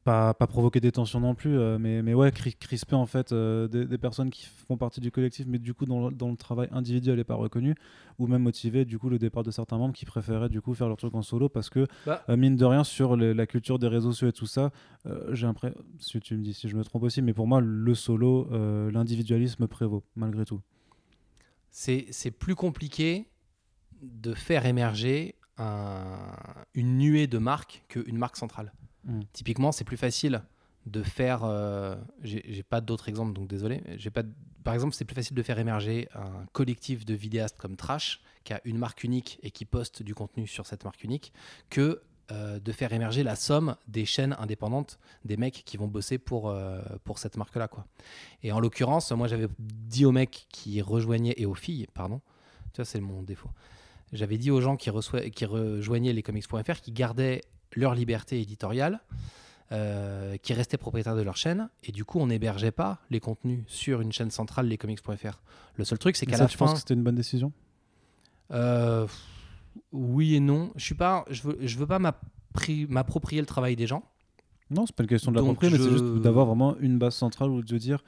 pas, pas provoquer des tensions non plus, euh, mais, mais ouais, cri- crisper en fait euh, des, des personnes qui font partie du collectif, mais du coup le- dont le travail individuel n'est pas reconnu, ou même motiver du coup le départ de certains membres qui préféraient du coup faire leur truc en solo parce que Bah. euh, mine de rien sur les- la culture des réseaux sociaux et tout ça, j'ai l'impression, si tu me dis si je me trompe aussi, mais pour moi le solo, l'individualisme prévaut malgré tout. C'est c'est plus compliqué de faire émerger un- une nuée de marques qu'une marque centrale. Mm. Typiquement, c'est plus facile de faire. euh, J'ai pas d'autres exemples, donc désolé. J'ai pas. Par exemple, c'est plus facile de faire émerger un collectif de vidéastes comme Trash, qui a une marque unique et qui poste du contenu sur cette marque unique, que euh, de faire émerger la somme des chaînes indépendantes des mecs qui vont bosser pour, euh, pour cette marque-là. Et en l'occurrence, moi j'avais dit aux mecs qui rejoignaient, et aux filles, pardon, tu vois, c'est mon défaut. J'avais dit aux gens qui, qui rejoignaient lescomics.fr qu'ils gardaient leur liberté éditoriale, euh, qui restaient propriétaires de leur chaîne, et du coup on n'hébergeait pas les contenus sur une chaîne centrale, lescomics.fr. Le seul truc, c'est qu'à la tu fin. penses que c'était une bonne décision? Euh, oui et non. Je suis pas, je veux, je veux pas m'approprier le travail des gens. Non, c'est pas une question de l'approprier, mais c'est juste d'avoir vraiment une base centrale où de dire,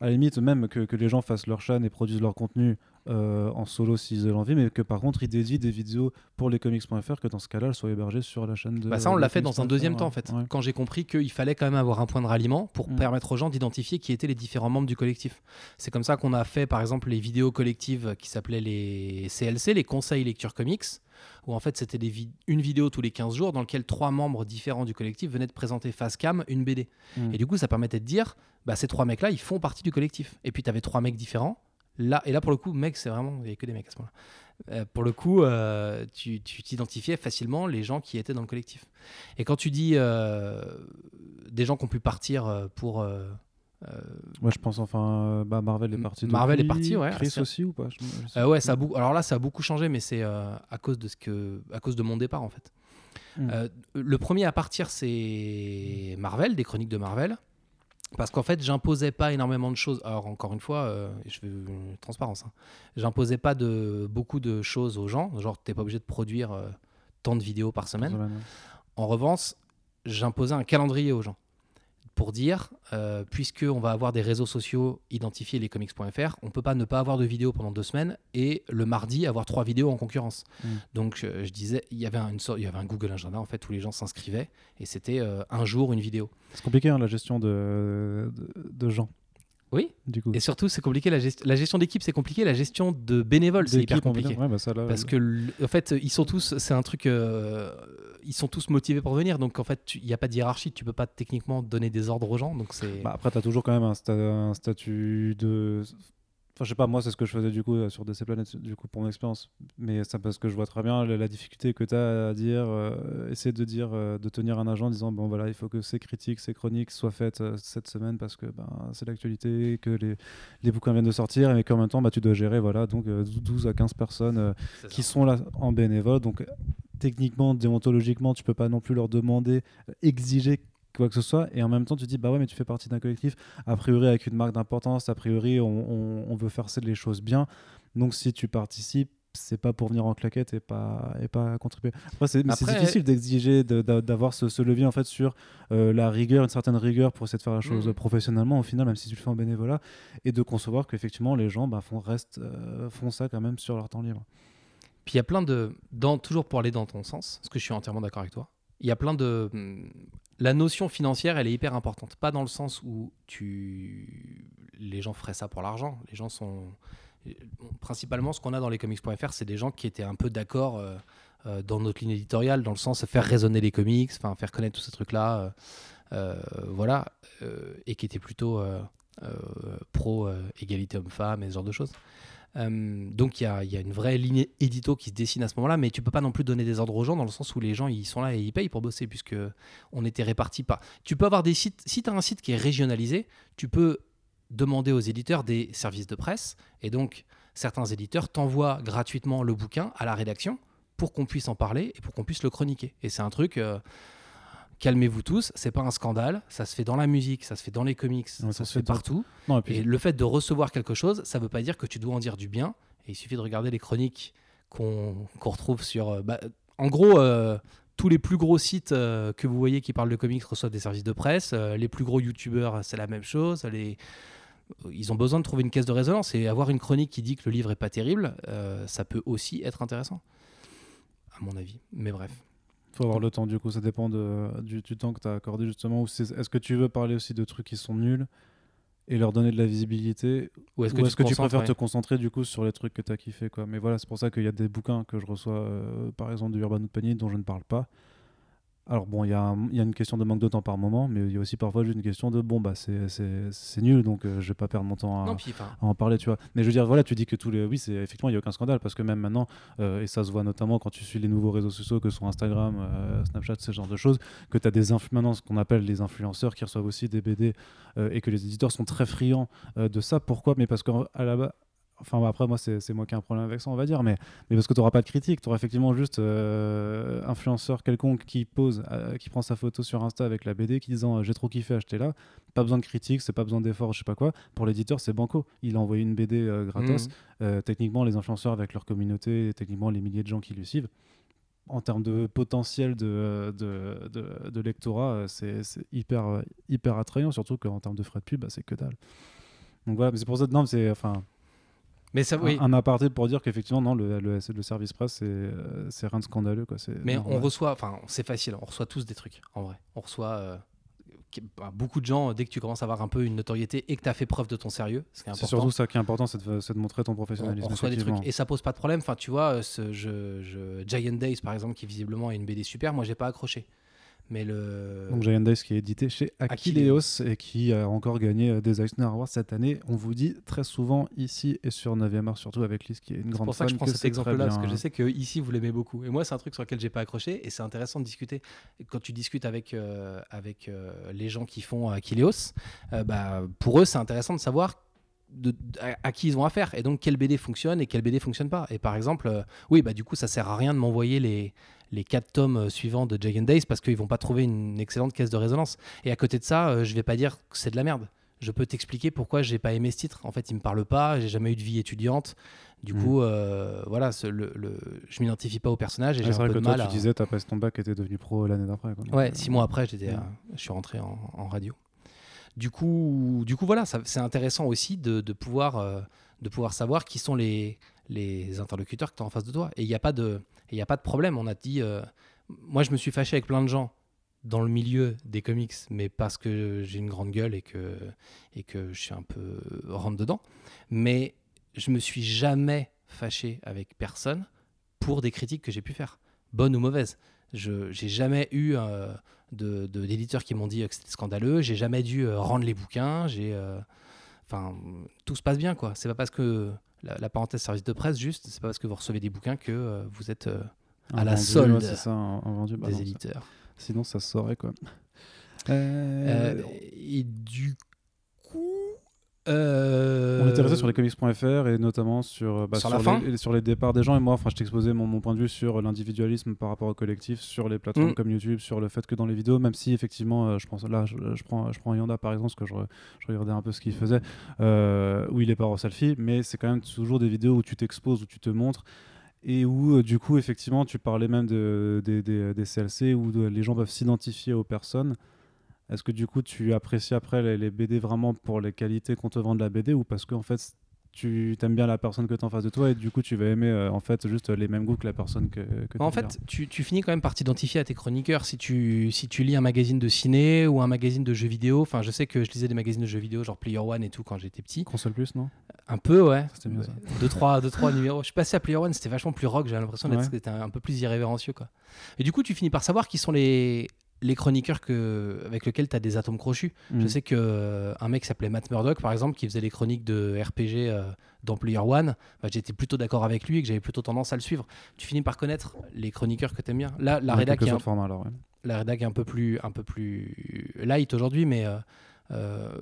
à la limite, même que, que les gens fassent leur chaîne et produisent leur contenu euh, en solo s'ils ont envie, mais que par contre, ils dédient des vidéos pour les comics.fr, que dans ce cas-là, elles soient hébergées sur la chaîne de. Bah ça, on l'a fait dans un deuxième temps en fait. Ouais. Quand j'ai compris qu'il fallait quand même avoir un point de ralliement pour Mm. permettre aux gens d'identifier qui étaient les différents membres du collectif. C'est comme ça qu'on a fait par exemple les vidéos collectives qui s'appelaient les CLC, les conseils lecture comics, où en fait c'était vi- une vidéo tous les 15 jours dans lequel trois membres différents du collectif venaient de présenter face cam une BD. Mm. Et du coup, ça permettait de dire, bah, ces trois mecs-là, ils font partie du collectif. Et puis, tu avais trois mecs différents. Là, et là, pour le coup, mec, c'est vraiment, il n'y avait que des mecs à ce moment-là. Euh, pour le coup, euh, tu t'identifiais facilement les gens qui étaient dans le collectif. Et quand tu dis euh, des gens qui ont pu partir pour. Ouais, je pense enfin, bah, Marvel est parti. Marvel est parti, ouais, Chris aussi ou pas? Je- je sais ouais, ça a beaucoup, alors là, ça a beaucoup changé, mais c'est à cause de ce que, à cause de mon départ en fait. Mm. Euh, le premier à partir, c'est Marvel, des chroniques de Marvel. Parce qu'en fait, j'imposais pas énormément de choses. Alors, encore une fois, euh, je veux une transparence. Hein. J'imposais pas de, beaucoup de choses aux gens. Genre, t'es pas obligé de produire euh, tant de vidéos par semaine. En revanche, j'imposais un calendrier aux gens pour dire, euh, puisque on va avoir des réseaux sociaux identifiés lescomics.fr, on peut pas ne pas avoir de vidéos pendant deux semaines et le mardi avoir trois vidéos en concurrence. Mm. Donc euh, je disais, il y avait une sorte, il y avait un Google Agenda en fait où les gens s'inscrivaient et c'était euh, un jour une vidéo. C'est compliqué hein, la gestion de, de, de gens, Oui. du coup. Et surtout, c'est compliqué la, gest- la gestion d'équipe, c'est compliqué. La gestion de bénévoles, c'est hyper compliqué. Ouais, bah ça, là, Parce que, en fait, ils sont tous, c'est un truc, euh, ils sont tous motivés pour venir. Donc, en fait, tu- il n'y a pas de hiérarchie. Tu peux pas techniquement donner des ordres aux gens. Donc, c'est. Bah, après, tu as toujours quand même un, sta- un statut de. Enfin, je sais pas, moi, c'est ce que je faisais du coup euh, sur DC Planète, du coup, pour mon expérience. Mais c'est parce que je vois très bien la, la difficulté que tu as à dire, euh, essayer de dire, euh, de tenir un agent en disant, bon voilà, il faut que ces critiques, ces chroniques soient faites cette semaine parce que ben, c'est l'actualité, que les, les bouquins viennent de sortir, et qu'en même temps, bah, tu dois gérer, voilà, donc euh, 12 à 15 personnes qui ça. sont là en bénévole. Donc, techniquement, déontologiquement, tu peux pas non plus leur demander, exiger quoi que ce soit. Et en même temps, tu dis, bah ouais, mais tu fais partie d'un collectif, a priori avec une marque d'importance, a priori, on, on- on veut faire les choses bien. Donc, si tu participes, c'est pas pour venir en claquette et pas, et pas contribuer. Après, c'est mais c'est Après- difficile d'exiger de- d'a- d'avoir ce, ce levier en fait sur euh, la rigueur, une certaine rigueur pour essayer de faire la chose Mhm. professionnellement au final, même si tu le fais en bénévolat, et de concevoir qu'effectivement les gens bah, font, restent, euh, font ça quand même sur leur temps libre. Puis il y a plein de. Dans, toujours pour aller dans ton sens, parce que je suis entièrement d'accord avec toi, il y a plein de. La notion financière, elle est hyper importante. Pas dans le sens où tu. Les gens feraient ça pour l'argent. Les gens sont. Principalement, ce qu'on a dans les comics.fr, c'est des gens qui étaient un peu d'accord euh, euh, dans notre ligne éditoriale, dans le sens de faire résonner les comics, faire connaître tous ces trucs-là. euh, voilà. et qui étaient plutôt euh, euh, pro euh, égalité homme-femme et ce genre de choses. Euh, donc il y a, une vraie ligne édito qui se dessine à ce moment-là, mais tu peux pas non plus donner des ordres aux gens dans le sens où les gens ils sont là et ils payent pour bosser puisque on était répartis pas. Tu peux avoir des sites, si tu as un site qui est régionalisé, tu peux demander aux éditeurs des services de presse et donc certains éditeurs t'envoient gratuitement le bouquin à la rédaction pour qu'on puisse en parler et pour qu'on puisse le chroniquer. Et c'est un truc. euh, Calmez-vous tous, c'est pas un scandale, ça se fait dans la musique, ça se fait dans les comics, Ouais, ça, se fait partout. Non, et puis, Et le fait de recevoir quelque chose, ça veut pas dire que tu dois en dire du bien. Et il suffit de regarder les chroniques qu'on retrouve sur. euh, bah, en gros, euh, tous les plus gros sites euh, que vous voyez qui parlent de comics reçoivent des services de presse. euh, les plus gros youtubeurs, c'est la même chose. Les... Ils ont besoin de trouver une caisse de résonance et avoir une chronique qui dit que le livre est pas terrible, ça peut aussi être intéressant, à mon avis. Mais bref. Faut avoir le temps du coup, ça dépend de, du, du temps que tu as accordé justement. Est-ce que tu veux parler aussi de trucs qui sont nuls et leur donner de la visibilité Ou est-ce que, tu, que préfères ouais. te concentrer du coup sur les trucs que tu as kiffé quoi Mais voilà, c'est pour ça qu'il y a des bouquins que je reçois, euh, par exemple du Urban Outpanier, dont je ne parle pas. Alors bon, il y, a y une question de manque de temps par moment, mais il y a aussi parfois juste une question de bon bah c'est- nul, donc euh, je vais pas perdre mon temps à, Non, puis, enfin, à en parler, tu vois. Mais je veux dire, voilà, tu dis que tous les. Oui, c'est effectivement, il n'y a aucun scandale parce que même maintenant, euh, et ça se voit notamment quand tu suis les nouveaux réseaux sociaux que sont Instagram, euh, Snapchat, ce genre de choses, que tu as des maintenant ce qu'on appelle les influenceurs qui reçoivent aussi des BD euh, et que les éditeurs sont très friands de ça. Pourquoi? Mais parce qu'à la base. Enfin, bah, après, moi, c'est moi qui ai un problème avec ça, on va dire, mais, mais parce que tu n'auras pas de critique, tu auras effectivement juste euh, influenceur quelconque qui pose, euh, qui prend sa photo sur Insta avec la BD, qui disant euh, j'ai trop kiffé, achetez là. Pas besoin de critique, c'est pas besoin d'effort, je sais pas quoi. Pour l'éditeur, c'est banco. Il a envoyé une BD euh, gratos. mhm. Techniquement, les influenceurs avec leur communauté, et techniquement les milliers de gens qui le suivent, en termes de potentiel de, de, de, de lectorat, c'est hyper, hyper attrayant, surtout qu'en termes de frais de pub, bah, c'est que dalle. Donc voilà, mais c'est pour ça que non, c'est enfin Mais ça, oui. un, un aparté pour dire qu'effectivement, non, le, le, le service presse, c'est euh, c'est rien de scandaleux. Quoi. Mais on reçoit, enfin, c'est facile, on reçoit tous des trucs, en vrai. On reçoit euh, bah, beaucoup de gens, dès que tu commences à avoir un peu une notoriété et que tu as fait preuve de ton sérieux, C'est surtout ça qui est important, c'est de, c'est de montrer ton on, professionnalisme. on reçoit des trucs et ça pose pas de problème. Enfin, tu vois, euh, ce je, je- Giant Days par exemple, qui visiblement est une BD super, moi j'ai pas accroché. Mais le. Donc Giant Days qui est édité chez Aquileos et qui a encore gagné euh, des Eisner Awards cette année. On vous dit très souvent ici et sur 9e art, surtout avec Lise qui est une c'est grande pour ça que je fan, prends que cet c'est exemple-là, parce que je sais que ici vous l'aimez beaucoup. Et moi, c'est un truc sur lequel j'ai pas accroché, et c'est intéressant de discuter. Quand tu discutes avec, euh, avec euh, les gens qui font Aquileos, euh, bah, pour eux, c'est intéressant de savoir de- à, à qui ils ont affaire, et donc quelle BD fonctionne et quelle BD fonctionne pas. Et par exemple, euh, oui, bah du coup, ça sert à rien de m'envoyer les les quatre tomes euh, suivants de Giant Days parce qu'ils vont pas trouver une excellente caisse de résonance. Et à côté de ça, euh, je vais pas dire que c'est de la merde. Je peux t'expliquer pourquoi j'ai pas aimé ce titre. En fait, il me parle pas. J'ai jamais eu de vie étudiante. Du Mhm. coup, euh, voilà, ce- le, le- je m'identifie pas au personnage et j'ai un vrai peu que de toi, mal. tu à- disais, t'as passé ton bac et t'es devenu pro l'année d'après. Ouais, six mois après, j'étais, ouais. euh, je suis rentré en, en radio. Du coup, du coup voilà, ça- c'est intéressant aussi de, de pouvoir, euh, de pouvoir savoir qui sont les, les interlocuteurs que tu as en face de toi. Et il n'y a, pas de- il y a pas de problème. On a dit, euh, moi je me suis fâché avec plein de gens dans le milieu des comics, mais parce que j'ai une grande gueule et que, et que je suis un peu rentre dedans. Mais je me suis jamais fâché avec personne pour des critiques que j'ai pu faire, bonnes ou mauvaises. Je j'ai jamais eu euh, de d'éditeurs qui m'ont dit euh, que c'était scandaleux. J'ai jamais dû euh, rendre les bouquins. J'ai, euh, enfin, tout se passe bien quoi. C'est pas parce que la, la parenthèse service de presse juste, c'est pas parce que vous recevez des bouquins que euh, vous êtes euh, à la vendu, solde ouais, ça, un, un vendu. Bah des non, ça- éditeurs. Sinon, ça saurait quoi. Euh, et du coup, euh, On était resté sur les comics.fr et notamment sur, bah, Sur la fin les, sur les départs des gens. Et moi, enfin, je t'exposais mon, mon point de vue sur l'individualisme par rapport au collectif, sur les plateformes Mm. comme YouTube, sur le fait que dans les vidéos, même si effectivement, euh, je pense là, je, je prends, je prends Yanda par exemple, parce que je, re- je regardais un peu ce qu'il faisait, euh, où il est pas en selfie, mais c'est quand même toujours des vidéos où tu t'exposes, où tu te montres. Et où, euh, du coup, effectivement, tu parlais même de, des- des- des CLC où de- les gens peuvent s'identifier aux personnes. Est-ce que du coup tu apprécies après les, les BD vraiment pour les qualités qu'on te vend de la BD ou parce que en fait tu aimes bien la personne que tu en face de toi et du coup tu vas aimer euh, en fait juste les mêmes goûts que la personne que, que En fait, tu, tu finis quand même par t'identifier à tes chroniqueurs si tu, si tu lis un magazine de ciné ou un magazine de jeux vidéo. Enfin, je sais que je lisais des magazines de jeux vidéo, genre Player One et tout, quand j'étais petit. console plus non? Un peu, ouais. C'était bien ça. Deux, trois, deux, trois numéros. Je suis passé à Player One, c'était vachement plus rock. J'avais l'impression d'être Ouais. c'était un, un peu plus irrévérencieux, quoi. Et du coup, tu finis par savoir qui sont les, les chroniqueurs que, avec lesquels tu as des atomes crochus. Je Mm. sais que euh, un mec s'appelait Matt Murdock, par exemple, qui faisait les chroniques de RPG euh, dans Player One, bah, j'étais plutôt d'accord avec lui et que j'avais plutôt tendance à le suivre. Tu finis par connaître les chroniqueurs que t'aimes bien. Là, la Ouais, rédac est un, alors ouais. la rédac est un peu plus, un peu plus light aujourd'hui, mais euh, euh,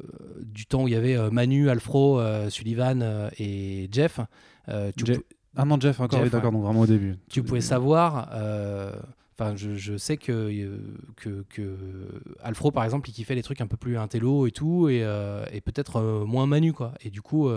du temps où il y avait Manu, Alfro, Sullivan et Jeff, tu, pou- Ah non Jeff encore Jeff, oui d'accord donc vraiment au début. tu pouvais début. savoir. Enfin, je, sais que, euh, que, que Alfro, par exemple, il kiffait les trucs un peu plus intello et tout, et, euh, peut-être euh, moins Manu, quoi. Et du coup,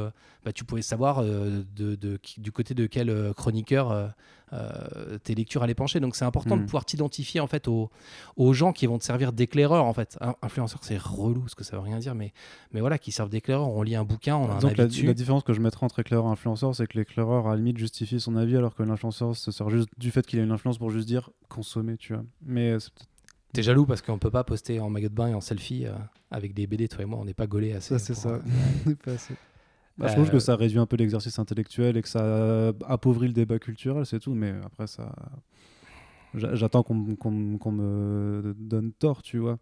bah, tu pouvais savoir du côté de quel chroniqueur euh, tes lectures allaient pencher. Donc c'est important de Mm. pouvoir t'identifier en fait aux, aux gens qui vont te servir d'éclaireur en fait. Un- influenceur c'est relou parce que ça veut rien dire, mais, mais voilà, qui servent d'éclaireur. On lit un bouquin, on a un Donc avis la, dessus. la différence que je mettrais entre éclaireur et influenceur, c'est que l'éclaireur à la limite justifie son avis, alors que l'influenceur se sert juste du fait qu'il a une influence pour juste dire consommer, tu vois. Mais euh, T'es jaloux parce qu'on peut pas poster en maillot de bain et en selfie euh, avec des BD, toi et moi, on n'est pas gaulés assez. ça, c'est ça. euh, Pas assez. Bah, je trouve Euh, que ça réduit un peu l'exercice intellectuel et que ça appauvrit le débat culturel, c'est tout. Mais après, ça. j'a- J'attends qu'on me donne tort, tu vois.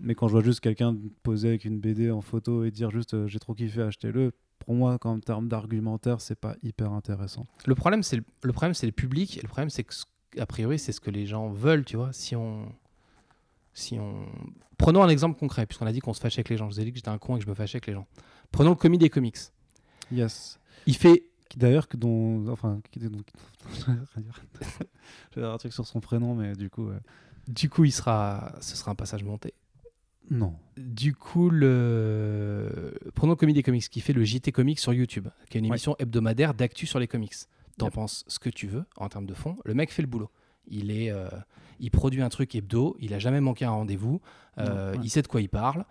Mais quand je vois juste quelqu'un poser avec une BD en photo et dire juste euh, j'ai trop kiffé, achetez-le, pour moi, en termes d'argumentaire, c'est pas hyper intéressant. Le problème, c'est le, le problème, c'est le public. Et le problème, c'est que, a priori, c'est ce que les gens veulent, tu vois. Si on, si on, prenons un exemple concret, puisqu'on a dit qu'on se fâchait avec les gens. Je vous ai dit que j'étais un con et que je me fâchais avec les gens. Prenons le commis des comics. Yes. Il fait, d'ailleurs, que dont. Enfin, qui était. donc- J'avais un truc sur son prénom, mais du coup. euh, du coup, il sera, ce sera un passage monté. Non. Du coup, le... prenons des comics qui fait le JT Comics sur YouTube, qui est une Ouais. émission hebdomadaire d'actu sur les comics. T'en Yep. penses ce que tu veux en termes de fond. Le mec fait le boulot. Il est, euh, il produit un truc hebdo. Il a jamais manqué un rendez-vous. euh, ouais. Il sait de quoi il parle.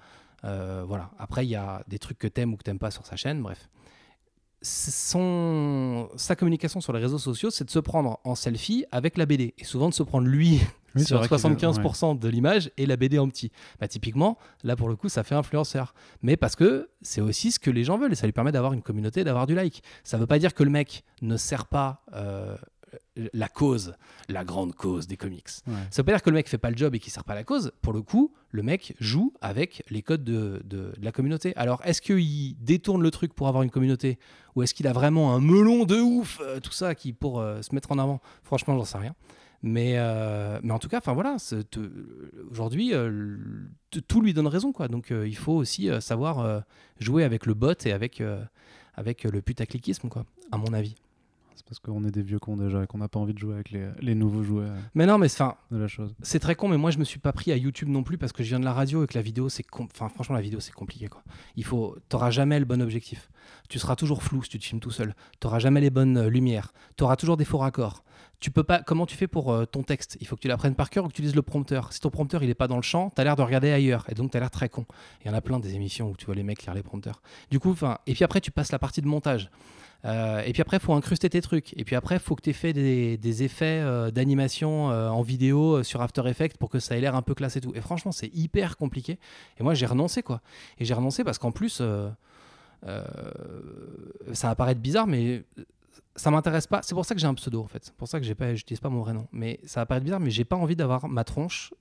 Euh, voilà. Après, il y a des trucs que t'aimes ou que t'aimes pas sur sa chaîne. Bref. Son... Sa communication sur les réseaux sociaux, c'est de se prendre en selfie avec la BD. Et souvent de se prendre lui Oui, sur vrai qu'il est- 75% de l'image et la BD en petit. Bah, typiquement, là pour le coup, ça fait influenceur. Mais parce que c'est aussi ce que les gens veulent et ça lui permet d'avoir une communauté, d'avoir du like. Ça veut pas dire que le mec ne sert pas euh, la cause, la grande cause des comics. Ouais. Ça veut pas dire que le mec fait pas le job et qu'il sert pas la cause. Pour le coup, le mec joue avec les codes de, de- de la communauté. Alors, est-ce qu'il détourne le truc pour avoir une communauté ou est-ce qu'il a vraiment un melon de ouf, euh, tout ça, qui pour euh, se mettre en avant? Franchement, j'en sais rien. Mais, euh, mais en tout cas, enfin voilà, aujourd'hui, tout lui donne raison, quoi. Donc, il faut aussi savoir jouer avec le bot et avec, avec le putacliquisme, quoi, à mon avis. C'est parce qu'on est des vieux cons déjà et qu'on n'a pas envie de jouer avec les, les nouveaux euh, Mais non, mais enfin. C'est très con, mais moi je me suis pas pris à YouTube non plus parce que je viens de la radio et que la vidéo c'est, enfin franchement la vidéo c'est compliqué quoi. Il faut, t'auras jamais le bon objectif. Tu seras toujours flou si tu te filmes tout seul. T'auras jamais les bonnes euh, lumières. T'auras toujours des faux raccords. Tu peux pas. Comment tu fais pour euh, ton texte? Il faut que tu l'apprennes par cœur ou que tu lises le prompteur? Si ton prompteur il est pas dans le champ, t'as l'air de regarder ailleurs et donc t'as l'air très con. Il y en a plein des émissions où tu vois les mecs lire les prompteurs. Du coup, enfin, et puis après tu passes la partie de montage. Euh, et puis après, il faut incruster tes trucs. Et puis après, il faut que tu aies fait des, effets euh, d'animation euh, en vidéo sur After Effects pour que ça ait l'air un peu classe et tout. Et franchement, c'est hyper compliqué. Et moi, j'ai renoncé, quoi. Et j'ai renoncé parce qu'en plus, ça va paraître bizarre, mais ça m'intéresse pas. C'est pour ça que j'ai un pseudo, en fait. C'est pour ça que j'ai pas, j'utilise pas mon vrai nom. Mais ça va paraître bizarre, mais j'ai pas envie d'avoir ma tronche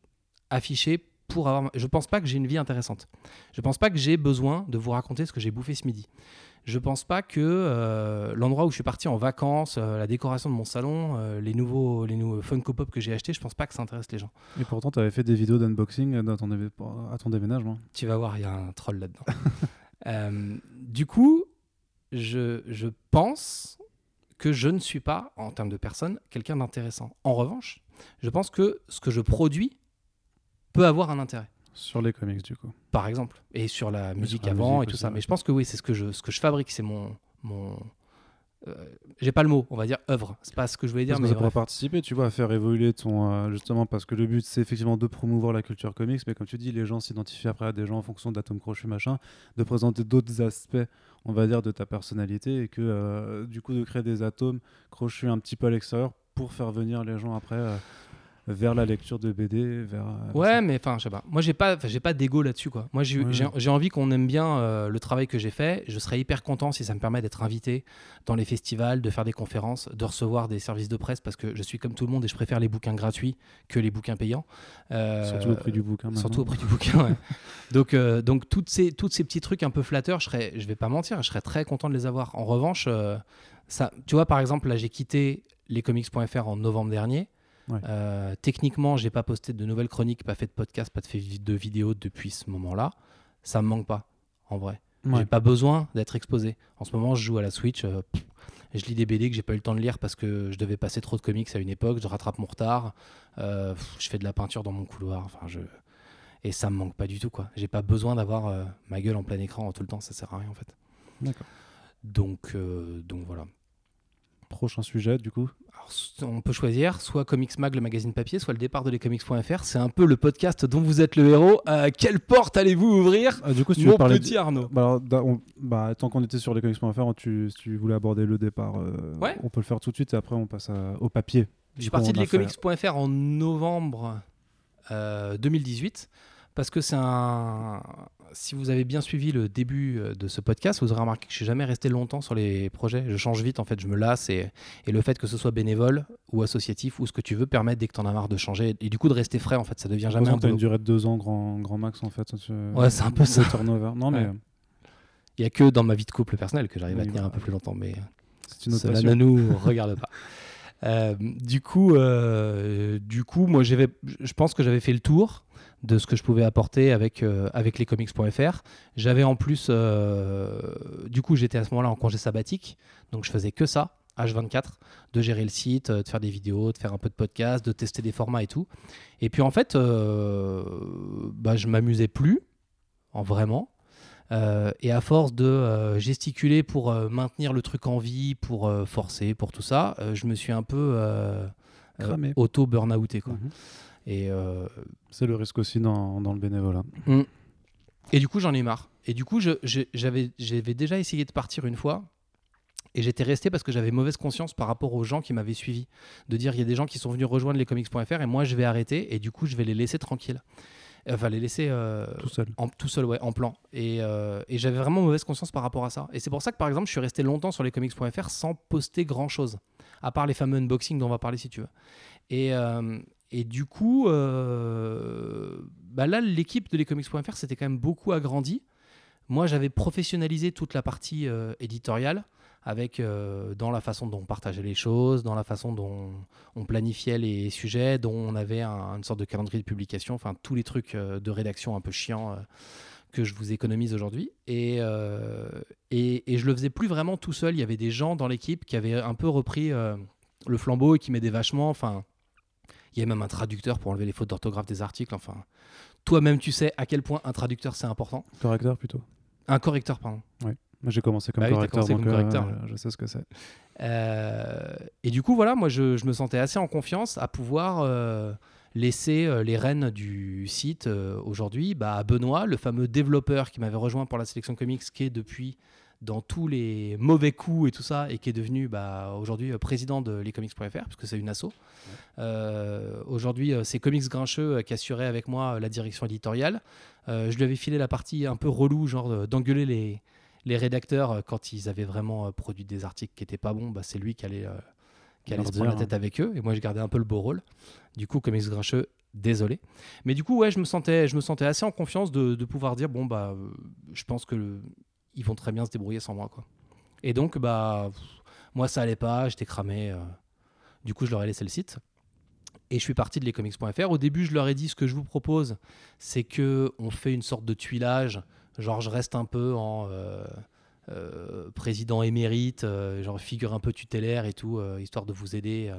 affichée pour avoir. Je pense pas que j'ai une vie intéressante. Je pense pas que j'ai besoin de vous raconter ce que j'ai bouffé ce midi. Je pense pas que euh, l'endroit où je suis parti en vacances, euh, la décoration de mon salon, euh, les nouveaux, les nouveaux Funko Pop que j'ai achetés, je pense pas que ça intéresse les gens. Et pourtant, tu avais fait des vidéos d'unboxing dans ton éve- à ton déménagement. Tu vas voir, il y a un troll là-dedans. Du coup, je, je pense que je ne suis pas, en termes de personne, quelqu'un d'intéressant. En revanche, je pense que ce que je produis peut avoir un intérêt. Sur les comics, du coup. par exemple, et sur la musique sur la avant musique et tout ça. ouais. Mais je pense que oui, c'est ce que je, ce que je fabrique, c'est mon, mon, euh, j'ai pas le mot, on va dire œuvre. C'est pas ce que je voulais dire, Parce mais ça pourrait bref. participer, tu vois, à faire évoluer ton. euh, justement, parce que le but, c'est effectivement de promouvoir la culture comics, mais comme tu dis, les gens s'identifient après à des gens en fonction d'atomes crochus, machin, de présenter d'autres aspects, on va dire, de ta personnalité, et que euh, du coup, de créer des atomes crochus un petit peu à l'extérieur pour faire venir les gens après vers la lecture de BD, vers. euh, Ouais, mais enfin, je sais pas. Moi, j'ai pas, j'ai pas d'ego là-dessus, quoi. Moi, j'ai Ouais. envie qu'on aime bien euh, le travail que j'ai fait. Je serais hyper content si ça me permet d'être invité dans les festivals, de faire des conférences, de recevoir des services de presse, parce que je suis comme tout le monde et je préfère les bouquins gratuits que les bouquins payants. Euh, Surtout au prix du bouquin. Surtout au prix du bouquin. ouais. donc, euh, donc toutes ces, toutes ces petits trucs un peu flatteurs, je serais, je vais pas mentir, je serais très content de les avoir. En revanche, ça, tu vois, par exemple, là, j'ai quitté lescomics.fr en novembre dernier. Ouais. Euh, techniquement, j'ai pas posté de nouvelles chroniques, pas fait de podcast, pas de fait de vidéos depuis ce moment-là. Ça me manque pas, en vrai. Ouais. J'ai pas besoin d'être exposé. En ce moment, je joue à la Switch. euh, pff, je lis des BD que j'ai pas eu le temps de lire parce que je devais passer trop de comics à une époque. Je rattrape mon retard. Euh, pff, je fais de la peinture dans mon couloir. Enfin, je et ça me manque pas du tout quoi. J'ai pas besoin d'avoir euh, ma gueule en plein écran tout le temps. Ça sert à rien en fait. D'accord. Donc donc voilà. Prochain sujet, du coup Alors, on peut choisir soit Comics Mag, le magazine papier, soit le départ de lescomics.fr. C'est un peu le podcast dont vous êtes le héros. Euh, quelle porte allez-vous ouvrir Ah, Du coup, si tu Mon veux parler. petit Arnaud. Bah, alors, da- on- bah, tant qu'on était sur lescomics.fr, tu, si tu voulais aborder le départ, euh, Ouais. on peut le faire tout de suite et après on passe à- au papier. Je suis parti de lescomics.fr en novembre euh, 2018 parce que c'est un. Si vous avez bien suivi le début euh, de ce podcast, vous aurez remarqué que je suis jamais resté longtemps sur les projets. Je change vite en fait, je me lasse et, et le fait que ce soit bénévole ou associatif ou ce que tu veux permet dès que tu en as marre de changer et du coup de rester frais en fait, ça devient jamais un t'as une durée de deux ans, grand, grand max en fait. Ouais, c'est un peu ça. turnover. Non, mais Ouais. Il y a que dans ma vie de couple personnelle que j'arrive à Oui, tenir un bah, peu plus longtemps, mais c'est une autre Cela passion. ne nous regarde pas. Euh, du coup, euh, du coup, moi, je pense que j'avais fait le tour de ce que je pouvais apporter avec euh, avec lescomics.fr. J'avais en plus, euh, du coup, j'étais à ce moment-là en congé sabbatique, donc je faisais que ça. H24, de gérer le site, euh, de faire des vidéos, de faire un peu de podcast, de tester des formats et tout. Et puis en fait, euh, bah, je m'amusais plus, en vraiment. Euh, et à force de gesticuler pour maintenir le truc en vie, pour forcer, pour tout ça, je me suis un peu auto-burnouté. quoi. Mhm. Et, euh, C'est le risque aussi dans, dans le bénévolat. et du coup, j'en ai marre. Et du coup, j'avais j'avais déjà essayé de partir une fois. Et j'étais resté parce que j'avais mauvaise conscience par rapport aux gens qui m'avaient suivi. De dire, il y a des gens qui sont venus rejoindre lescomics.fr et moi, je vais arrêter. Et du coup, je vais les laisser tranquilles. Enfin, les laisser euh, Tout seul. en, tout seul, ouais, en plan. Et, euh, et j'avais vraiment mauvaise conscience par rapport à ça. Et c'est pour ça que, par exemple, je suis resté longtemps sur lescomics.fr sans poster grand-chose. À part les fameux unboxings dont on va parler si tu veux. Et, euh, et du coup, euh, bah là, l'équipe de lescomics.fr s'était quand même beaucoup agrandie. Moi, j'avais professionnalisé toute la partie euh, éditoriale avec euh, dans la façon dont on partageait les choses, dans la façon dont on planifiait les sujets, dont on avait un- une sorte de calendrier de publication, enfin tous les trucs de rédaction un peu chiants que je vous économise aujourd'hui. Et, et, et je le faisais plus vraiment tout seul. Il y avait des gens dans l'équipe qui avaient un peu repris le flambeau et qui m'aidaient vachement. Enfin, il y a même un traducteur pour enlever les fautes d'orthographe des articles. Enfin, toi-même, tu sais à quel point un traducteur c'est important. Correcteur plutôt. Un correcteur, pardon. Moi j'ai commencé comme Bah oui, correcteur, commencé donc comme euh, correcteur. je sais ce que c'est. Euh, et du coup, voilà, moi, je, je me sentais assez en confiance à pouvoir euh, laisser les rênes du site aujourd'hui bah, à Benoît, le fameux développeur qui m'avait rejoint pour la sélection comics, qui est depuis dans tous les mauvais coups et tout ça, et qui est devenu bah, aujourd'hui euh, président de lescomics.fr, parce que c'est une asso. Euh, aujourd'hui, euh, c'est Comics Grincheux qui assurait avec moi la direction éditoriale. Euh, je lui avais filé la partie un peu relou, genre d'engueuler les, les rédacteurs, quand ils avaient vraiment produit des articles qui étaient pas bons, bah, c'est lui qui allait, euh, qui allait se prendre la dire, tête avec eux. Et moi, je gardais un peu le beau rôle. Du coup, Comics Grincheux, désolé. Mais du coup, ouais, je me sentais, je me sentais assez en confiance de, de pouvoir dire bon, bah, euh, je pense que le- ils vont très bien se débrouiller sans moi. Quoi. Et donc, bah, moi, ça allait pas, j'étais cramé. euh. du coup, je leur ai laissé le site. Et je suis parti de lescomics.fr. Au début, je leur ai dit ce que je vous propose, c'est que on fait une sorte de tuilage. Genre, je reste un peu en euh, euh, président émérite, genre figure un peu tutélaire et tout, histoire de vous aider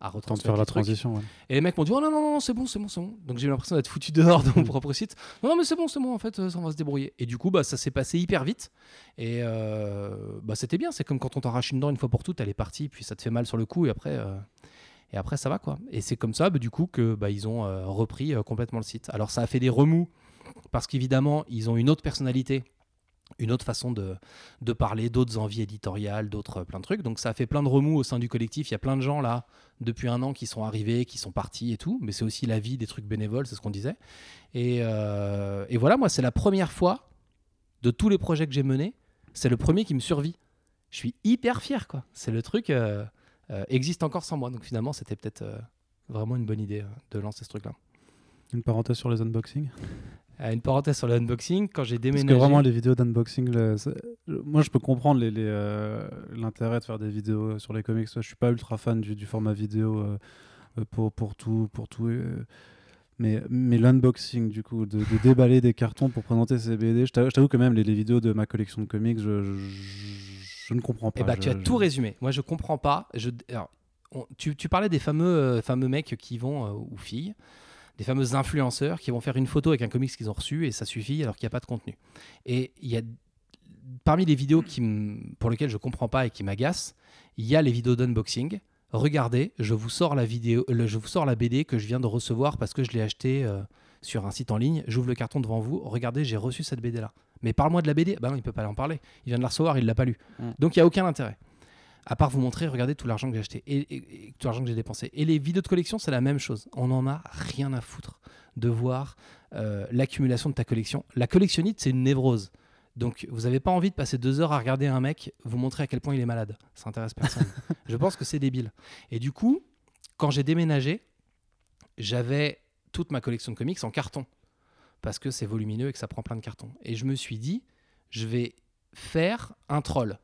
à Temps de retransmettre faire la transition. ouais. Et les mecs m'ont dit Oh non, non, non, c'est bon, c'est bon, c'est bon. Donc j'ai eu l'impression d'être foutu dehors de mon propre site. Non, non, mais c'est bon, c'est bon, en fait, euh, ça on va se débrouiller. Et du coup, bah, ça s'est passé hyper vite. Et euh, bah, c'était bien. C'est comme quand on t'arrache une dent une fois pour toutes, elle est partie, puis ça te fait mal sur le coup, et après. euh, et après, ça va quoi. Et c'est comme ça, bah, du coup, que bah, ils ont repris complètement le site. Alors, ça a fait des remous parce qu'évidemment, ils ont une autre personnalité, une autre façon de, parler, d'autres envies éditoriales, d'autres euh, plein de trucs. Donc, ça a fait plein de remous au sein du collectif. Il y a plein de gens là depuis un an qui sont arrivés, qui sont partis et tout. Mais c'est aussi la vie des trucs bénévoles, c'est ce qu'on disait. Et, euh, voilà, moi, c'est la première fois de tous les projets que j'ai menés, c'est le premier qui me survit. Je suis hyper fier, quoi. C'est le truc euh, euh, existe encore sans moi. Donc finalement, c'était peut-être vraiment une bonne idée de lancer ce truc-là. Une parenthèse sur les unboxings? Euh, une parenthèse sur le unboxing, quand j'ai Parce déménagé. que vraiment, les vidéos d'unboxing, le- moi je peux comprendre les- les, euh, l'intérêt de faire des vidéos euh, sur les comics. Je suis pas ultra fan du, du format vidéo euh, pour, pour tout. Pour tout euh, mais, mais l'unboxing, du coup, de, de déballer des cartons pour présenter ces BD, je t'avoue que même les, les vidéos de ma collection de comics, je, je, je ne comprends pas. Eh bah, tu as tout résumé. Moi, je comprends pas. Je, alors, on- tu, tu parlais des fameux, fameux mecs qui vont, ou filles, des fameux influenceurs qui vont faire une photo avec un comics qu'ils ont reçu et ça suffit alors qu'il n'y a pas de contenu. Et il y a parmi les vidéos qui pour lesquelles je comprends pas et qui m'agacent, il y a les vidéos d'unboxing. Regardez, je vous sors la vidéo, le- je vous sors la BD que je viens de recevoir parce que je l'ai acheté euh, sur un site en ligne. J'ouvre le carton devant vous. Regardez, j'ai reçu cette BD là. Mais parle-moi de la BD. Bah non, il peut pas en parler. Il vient de la recevoir, il l'a pas lu. Mm. Donc il y a aucun intérêt. À part vous montrer, regardez tout l'argent que j'ai acheté et, et- et tout l'argent que j'ai dépensé. Et les vidéos de collection, c'est la même chose. On en a rien à foutre de voir euh, l'accumulation de ta collection. La collectionnite, c'est une névrose. Donc, vous n'avez pas envie de passer deux heures à regarder un mec vous montrer à quel point il est malade. Ça intéresse personne. Je pense que c'est débile. Et du coup, quand j'ai déménagé, j'avais toute ma collection de comics en carton. Parce que c'est volumineux et que ça prend plein de cartons. Et je me suis dit, je vais faire un troll.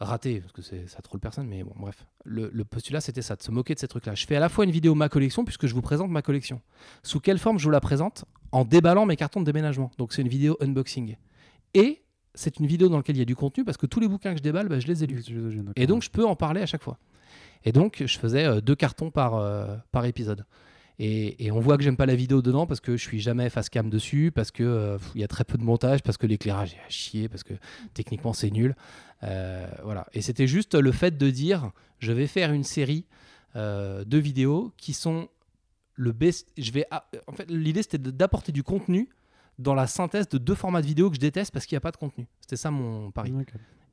Raté, parce que ça troll personne, mais bon, bref. Le, le postulat, c'était ça, de se moquer de ces trucs-là. Je fais à la fois une vidéo ma collection, puisque je vous présente ma collection. Sous quelle forme je vous la présente En déballant mes cartons de déménagement. Donc c'est une vidéo unboxing. Et c'est une vidéo dans laquelle il y a du contenu, parce que tous les bouquins que je déballe, bah, je les ai lus. Et donc, je peux en parler à chaque fois. Et donc, je faisais euh, deux cartons par, euh, par épisode. Et, et on voit que j'aime pas la vidéo dedans parce que je suis jamais face cam dessus, parce que euh, il y a très peu de montage, parce que l'éclairage est à chier, parce que techniquement c'est nul. Euh, voilà. Et c'était juste le fait de dire, je vais faire une série euh, de vidéos qui sont le best. Je vais. ah, en fait, l'idée c'était d'apporter du contenu dans la synthèse de deux formats de vidéos que je déteste parce qu'il n'y a pas de contenu. C'était ça mon pari.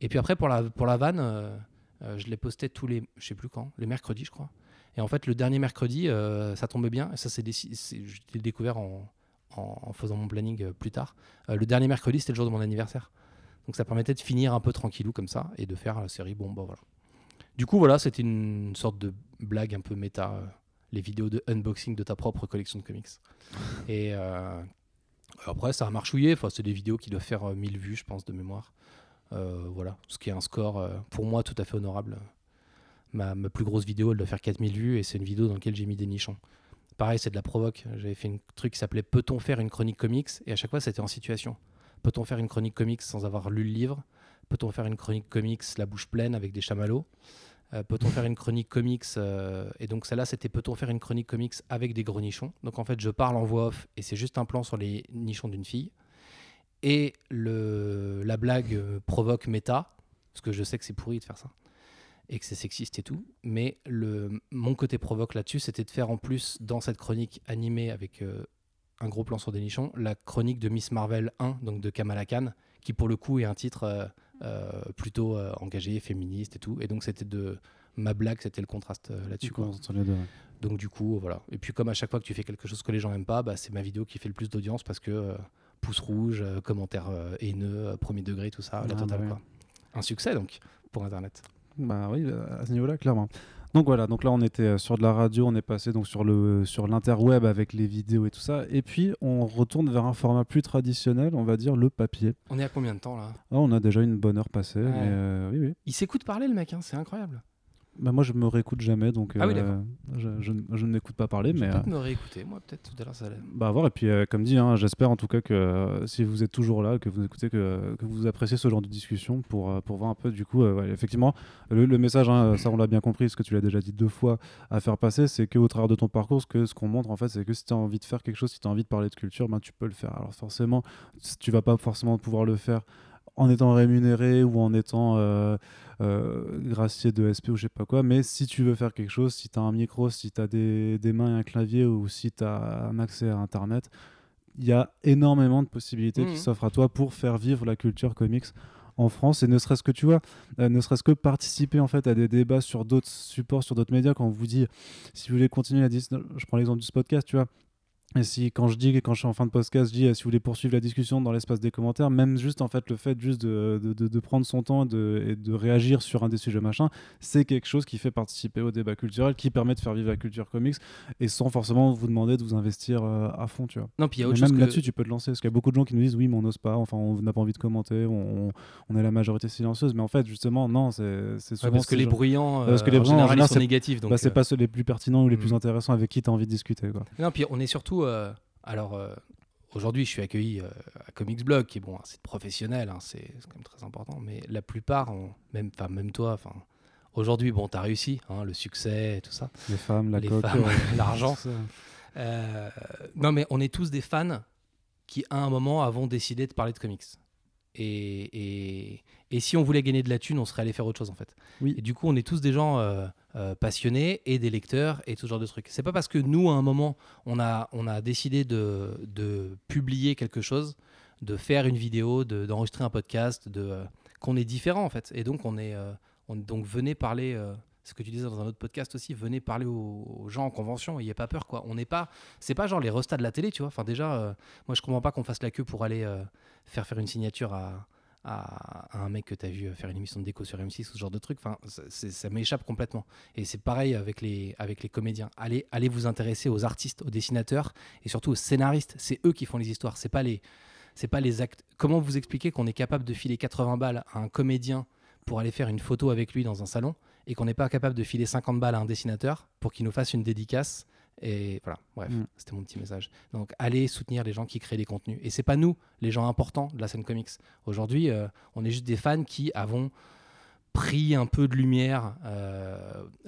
Et puis après, pour la, pour la vanne, euh, euh, je l'ai posté tous les, je sais plus quand, les mercredis, je crois. Et en fait, le dernier mercredi, euh, ça tombait bien. Ça, c'est découvert en, faisant mon planning euh, plus tard. Euh, le dernier mercredi, c'était le jour de mon anniversaire. Donc ça permettait de finir un peu tranquillou comme ça et de faire la série. Bon, bah voilà. Du coup, voilà, c'était une sorte de blague un peu méta. les vidéos de unboxing de ta propre collection de comics. Et après, ça a marchouillé. Enfin, c'est des vidéos qui doivent faire euh, 1000 vues, je pense, de mémoire. Voilà, ce qui est un score pour moi tout à fait honorable. Ma, plus grosse vidéo, elle doit faire 4000 vues et c'est une vidéo dans laquelle j'ai mis des nichons. Pareil, c'est de la provoque. J'avais fait un truc qui s'appelait Peut-on faire une chronique comics? Et à chaque fois, c'était en situation. Peut-on faire une chronique comics sans avoir lu le livre? Peut-on faire une chronique comics la bouche pleine avec des chamallows? Euh, Peut-on faire une chronique comics euh, Et donc celle-là, c'était Peut-on faire une chronique comics avec des gros nichons? Donc en fait, je parle en voix off et c'est juste un plan sur les nichons d'une fille. Et le, la blague euh, provoque méta, parce que je sais que c'est pourri de faire ça, et que c'est sexiste et tout. Mais le, mon côté provoque là-dessus, c'était de faire en plus, dans cette chronique animée avec euh, un gros plan sur des nichons, la chronique de Miss Marvel 1, donc de Kamala Khan, qui pour le coup est un titre euh, euh, plutôt engagé, féministe et tout. Et donc c'était de ma blague, c'était le contraste là-dessus. quoi. Entre les deux, ouais. Donc du coup, voilà. Et puis comme à chaque fois que tu fais quelque chose que les gens n'aiment pas, bah, c'est ma vidéo qui fait le plus d'audience parce que pouce rouge, commentaires haineux, premier degré, tout ça, la Ah, totale bah quoi. Un succès donc pour Internet. Bah oui, à ce niveau-là, clairement. Donc voilà, donc là on était euh, sur de la radio, on est passé donc sur le sur l'interweb avec les vidéos et tout ça, et puis on retourne vers un format plus traditionnel, on va dire le papier. On est à combien de temps là? Ah, on a déjà une bonne heure passée, Ouais. mais euh, oui, oui. Il s'écoute parler le mec, hein, c'est incroyable. Bah, moi je me réécoute jamais, donc Ah oui, euh, je, je, je ne m'écoute pas parler, Je mais peut-être euh, me réécouter, moi peut-être tout à l'heure ça allait. bah à voir. Et puis euh, comme dit, hein, j'espère en tout cas que euh, si vous êtes toujours là, que vous écoutez, que, que vous appréciez ce genre de discussion pour, pour voir un peu du coup, euh, ouais, effectivement, le, le message, hein, ça on l'a bien compris, ce que tu l'as déjà dit deux fois à faire passer, c'est qu'au travers de ton parcours, ce que ce qu'on montre en fait, c'est que si tu as envie de faire quelque chose, si tu as envie de parler de culture, ben, tu peux le faire. Alors forcément, tu vas pas forcément pouvoir le faire en étant rémunéré ou en étant euh, euh, gracier de SP ou je sais pas quoi, mais si tu veux faire quelque chose, si tu as un micro, si tu as des, des mains et un clavier ou si tu as un accès à Internet, il y a énormément de possibilités qui s'offrent à toi pour faire vivre la culture comics en France. Et ne serait-ce que tu vois euh, ne serait-ce que participer en fait à des débats sur d'autres supports sur d'autres médias quand on vous dit si vous voulez continuer à dire je prends l'exemple du podcast tu vois et si quand je dis quand je suis en fin de podcast, je dis euh, si vous voulez poursuivre la discussion dans l'espace des commentaires, même juste en fait le fait juste de, de, de- de prendre son temps et de, et de réagir sur un des sujets machin, c'est quelque chose qui fait participer au débat culturel, qui permet de faire vivre la culture comics et sans forcément vous demander de vous investir euh, à fond, tu vois. Non, puis il y a autre chose même que... là-dessus, tu peux te lancer parce qu'il y a beaucoup de gens qui nous disent oui, mais on n'ose pas, enfin on n'a pas envie de commenter, on, on- est la majorité silencieuse, mais en fait justement non, c'est c'est Ouais, souvent parce que les bruyants, euh, Parce que les bruyants, en général, sont négatifs. Donc, bah, c'est euh, pas ceux les plus pertinents ou les plus intéressants avec qui tu as envie de discuter quoi. Non, puis on est surtout. Euh, alors, euh, aujourd'hui, je suis accueilli euh, à Comics Blog, qui est bon, site professionnel, hein, c'est c'est quand même très important. Mais la plupart, on- même, toi, enfin, aujourd'hui, bon, t'as réussi, hein, le succès, et tout ça, Les femmes, la les coque, femmes, l'argent. non, mais on est tous des fans qui, à un moment, avons décidé de parler de comics. Et, et, et si on voulait gagner de la thune, on serait allé faire autre chose en fait. Oui. Et du coup, on est tous des gens euh, passionnés et des lecteurs et tout ce genre de trucs. C'est pas parce que nous, à un moment, on a, on a décidé de, de publier quelque chose, de faire une vidéo, de- d'enregistrer un podcast, de, euh, qu'on est différent en fait. Et donc, on est, euh, on, donc venez parler. ce que tu disais dans un autre podcast aussi, venez parler aux, gens en convention, il n'y a pas peur quoi. On n'est pas, c'est pas genre les restats de la télé, tu vois. Enfin déjà, moi je comprends pas qu'on fasse la queue pour aller faire faire une signature à, à, un mec que tu as vu faire une émission de déco sur M6 ou ce genre de truc. Enfin, ça- ça m'échappe complètement. Et c'est pareil avec les, avec les comédiens. Allez, allez vous intéresser aux artistes, aux dessinateurs et surtout aux scénaristes. C'est eux qui font les histoires. C'est pas les, c'est pas les actes. Comment vous expliquer qu'on est capable de filer 80 balles à un comédien pour aller faire une photo avec lui dans un salon et qu'on n'est pas capable de filer 50 balles à un dessinateur pour qu'il nous fasse une dédicace et voilà, bref, Mm. c'était mon petit message. Donc, allez soutenir les gens qui créent des contenus. Et c'est pas nous, les gens importants de la scène comics. Aujourd'hui, euh, on est juste des fans qui avons pris un peu de lumière euh,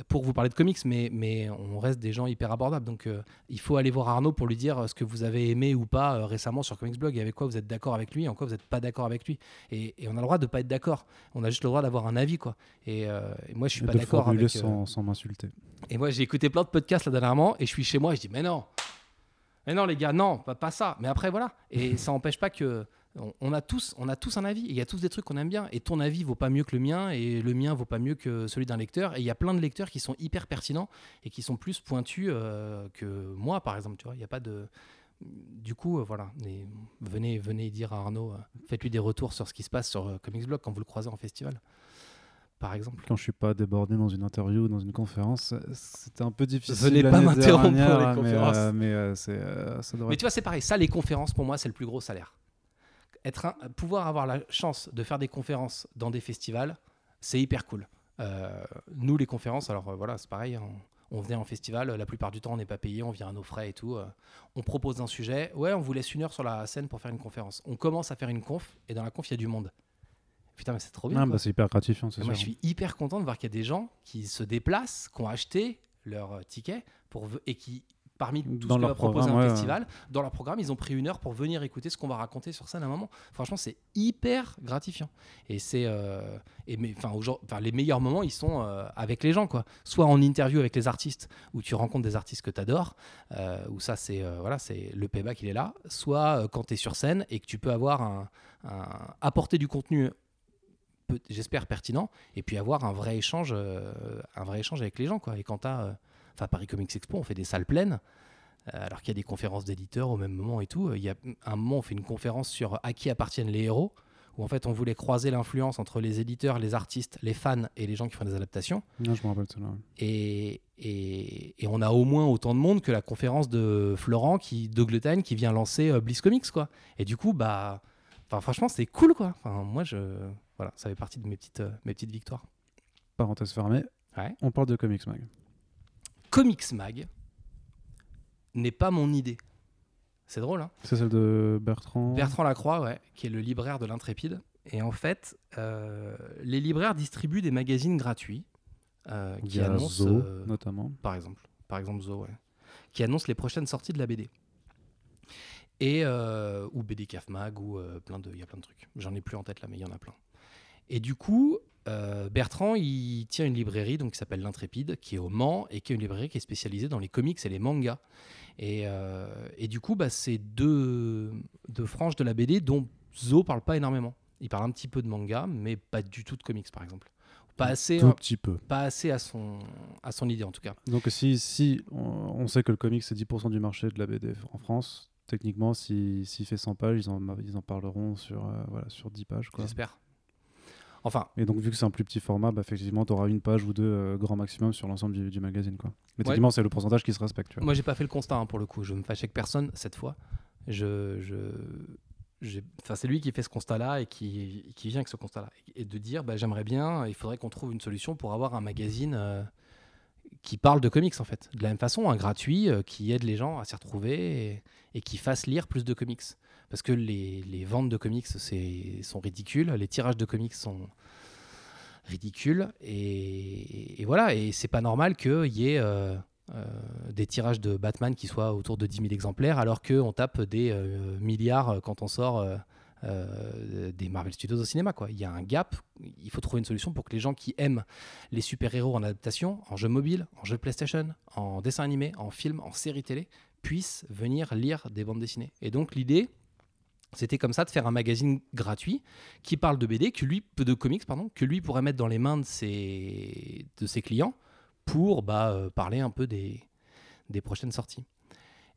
pour vous parler de comics, mais, mais on reste des gens hyper abordables. Donc, euh, il faut aller voir Arnaud pour lui dire ce que vous avez aimé ou pas euh, récemment sur Comics Blog et avec quoi vous êtes d'accord avec lui et en quoi vous n'êtes pas d'accord avec lui. Et, et on a le droit de pas être d'accord. On a juste le droit d'avoir un avis, quoi. Et, euh, et moi, je suis Et pas d'accord avec. euh, sans, sans m'insulter. et moi, j'ai écouté plein de podcasts là dernièrement et je suis chez moi et je dis, mais non, mais non, les gars, non, pas, pas ça. Mais après, voilà. Et ça n'empêche pas que. On, on a tous, on a tous un avis. Il y a tous des trucs qu'on aime bien. Et ton avis vaut pas mieux que le mien. Et le mien vaut pas mieux que celui d'un lecteur. Et il y a plein de lecteurs qui sont hyper pertinents et qui sont plus pointus euh, que moi, par exemple. Tu vois, il n'y a pas de. Du coup, euh, voilà. Venez, venez dire à Arnaud, euh, faites-lui des retours sur ce qui se passe sur euh, Comics Blog quand vous le croisez en festival, par exemple. Quand je suis pas débordé dans une interview ou dans une conférence, c'était un peu difficile. Venez pas m'interrompre pour les dernière, mais, conférences. euh, Mais, euh, c'est, euh, ça devrait Mais tu vois, c'est pareil. Ça, les conférences, pour moi, c'est le plus gros salaire. Être un- pouvoir avoir la chance de faire des conférences dans des festivals, c'est hyper cool. Euh, nous, les conférences, alors euh, voilà, c'est pareil. On, on venait en festival, la plupart du temps, on n'est pas payé, on vient à nos frais et tout. euh, on propose un sujet. Ouais, on vous laisse une heure sur la scène pour faire une conférence. On commence à faire une conf, et dans la conf, il y a du monde. Putain, mais c'est trop bien. Ah, bah, c'est hyper gratifiant, c'est moi, je suis hyper content de voir qu'il y a des gens qui se déplacent, qui ont acheté leur ticket pour et qui, parmi tout Dans ce que leur va proposer un ouais, festival, dans leur programme, ils ont pris une heure pour venir écouter ce qu'on va raconter sur scène à un moment. Franchement, c'est hyper gratifiant. Et c'est, euh, et mais, les meilleurs moments, ils sont euh, avec les gens, quoi. Soit en interview avec les artistes, où tu rencontres des artistes que tu adores, où ça, c'est euh, voilà, c'est le payback, il est là. Soit euh, quand tu es sur scène et que tu peux avoir un, un- apporter du contenu j'espère pertinent et puis avoir un vrai échange euh, un vrai échange avec les gens quoi et quand t'as euh, enfin Paris Comics Expo on fait des salles pleines euh, alors qu'il y a des conférences d'éditeurs au même moment et tout il y a un moment on fait une conférence sur à qui appartiennent les héros où en fait on voulait croiser l'influence entre les éditeurs les artistes les fans et les gens qui font des adaptations Non, je me rappelle et, et, et on a au moins autant de monde que la conférence de Florent qui qui vient lancer euh, Bliss Comics quoi et du coup bah enfin franchement c'est cool quoi enfin moi je voilà ça fait partie de mes petites euh, mes petites victoires Parenthèse fermée. Ouais. On parle de Comics Mag. Comics Mag n'est pas mon idée c'est drôle hein C'est celle de Bertrand. Bertrand Lacroix ouais qui est le libraire de l'Intrépide et en fait euh, les libraires distribuent des magazines gratuits euh, qui annoncent Zo, euh, notamment. par exemple. Par exemple Zo, ouais. Qui annonce les prochaines sorties de la BD. Et, ou BD Caf Mag, ou plein de, il y a plein de trucs. J'en ai plus en tête là, mais il y en a plein. Et du coup, euh, Bertrand, il tient une librairie donc, qui s'appelle L'Intrépide, qui est au Mans, et qui est une librairie qui est spécialisée dans les comics et les mangas. Et, euh, et du coup, bah, c'est deux, deux franges de la BD dont Zo parle pas énormément. Il parle un petit peu de manga, mais pas du tout de comics, par exemple. Pas assez, Tout petit peu. pas assez à son, à son idée, en tout cas. Donc si, si on, on sait que le comics c'est 10% du marché de la BD en France, techniquement s'il s'il fait 100 pages, ils en, ils en parleront sur, euh, voilà, sur 10 pages. J'espère. Enfin, Et donc vu que c'est un plus petit format, bah, effectivement tu auras une page ou deux euh, grand maximum sur l'ensemble du, du magazine. Quoi. Mais Ouais. techniquement c'est le pourcentage qui se respecte. Tu vois. moi, j'ai pas fait le constat hein, pour le coup. Je me fâche avec personne cette fois. Je, je, j'ai- enfin, c'est lui qui fait ce constat-là et qui, qui vient avec ce constat-là. Et de dire, bah, j'aimerais bien, il faudrait qu'on trouve une solution pour avoir un magazine euh, qui parle de comics en fait. De la même façon, un gratuit euh, qui aide les gens à s'y retrouver et, et qui fasse lire plus de comics. Parce que les, ventes de comics sont ridicules, les tirages de comics sont ridicules. Et, voilà, et c'est pas normal qu'il y ait euh, euh, des tirages de Batman qui soient autour de 10 000 exemplaires, alors qu'on tape des euh, milliards quand on sort des Marvel Studios au cinéma. Il y a un gap, il faut trouver une solution pour que les gens qui aiment les super-héros en adaptation, en jeu mobile, en jeu PlayStation, en dessin animé, en film, en série télé, puissent venir lire des bandes dessinées. Et donc l'idée, c'était comme ça de faire un magazine gratuit qui parle de BD, que lui, de comics, pardon, que lui pourrait mettre dans les mains de ses, de ses clients pour bah, euh, parler un peu des, des prochaines sorties.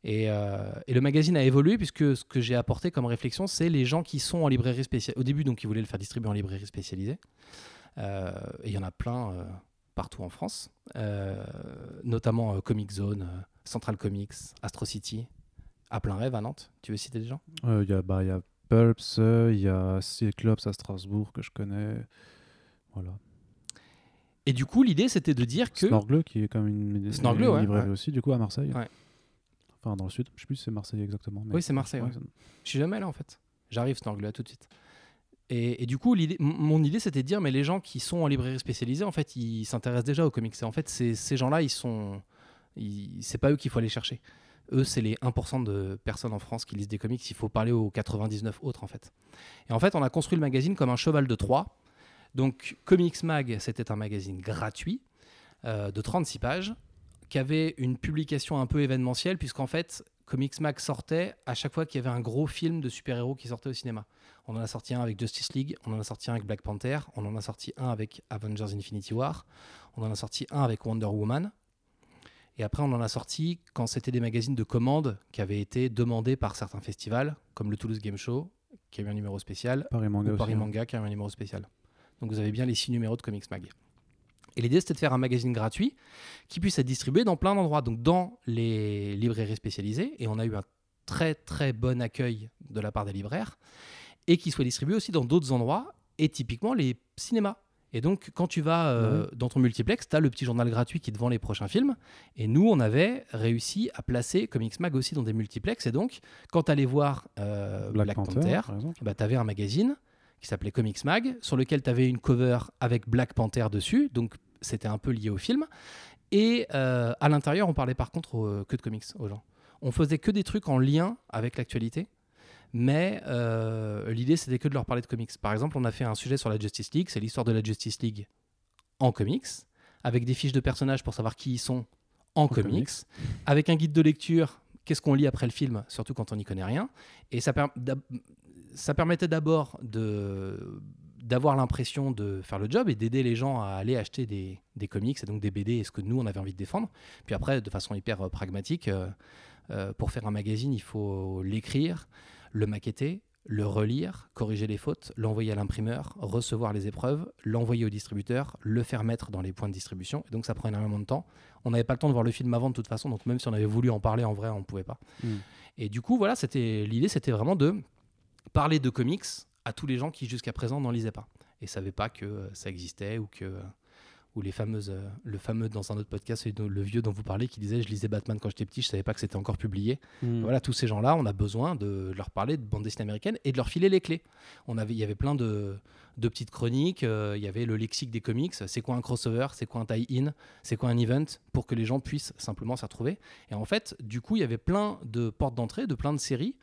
Euh, et, le magazine a évolué puisque ce que j'ai apporté comme réflexion, c'est les gens qui sont en librairie spécialisée. Au début, donc, ils voulaient le faire distribuer en librairie spécialisée. Euh, et il y en a plein partout en France, notamment Comic Zone, Central Comics, Astro City, à plein rêve à Nantes. Tu veux citer des gens? Il y, a, bah, y a Pulps, il y a Cyclops à Strasbourg que je connais. Voilà. Et du coup, l'idée, c'était de dire que. Snorgle, qui est comme une, librairie aussi, du coup, à Marseille. Ouais. Enfin, dans le sud. Je sais plus si c'est Marseille exactement. Oui, c'est Marseille. Je suis jamais là, en fait. J'arrive, Snorgle, là, tout de suite. Et, du coup, mon idée, c'était de dire, mais les gens qui sont en librairie spécialisée, en fait, ils s'intéressent déjà aux comics. Et en fait, ces gens-là, ils sont. C'est pas eux qu'il faut aller chercher. Eux, c'est les 1% de personnes en France qui lisent des comics. Il faut parler aux 99 autres, en fait. Et en fait, on a construit le magazine comme un cheval de Troie. Donc, Comics Mag, c'était un magazine gratuit euh, de 36 pages qui avait une publication un peu événementielle, puisqu'en fait, Comics Mag sortait à chaque fois qu'il y avait un gros film de super-héros qui sortait au cinéma. On en a sorti un avec Justice League, on en a sorti un avec Black Panther, on en a sorti un avec Avengers Infinity War, on en a sorti un avec Wonder Woman. Et après, on en a sorti quand c'était des magazines de commande qui avaient été demandés par certains festivals, comme le Toulouse Game Show, qui a eu un numéro spécial, Paris Manga, ou Paris hein. Manga, qui a eu un numéro spécial. Donc vous avez bien les six numéros de Comics Mag. Et l'idée, c'était de faire un magazine gratuit qui puisse être distribué dans plein d'endroits, donc dans les librairies spécialisées. Et on a eu un très très bon accueil de la part des libraires, et qui soit distribué aussi dans d'autres endroits, et typiquement les cinémas. Et donc, quand tu vas euh, dans ton multiplex, tu as le petit journal gratuit qui te vend les prochains films. Et nous, on avait réussi à placer Comics Mag aussi dans des multiplex. Et donc, quand tu allais voir euh, Black, Panther, bah, tu avais un magazine qui s'appelait Comics Mag, sur lequel tu avais une cover avec Black Panther dessus, donc c'était un peu lié au film. Et euh, à l'intérieur, on parlait par contre que de comics aux gens. On faisait que des trucs en lien avec l'actualité, mais euh, l'idée c'était que de leur parler de comics. Par exemple, on a fait un sujet sur la Justice League, c'est l'histoire de la Justice League en comics, avec des fiches de personnages pour savoir qui ils sont en, comics, avec un guide de lecture, qu'est-ce qu'on lit après le film, surtout quand on n'y connaît rien. Et ça, permet ça permettait d'abord de d'avoir l'impression de faire le job et d'aider les gens à aller acheter des, des, comics et donc des BD et ce que nous on avait envie de défendre. Puis après, de façon hyper euh, pragmatique, euh, euh, pour faire un magazine, il faut l'écrire, le maqueter, le relire, corriger les fautes, l'envoyer à l'imprimeur, recevoir les épreuves, l'envoyer au distributeur, le faire mettre dans les points de distribution. Et donc ça prend énormément de temps. On n'avait pas le temps de voir le film avant de toute façon, donc même si on avait voulu en parler en vrai, on ne pouvait pas. Hmm. Et du coup, voilà, c'était l'idée, c'était vraiment de parler de comics à tous les gens qui jusqu'à présent n'en lisaient pas et savaient pas que euh, ça existait ou que ou les fameuses euh, le fameux dans un autre podcast le vieux dont vous parlez qui disait je lisais Batman quand j'étais petit je savais pas que c'était encore publié. Hmm. voilà tous ces gens là on a besoin de leur parler de bande dessinée américaine et de leur filer les clés. On avait il y avait plein de, de petites chroniques il y avait le lexique des comics c'est quoi un crossover c'est quoi un tie-in c'est quoi un event pour que les gens puissent simplement s'y retrouver. Et en fait du coup il y avait plein de portes d'entrée de plein de séries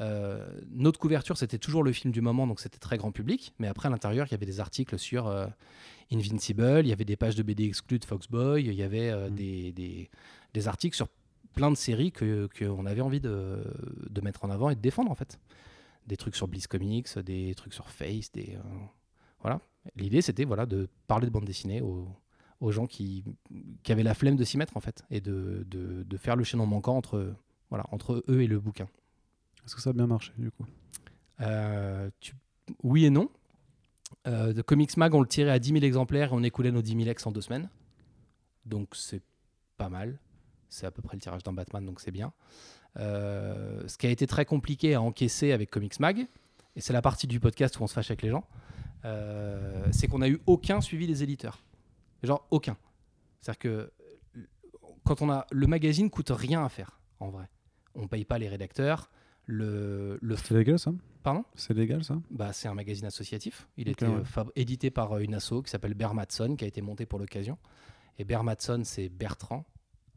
euh, notre couverture, c'était toujours le film du moment, donc c'était très grand public. Mais après, à l'intérieur, il y avait des articles sur euh, Invincible, il y avait des pages de BD exclues de Foxboy, il y avait euh, mm. des, des, articles sur plein de séries qu'on que avait envie de, de, mettre en avant et de défendre, en fait. Des trucs sur Bliss Comics, des trucs sur Face, des. voilà. L'idée, c'était voilà, de parler de bande dessinée aux, aux gens qui, qui, avaient la flemme de s'y mettre, en fait, et de, de, de faire le chaînon manquant entre, voilà, entre eux et le bouquin. Est-ce que ça a bien marché du coup? Euh, Oui et non. Euh, de Comics Mag, on le tirait à 10 000 exemplaires et on écoulait nos 10 000 ex en deux semaines. Donc c'est pas mal. C'est à peu près le tirage d'un Batman, donc c'est bien. Euh, ce qui a été très compliqué à encaisser avec Comics Mag, et c'est la partie du podcast où on se fâche avec les gens, c'est qu'on n'a eu aucun suivi des éditeurs. Genre aucun. C'est-à-dire que quand on a le magazine coûte rien à faire en vrai. On paye pas les rédacteurs, le, le c'est légal ça? Pardon? C'est légal ça? Bah, C'est un magazine associatif. Il était euh, édité par euh, une asso qui s'appelle Bermatson, qui a été monté pour l'occasion. Et Bermatson, c'est Bertrand,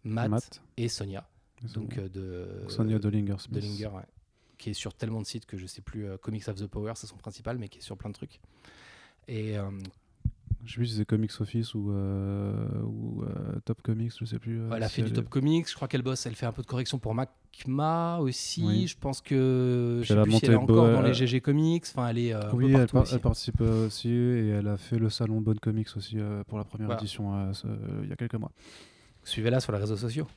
Matt, et Sonia. Donc, euh, de, Sonia Dollinger. Dollinger ouais. qui est sur tellement de sites que je sais plus. euh, Comics of the Power, c'est son principal, mais qui est sur plein de trucs. Et euh, Je sais plus si c'est Comics Office ou, euh, ou euh, Top Comics, je sais plus. euh, elle a si fait du Top Comics. Je crois qu'elle bosse. Elle fait un peu de correction pour Macma aussi. Oui. Je pense que. Je sais a plus si elle est encore dans les GG Comics. Enfin, elle est. Oui, elle, partout par- aussi. elle participe aussi et elle a fait le salon Bonne Comics aussi pour la première Voilà. édition il y a quelques mois. Suivez-la sur les réseaux sociaux.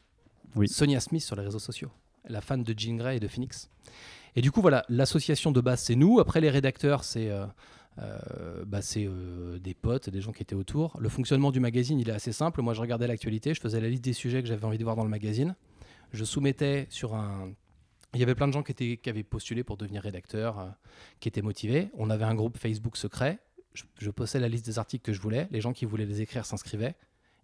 Oui. Sonia Smith sur les réseaux sociaux. La fan de Jean Grey et de Phoenix. Et du coup, voilà, l'association de base, c'est nous. Après, les rédacteurs, c'est euh, bah, c'est, euh, des potes, des gens qui étaient autour. Le fonctionnement du magazine, il est assez simple. Moi, je regardais l'actualité, je faisais la liste des sujets que j'avais envie de voir dans le magazine. Je soumettais sur un. Il y avait plein de gens qui, étaient, qui avaient postulé pour devenir rédacteurs, euh, qui étaient motivés. On avait un groupe Facebook secret. Je, je postais la liste des articles que je voulais. Les gens qui voulaient les écrire s'inscrivaient.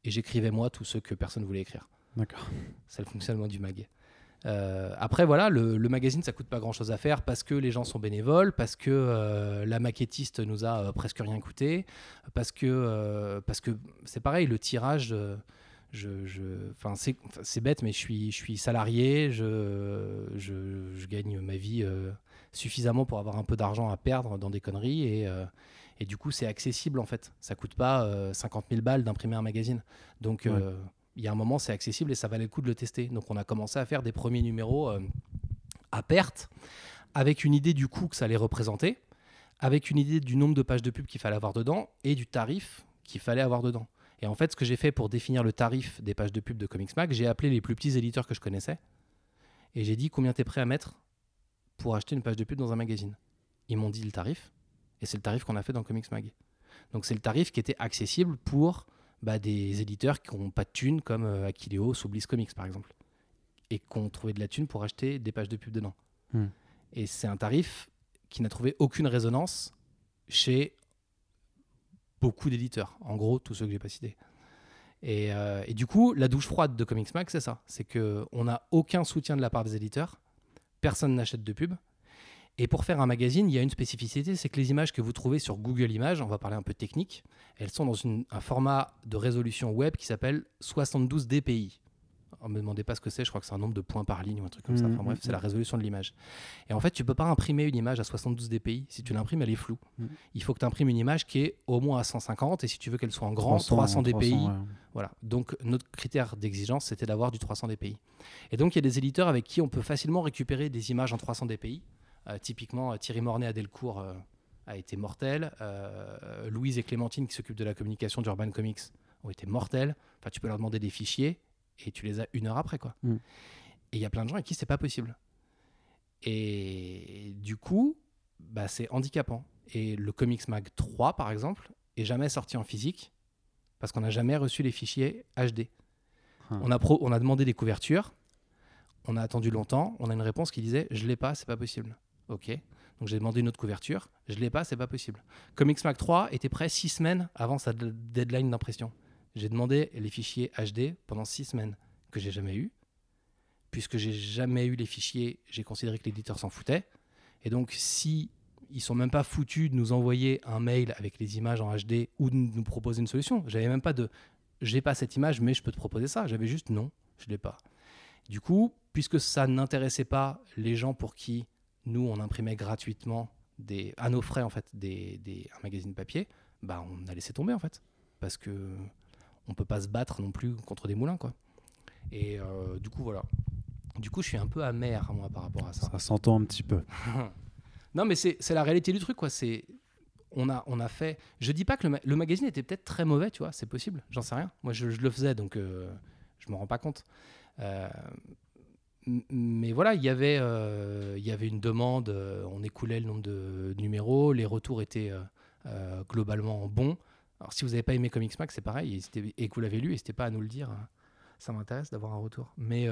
Et j'écrivais moi tous ceux que personne voulait écrire. D'accord. C'est le fonctionnement du mag. Euh, après, voilà, le, magazine, ça coûte pas grand chose à faire parce que les gens sont bénévoles, parce que euh, la maquettiste nous a euh, presque rien coûté, parce que parce c'est pareil, le tirage. je, je- c'est, bête, mais je suis, je suis salarié, je, je, gagne ma vie suffisamment pour avoir un peu d'argent à perdre dans des conneries et, et du coup, c'est accessible en fait. Ça coûte pas euh, 50 000 balles d'imprimer un magazine. Donc. Il y a un moment, c'est accessible et ça valait le coup de le tester. Donc, on a commencé à faire des premiers numéros euh, à perte, avec une idée du coût que ça allait représenter, avec une idée du nombre de pages de pub qu'il fallait avoir dedans et du tarif qu'il fallait avoir dedans. Et en fait, ce que j'ai fait pour définir le tarif des pages de pub de Comics Mag, j'ai appelé les plus petits éditeurs que je connaissais et j'ai dit combien tu es prêt à mettre pour acheter une page de pub dans un magazine? Ils m'ont dit le tarif et c'est le tarif qu'on a fait dans Comics Mag. Donc c'est le tarif qui était accessible pour bah, des éditeurs qui n'ont pas de thunes comme euh, Akileos ou Bliss Comics par exemple et qui ont trouvé de la thune pour acheter des pages de pub dedans. Hmm. Et c'est un tarif qui n'a trouvé aucune résonance chez beaucoup d'éditeurs. En gros, tous ceux que j'ai pas cités. Et, euh, et du coup, la douche froide de Comics Max, c'est ça. C'est qu'on n'a aucun soutien de la part des éditeurs. Personne n'achète de pub. Et pour faire un magazine, il y a une spécificité, c'est que les images que vous trouvez sur Google Images, on va parler un peu technique, elles sont dans une- un format de résolution web qui s'appelle 72 dpi. On me demandez pas ce que c'est, je crois que c'est un nombre de points par ligne ou un truc comme ça. Enfin Mhm, bref, c'est mhm. la résolution de l'image. Et en fait, tu peux pas imprimer une image à 72 dpi. Si tu l'imprimes, elle est floue. Il faut que tu imprimes une image qui est au moins à 150 et si tu veux qu'elle soit en grand, 300, 300, dpi. ouais. Voilà. Donc notre critère d'exigence, c'était d'avoir du 300 dpi. Et donc il y a des éditeurs avec qui on peut facilement récupérer des images en 300 dpi. Euh, typiquement, euh, Thierry Mornay à Delcourt euh, a été mortel. Louise et Clémentine, qui s'occupent de la communication d'Urban Comics, ont été mortels. Enfin, tu peux leur demander des fichiers et tu les as une heure après, quoi. Mm. Et il y a plein de gens avec qui c'est pas possible. Et du coup, bah, c'est handicapant. Et le Comics Mag 3, par exemple, est jamais sorti en physique parce qu'on n'a jamais reçu les fichiers HD. Ah. On, a pro- on a demandé des couvertures, on a attendu longtemps, on a une réponse qui disait je l'ai pas, c'est pas possible. Ok. Donc j'ai demandé une autre couverture, je l'ai pas, c'est pas possible. Comics Mag 3 était prêt six semaines avant sa deadline d'impression. J'ai demandé les fichiers HD pendant six semaines que j'ai jamais eu. Puisque j'ai jamais eu les fichiers, j'ai considéré que l'éditeur s'en foutait. Et donc si ils sont même pas foutus de nous envoyer un mail avec les images en HD ou de nous proposer une solution. J'avais même pas de j'ai pas cette image mais je peux te proposer ça. J'avais juste non, je l'ai pas. Du coup, puisque ça n'intéressait pas les gens pour qui nous on imprimait gratuitement des à nos frais en fait des, des- un magazine papier, bah on a laissé tomber en fait parce que on peut pas se battre non plus contre des moulins quoi. Et euh, du coup voilà. Du coup, je suis un peu amer moi par rapport à ça. Ça s'entend un petit peu. non, mais c'est la réalité du truc, quoi. C'est on a, on a fait. Je dis pas que le, ma- le magazine était peut-être très mauvais, tu vois, c'est possible, j'en sais rien. Moi, je, je le faisais, donc euh, je me rends pas compte. Euh, mais voilà, il y avait, euh, il y avait une demande, euh, on écoulait le nombre de numéros, les retours étaient euh, globalement bons. Alors, si vous n'avez pas aimé Comics Max, c'est pareil, et, et que vous l'avez lu, n'hésitez pas à nous le dire. hein. Ça m'intéresse d'avoir un retour. Mais,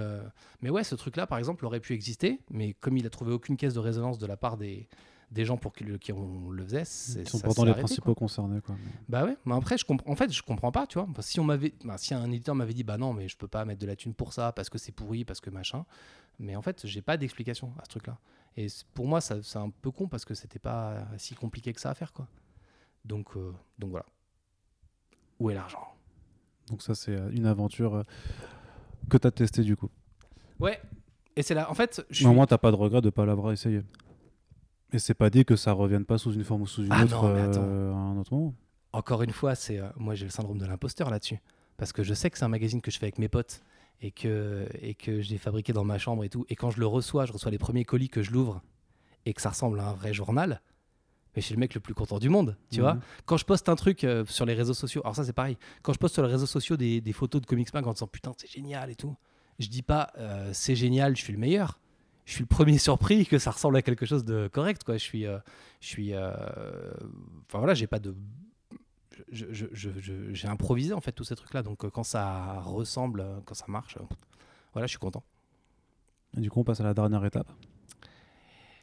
mais ouais, ce truc-là, par exemple, aurait pu exister, mais comme il a trouvé aucune caisse de résonance de la part des, des gens pour qui, le, qui on le faisait, Ils sont ça pourtant les arrêté, principaux quoi. concernés. Quoi. Bah ouais, mais après, je comprends. En fait, je comprends pas, tu vois. Parce que si on m'avait, bah, si un éditeur m'avait dit, bah non, mais je peux pas mettre de la thune pour ça parce que c'est pourri, parce que machin. Mais en fait, j'ai pas d'explication à ce truc-là. Et pour moi, ça- c'est un peu con parce que c'était pas si compliqué que ça à faire, quoi. Donc, euh, donc voilà. Où est l'argent? Donc ça, c'est euh, une aventure euh, que tu as testée du coup. Ouais. Et c'est là, en fait, je suis... Mais au moins, t'as pas de regret de pas l'avoir essayé. Et c'est pas dit que ça revienne pas sous une forme ou sous une Ah autre non, mais attends. euh, à un autre moment. Encore une fois, c'est euh, moi j'ai le syndrome de l'imposteur là-dessus. Parce que je sais que c'est un magazine que je fais avec mes potes et que, et que j'ai fabriqué dans ma chambre et tout. Et quand je le reçois, je reçois les premiers colis que je l'ouvre et que ça ressemble à un vrai journal. Mais je suis le mec le plus content du monde, tu Mhm. vois. Quand je poste un truc euh, sur les réseaux sociaux, alors ça c'est pareil, quand je poste sur les réseaux sociaux des, des photos de Comics Mag en disant putain c'est génial et tout, je dis pas c'est génial, je suis le meilleur. Je suis le premier surpris que ça ressemble à quelque chose de correct, quoi. Je suis, euh, je suis, euh, enfin voilà, j'ai pas de, j'ai improvisé en fait tous ces trucs-là. Donc euh, quand ça ressemble, quand ça marche, voilà, je suis content. Et du coup, on passe à la dernière étape.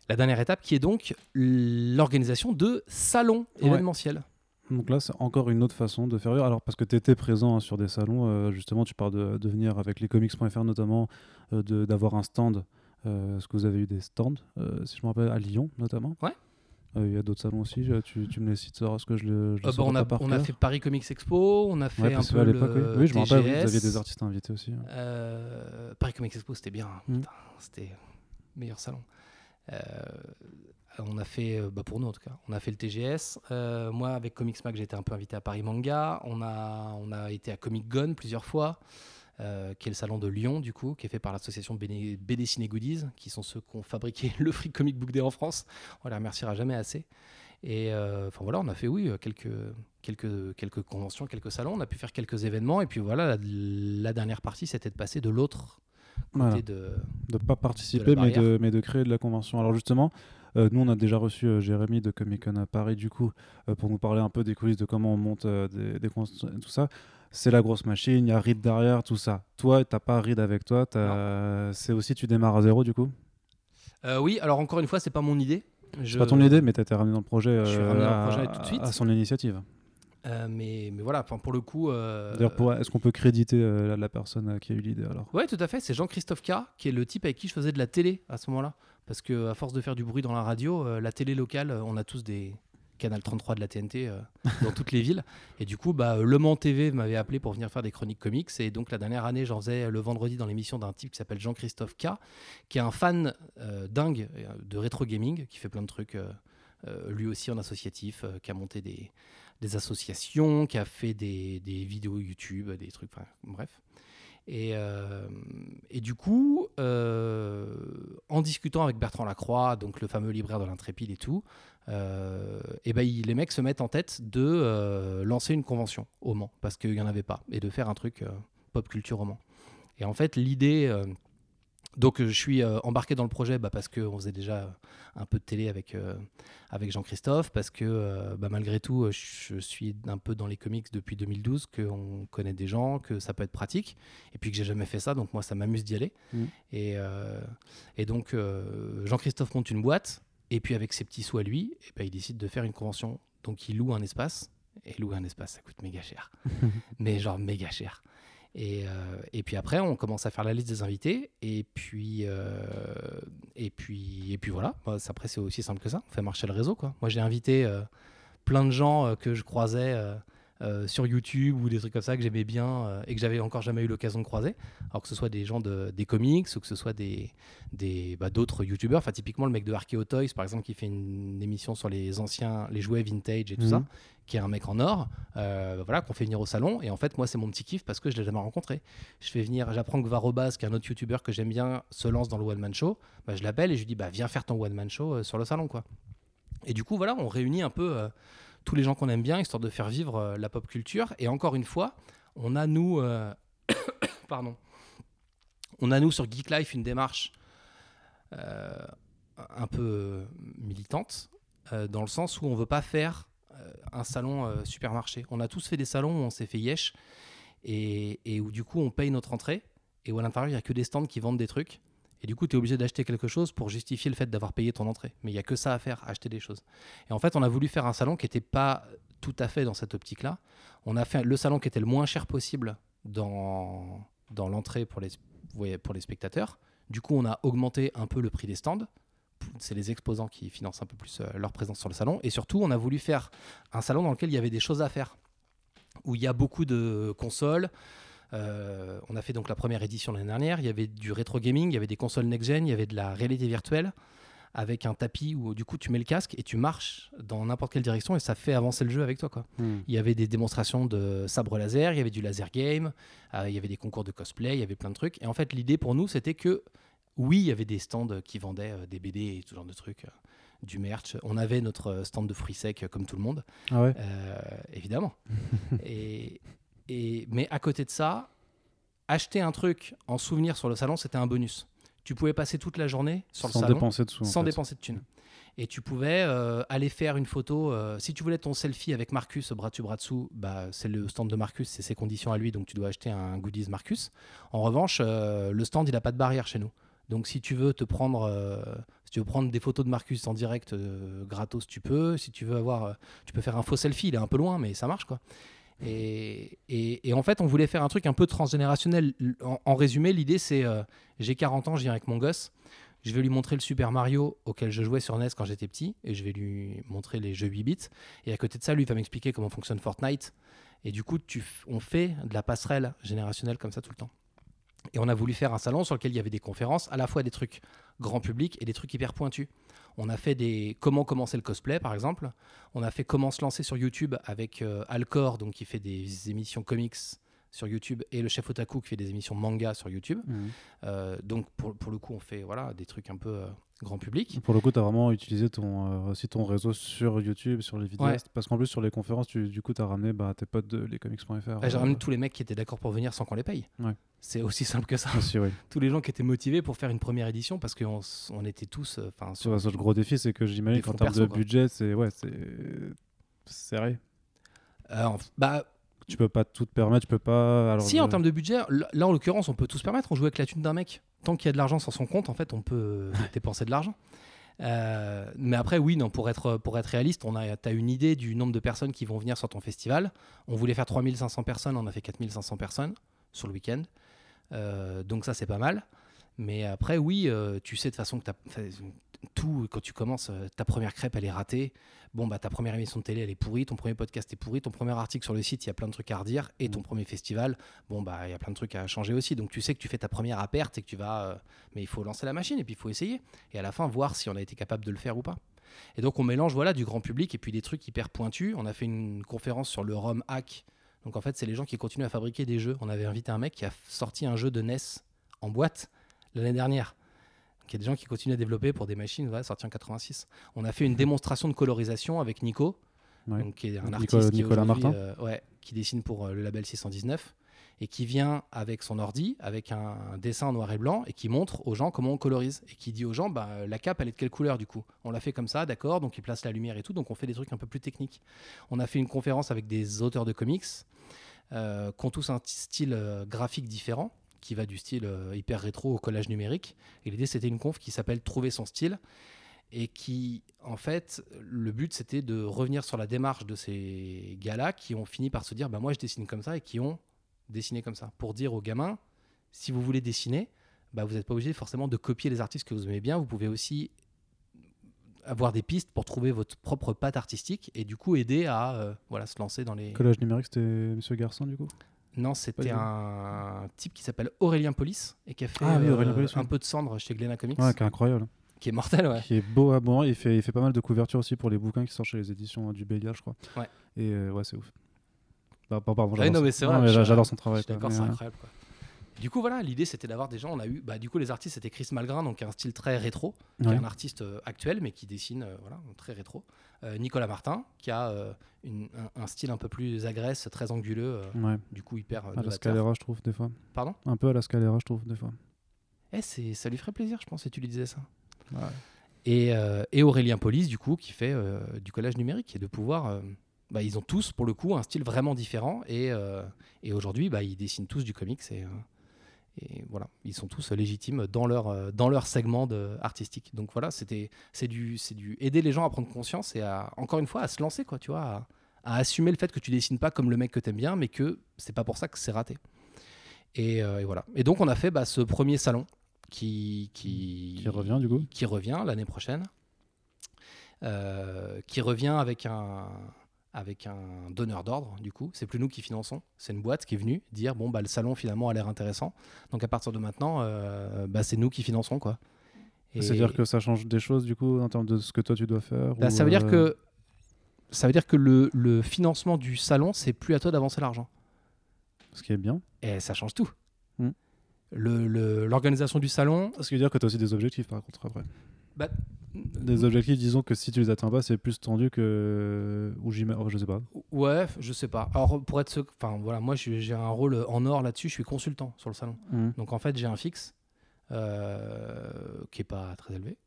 La dernière étape qui est donc l'organisation de salons Ouais. événementiels. Donc là, c'est encore une autre façon de faire rire. Alors, parce que tu étais présent hein, sur des salons, euh, justement, tu parles de, de venir avec les comics.fr notamment, euh, d'avoir un stand. Euh, Est-ce que vous avez eu des stands, euh, si je me rappelle, à Lyon notamment Ouais. Euh, Il y a d'autres salons aussi, tu, tu me les cites, ce que je le, je le Euh, bah, on, a, pas par on a cœur. fait Paris Comics Expo, on a fait Ouais, un peu à l'époque, oui. le Oui, je me rappelle, vous aviez des artistes invités aussi. hein. Euh, Paris Comics Expo, c'était bien. Mm. Putain, c'était le meilleur salon. Euh, on a fait, bah pour nous en tout cas, on a fait le TGS. Euh, moi, avec Comics Mag, j'ai été un peu invité à Paris Manga. On a, on a été à Comic Gone plusieurs fois, euh, qui est le salon de Lyon, du coup, qui est fait par l'association BD, BD Ciné Goodies, qui sont ceux qui ont fabriqué le Free Comic Book Day en France. On les remerciera jamais assez. Et euh, enfin voilà, on a fait, oui, euh, quelques, quelques, quelques conventions, quelques salons. On a pu faire quelques événements. Et puis voilà, la, la dernière partie, c'était de passer de l'autre côté Voilà. de. de pas participer, mais de, mais de créer de la convention. Alors justement, euh, nous on a déjà reçu euh, Jérémy de Comic Con à Paris, du coup, euh, pour nous parler un peu des coulisses de comment on monte des, des tout ça. C'est la grosse machine, il y a Reed derrière, tout ça. Toi, t'as pas Reed avec toi, c'est aussi tu démarres à zéro du coup? Euh, oui, alors encore une fois, c'est pas mon idée. C'est Je- pas ton idée, mais t'as été ramené dans le projet, Je suis euh, ramené dans le à, tout de suite. à son initiative. Euh, mais, mais voilà, pour le coup. euh, D'ailleurs, est-ce qu'on peut créditer euh, la, la personne qui a eu l'idée alors? Ouais, tout à fait. C'est Jean-Christophe K, qui est le type avec qui je faisais de la télé à ce moment-là. Parce que à force de faire du bruit dans la radio, la télé locale, on a tous des Canal 33 de la TNT euh, dans toutes les villes. Et du coup, bah, Le Mans TV m'avait appelé pour venir faire des chroniques comics. Et donc la dernière année, j'en faisais le vendredi dans l'émission d'un type qui s'appelle Jean-Christophe K, qui est un fan euh, dingue euh, de rétro gaming, qui fait plein de trucs. euh, lui aussi en associatif, qui a monté des, des associations, qui a fait des, des vidéos YouTube, des trucs, bref. Et, euh, et du coup, euh, en discutant avec Bertrand Lacroix, donc le fameux libraire de l'Intrépide et tout, euh, et ben, les mecs se mettent en tête de lancer une convention au Mans, parce qu'il n'y en avait pas, et de faire un truc pop culture au Mans. Et en fait, l'idée. Euh, donc, je suis euh, embarqué dans le projet bah, parce qu'on faisait déjà un peu de télé avec, euh, avec Jean-Christophe, parce que euh, bah, malgré tout, euh, je suis un peu dans les comics depuis 2012, qu'on connaît des gens, que ça peut être pratique, et puis que j'ai jamais fait ça, donc moi ça m'amuse d'y aller. Mhm. Et, euh, et donc euh, Jean-Christophe monte une boîte, et puis avec ses petits sous à lui, et ben, il décide de faire une convention. Donc il loue un espace, et louer un espace ça coûte méga cher, mais genre méga cher. Et, euh, et puis après, on commence à faire la liste des invités. Et puis, euh, et puis, et puis voilà. Bah, Après, c'est aussi simple que ça. On fait marcher le réseau. Quoi. Moi, j'ai invité euh, plein de gens que je croisais sur YouTube ou des trucs comme ça que j'aimais bien euh, et que j'avais encore jamais eu l'occasion de croiser. Alors que ce soit des gens de, des comics ou que ce soit des, des, bah, d'autres YouTubeurs. Enfin, typiquement, le mec de Archeo Toys, par exemple, qui fait une émission sur les anciens, les jouets vintage et tout Mhm. ça, qui est un mec en or, euh, voilà, qu'on fait venir au salon. Et en fait, moi, c'est mon petit kiff parce que je l'ai jamais rencontré. Je fais venir, j'apprends que Varobas, qui est un autre YouTuber que j'aime bien, se lance dans le one man show. Bah, je l'appelle et je lui dis, bah, viens faire ton one man show euh, sur le salon, quoi. Et du coup, voilà, on réunit un peu euh, tous les gens qu'on aime bien, histoire de faire vivre euh, la pop culture. Et encore une fois, on a nous, euh, sur Geek Life une démarche euh, un peu militante, dans le sens où on veut pas faire un salon supermarché. On a tous fait des salons où on s'est fait yesh et, et où du coup on paye notre entrée et où à l'intérieur il n'y a que des stands qui vendent des trucs. Et du coup, tu es obligé d'acheter quelque chose pour justifier le fait d'avoir payé ton entrée. Mais il n'y a que ça à faire, acheter des choses. Et en fait, on a voulu faire un salon qui n'était pas tout à fait dans cette optique-là. On a fait le salon qui était le moins cher possible dans, dans l'entrée pour les, pour les spectateurs. Du coup, on a augmenté un peu le prix des stands. C'est les exposants qui financent un peu plus euh, leur présence sur le salon. Et surtout, on a voulu faire un salon dans lequel il y avait des choses à faire. Où il y a beaucoup de consoles, Euh, on a fait donc la première édition l'année dernière. Il y avait du rétro gaming, il y avait des consoles next-gen, il y avait de la réalité virtuelle avec un tapis où du coup tu mets le casque et tu marches dans n'importe quelle direction et ça fait avancer le jeu avec toi. Quoi. Hmm. Il y avait des démonstrations de sabre laser, il y avait du laser game, euh, il y avait des concours de cosplay, il y avait plein de trucs. Et en fait, l'idée pour nous, c'était que oui, il y avait des stands qui vendaient euh, des BD et tout genre de trucs, du merch. On avait notre stand de fruits secs comme tout le monde, Ah ouais euh, évidemment. et, et, mais à côté de ça, acheter un truc en souvenir sur le salon, c'était un bonus. Tu pouvais passer toute la journée sur Sans le salon dépenser dessous. en sans fait. dépenser de thunes. Et tu pouvais euh, aller faire une photo. euh, si tu voulais ton selfie avec Marcus, bras dessus, bras dessous, bah, c'est le stand de Marcus, c'est ses conditions à lui, donc tu dois acheter un goodies Marcus. En revanche, euh, le stand, il n'a pas de barrière chez nous. Donc si tu veux te prendre, euh, si tu veux prendre des photos de Marcus en direct euh, gratos, tu peux. Si tu veux avoir, euh, tu peux faire un faux selfie. Il est un peu loin, mais ça marche quoi. Et, en fait, on voulait faire un truc un peu transgénérationnel. En, résumé, l'idée c'est, euh, j'ai 40 ans, je viens avec mon gosse. Je vais lui montrer le Super Mario auquel je jouais sur NES quand j'étais petit, et je vais lui montrer les jeux 8 bits. Et à côté de ça, lui il va m'expliquer comment fonctionne Fortnite. Et du coup, on fait de la passerelle générationnelle comme ça tout le temps. Et on a voulu faire un salon sur lequel il y avait des conférences, à la fois des trucs grand public et des trucs hyper pointus. On a fait des comment commencer le cosplay par exemple. On a fait comment se lancer sur YouTube avec euh, Alcor, donc qui fait des émissions comics sur YouTube, et le chef Otaku qui fait des émissions manga sur YouTube. Mhm. Euh, donc pour, pour le coup, on fait voilà des trucs un peu euh, grand public. Pour le coup, tu as vraiment utilisé ton, euh, aussi ton réseau sur YouTube, sur les vidéastes. Parce qu'en plus, sur les conférences, tu, du coup, tu as ramené bah, tes potes de lescomics.fr. Ouais, J'ai ramené tous les mecs qui étaient d'accord pour venir sans qu'on les paye. Ouais. C'est aussi simple que ça. oui. tous les gens qui étaient motivés pour faire une première édition parce qu'on on était tous. euh, Enfin, Sur, sur le gros défi, c'est que j'imagine qu'en termes de quoi. budget, c'est ouais, c'est serré. euh, bah, Tu peux pas tout te permettre, tu peux pas. Alors, si je- en termes de budget, là là, en l'occurrence, on peut tout se permettre. On joue avec la thune d'un mec. Tant qu'il y a de l'argent sur son compte, en fait, on peut euh, dépenser de l'argent. Euh, mais après, oui, non, pour être, pour être réaliste, on a, as une idée du nombre de personnes qui vont venir sur ton festival. On voulait faire 3500 personnes, on a fait 4500 personnes sur le week-end. Euh, donc ça, c'est pas mal. Mais après, oui, euh, tu sais de façon que tout, quand tu commences, euh, ta première crêpe, elle est ratée. Bon, bah, ta première émission de télé, elle est pourrie. Ton premier podcast est pourri. Ton premier article sur le site, il y a plein de trucs à redire. Et ton premier festival, bon, bah, il y a plein de trucs à changer aussi. Donc, tu sais que tu fais ta première à perte et que tu vas. euh, mais il faut lancer la machine et puis il faut essayer. Et à la fin, voir si on a été capable de le faire ou pas. Et donc, on mélange voilà, du grand public et puis des trucs hyper pointus. On a fait une conférence sur le ROM hack. Donc, en fait, c'est les gens qui continuent à fabriquer des jeux. On avait invité un mec qui a sorti un jeu de NES en boîte l'année dernière. Donc, il y a des gens qui continuent à développer pour des machines voilà, sorties en 86. On a fait une démonstration de colorisation avec Nico, Ouais. donc, qui est un artiste qui, Nicolas aujourd'hui, Martin. euh, ouais, qui dessine pour euh, le label 619 et qui vient avec son ordi, avec un, dessin en noir et blanc et qui montre aux gens comment on colorise et qui dit aux gens bah, la cape elle est de quelle couleur du coup? On l'a fait comme ça, d'accord, donc il place la lumière et tout, donc on fait des trucs un peu plus techniques. On a fait une conférence avec des auteurs de comics euh, qui ont tous un style euh, graphique différent qui va du style euh, hyper rétro au collage numérique. Et l'idée, c'était une conf qui s'appelle Trouver son style. Et qui, en fait, le but, c'était de revenir sur la démarche de ces gars-là qui ont fini par se dire bah, Moi, je dessine comme ça, et qui ont dessiné comme ça. Pour dire aux gamins si vous voulez dessiner, bah, vous n'êtes pas obligé forcément de copier les artistes que vous aimez bien. Vous pouvez aussi avoir des pistes pour trouver votre propre patte artistique et du coup aider à euh, voilà, se lancer dans les. Collage numérique, c'était Monsieur Garçon, du coup? Non, c'était un type qui s'appelle Aurélien Polis et qui a fait Ah oui, euh, oui. un peu de cendre chez Glénat Comics, Ouais, qui est incroyable. qui est mortel, ouais. Qui est beau à bon. Il fait, il fait pas mal de couvertures aussi pour les bouquins qui sortent chez les éditions euh, du Bélial, je crois. Ouais. Et euh, ouais, c'est ouf. Bah, pardon, non, mais c'est vrai, J'adore son travail. d'accord, c'est euh, incroyable. quoi. Du coup, voilà, l'idée c'était d'avoir des gens. On a eu, bah, du coup, les artistes c'était Chris Malgrin, donc un style très rétro, qui est un artiste euh, actuel mais qui dessine, euh, voilà, très rétro. Euh, Nicolas Martin, qui a une- un, un style un peu plus agresse, très anguleux, Ouais. du coup hyper À la. Scalera, je trouve, des fois. Pardon? Un peu à la Scalera, je trouve, des fois. Eh, c'est, ça lui ferait plaisir, je pense, si tu lui disais ça. Ouais. Et, et Aurélien Polis, du coup, qui fait du collage numérique et de pouvoir. Bah, ils ont tous, pour le coup, un style vraiment différent. Et, euh, et aujourd'hui, bah, ils dessinent tous du comics. Et, euh, et voilà, ils sont tous légitimes dans leur, euh, dans leur segment de- artistique. Donc voilà, c'était, c'est, du, c'est du aider les gens à prendre conscience et à, encore une fois, à se lancer, quoi, tu vois, à, à assumer le fait que tu dessines pas comme le mec que t'aimes bien, mais que c'est pas pour ça que c'est raté. Et, euh, et voilà. Et donc, on a fait bah, ce premier salon qui, qui, Qui revient, du coup? Qui revient l'année prochaine. Qui revient avec un, avec un donneur d'ordre, du coup. C'est plus nous qui finançons, c'est une boîte qui est venue dire bon, bah, le salon finalement a l'air intéressant. Donc à partir de maintenant, euh, bah, c'est nous qui finançons. quoi. Et- C'est-à-dire que ça change des choses, du coup, en termes de ce que toi, tu dois faire bah, ou, ça veut dire euh, que, ça veut dire que le, le financement du salon, c'est plus à toi d'avancer l'argent. Ce qui est bien. Et ça change tout. Hmm. Le- le- L'organisation du salon, Ce qui veut dire que tu as aussi des objectifs, par contre, après. bah, Des objectifs, disons que si tu les atteins pas, c'est plus tendu que. Ou j'y mets. oh, je sais pas. Ouais, je sais pas. Alors pour être, sec- enfin voilà, moi j'ai un rôle en or là-dessus. Je suis consultant sur le salon. Mhm. Donc en fait j'ai un fixe euh, qui est pas très élevé,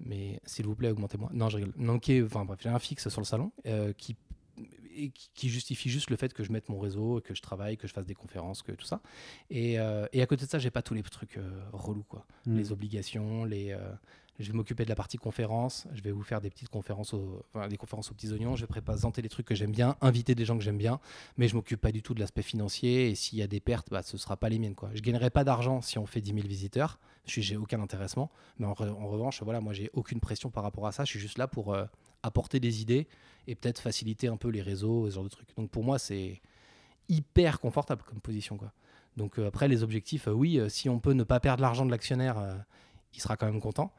mais s'il vous plaît augmentez-moi. Non, je rigole. Non, qui est, enfin bref, j'ai un fixe sur le salon euh, qui et qui justifie juste le fait que je mette mon réseau, que je travaille, que je fasse des conférences, que tout ça. Et, euh, et à côté de ça, j'ai pas tous les trucs euh, relous quoi Mhm. les obligations, les, euh, je vais m'occuper de la partie conférence, je vais vous faire des petites conférences, aux, enfin, des conférences aux petits oignons, je vais présenter les trucs que j'aime bien, inviter des gens que j'aime bien, mais je m'occupe pas du tout de l'aspect financier et s'il y a des pertes, bah, ce sera pas les miennes. Quoi. Je gagnerai pas d'argent si on fait 10 000 visiteurs, j'ai aucun intéressement, mais en, re- en revanche, voilà, moi j'ai aucune pression par rapport à ça, je suis juste là pour euh, apporter des idées et peut-être faciliter un peu les réseaux, ce genre de trucs. Donc pour moi, c'est hyper confortable comme position. Quoi. Donc euh, après, les objectifs, euh, oui, si on peut ne pas perdre l'argent de l'actionnaire, il sera quand même content.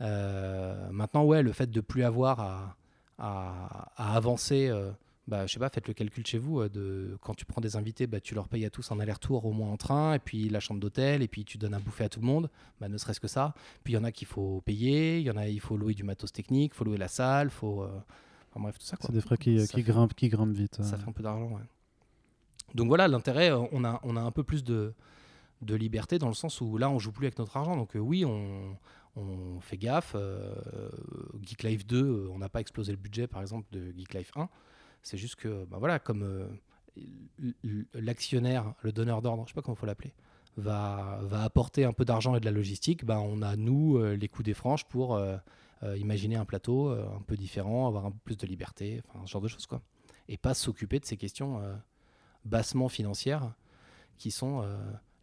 Euh, maintenant, ouais, le fait de plus avoir à, à- à avancer, euh, bah, je sais pas, faites le calcul chez vous. euh, de, quand tu prends des invités, bah, tu leur payes à tous un aller-retour au moins en train, et puis la chambre d'hôtel, et puis tu donnes à bouffer à tout le monde, bah, ne serait-ce que ça. Puis il y en a qu'il faut payer, il y en a il faut louer du matos technique, il faut louer la salle, faut, euh, enfin, bref, tout ça. C'est des frais qui, qui, fait- grimpent, qui grimpent vite. ça fait un peu d'argent, ouais. Donc voilà, l'intérêt, on a, on a un peu plus de, de liberté dans le sens où là, on joue plus avec notre argent. Donc euh, oui, on, on fait gaffe. euh, Geek Life 2, euh, on n'a pas explosé le budget, par exemple, de Geek Life 1. C'est juste que, bah voilà, comme euh, l'actionnaire, le donneur d'ordre, je sais pas comment il faut l'appeler, va, va apporter un peu d'argent et de la logistique, bah, on a, nous, euh, les coups des franges pour imaginer un plateau un peu différent, avoir un peu plus de liberté, enfin, ce genre de choses, quoi et pas s'occuper de ces questions bassement financières qui sont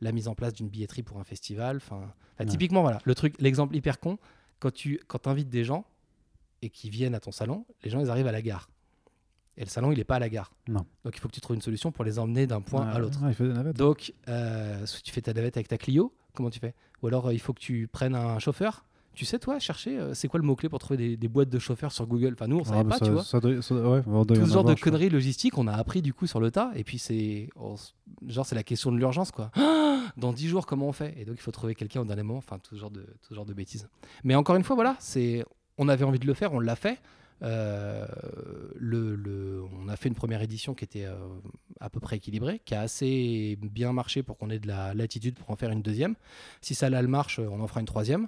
la mise en place d'une billetterie pour un festival. Enfin, Ouais. typiquement, voilà, le truc, l'exemple hyper con, quand tu quand invites des gens et qui viennent à ton salon, les gens ils arrivent à la gare. Et le salon, il n'est pas à la gare. Non. Donc il faut que tu trouves une solution pour les emmener d'un point Ouais, à l'autre. ouais. Donc, euh, soit tu fais ta navette avec ta Clio, comment tu fais? Ou alors euh, il faut que tu prennes un chauffeur. Tu sais, toi, chercher, euh, c'est quoi le mot-clé pour trouver des, des boîtes de chauffeurs sur Google? Enfin, nous, on Ah, savait bah, pas, ça, tu vois ça doit- ça- ouais, on doit y tout ce genre avoir, de conneries logistiques, on a appris du coup sur le tas. Et puis c'est, on genre c'est la question de l'urgence quoi. Dans 10 jours, comment on fait? Et donc il faut trouver quelqu'un au dernier moment. Enfin tout ce genre de tout ce genre de bêtises. Mais encore une fois, voilà, c'est, on avait envie de le faire, on l'a fait. Euh, le, le- on a fait une première édition qui était euh, à peu près équilibrée, qui a assez bien marché pour qu'on ait de la latitude pour en faire une deuxième. Si ça là le marche, on en fera une troisième.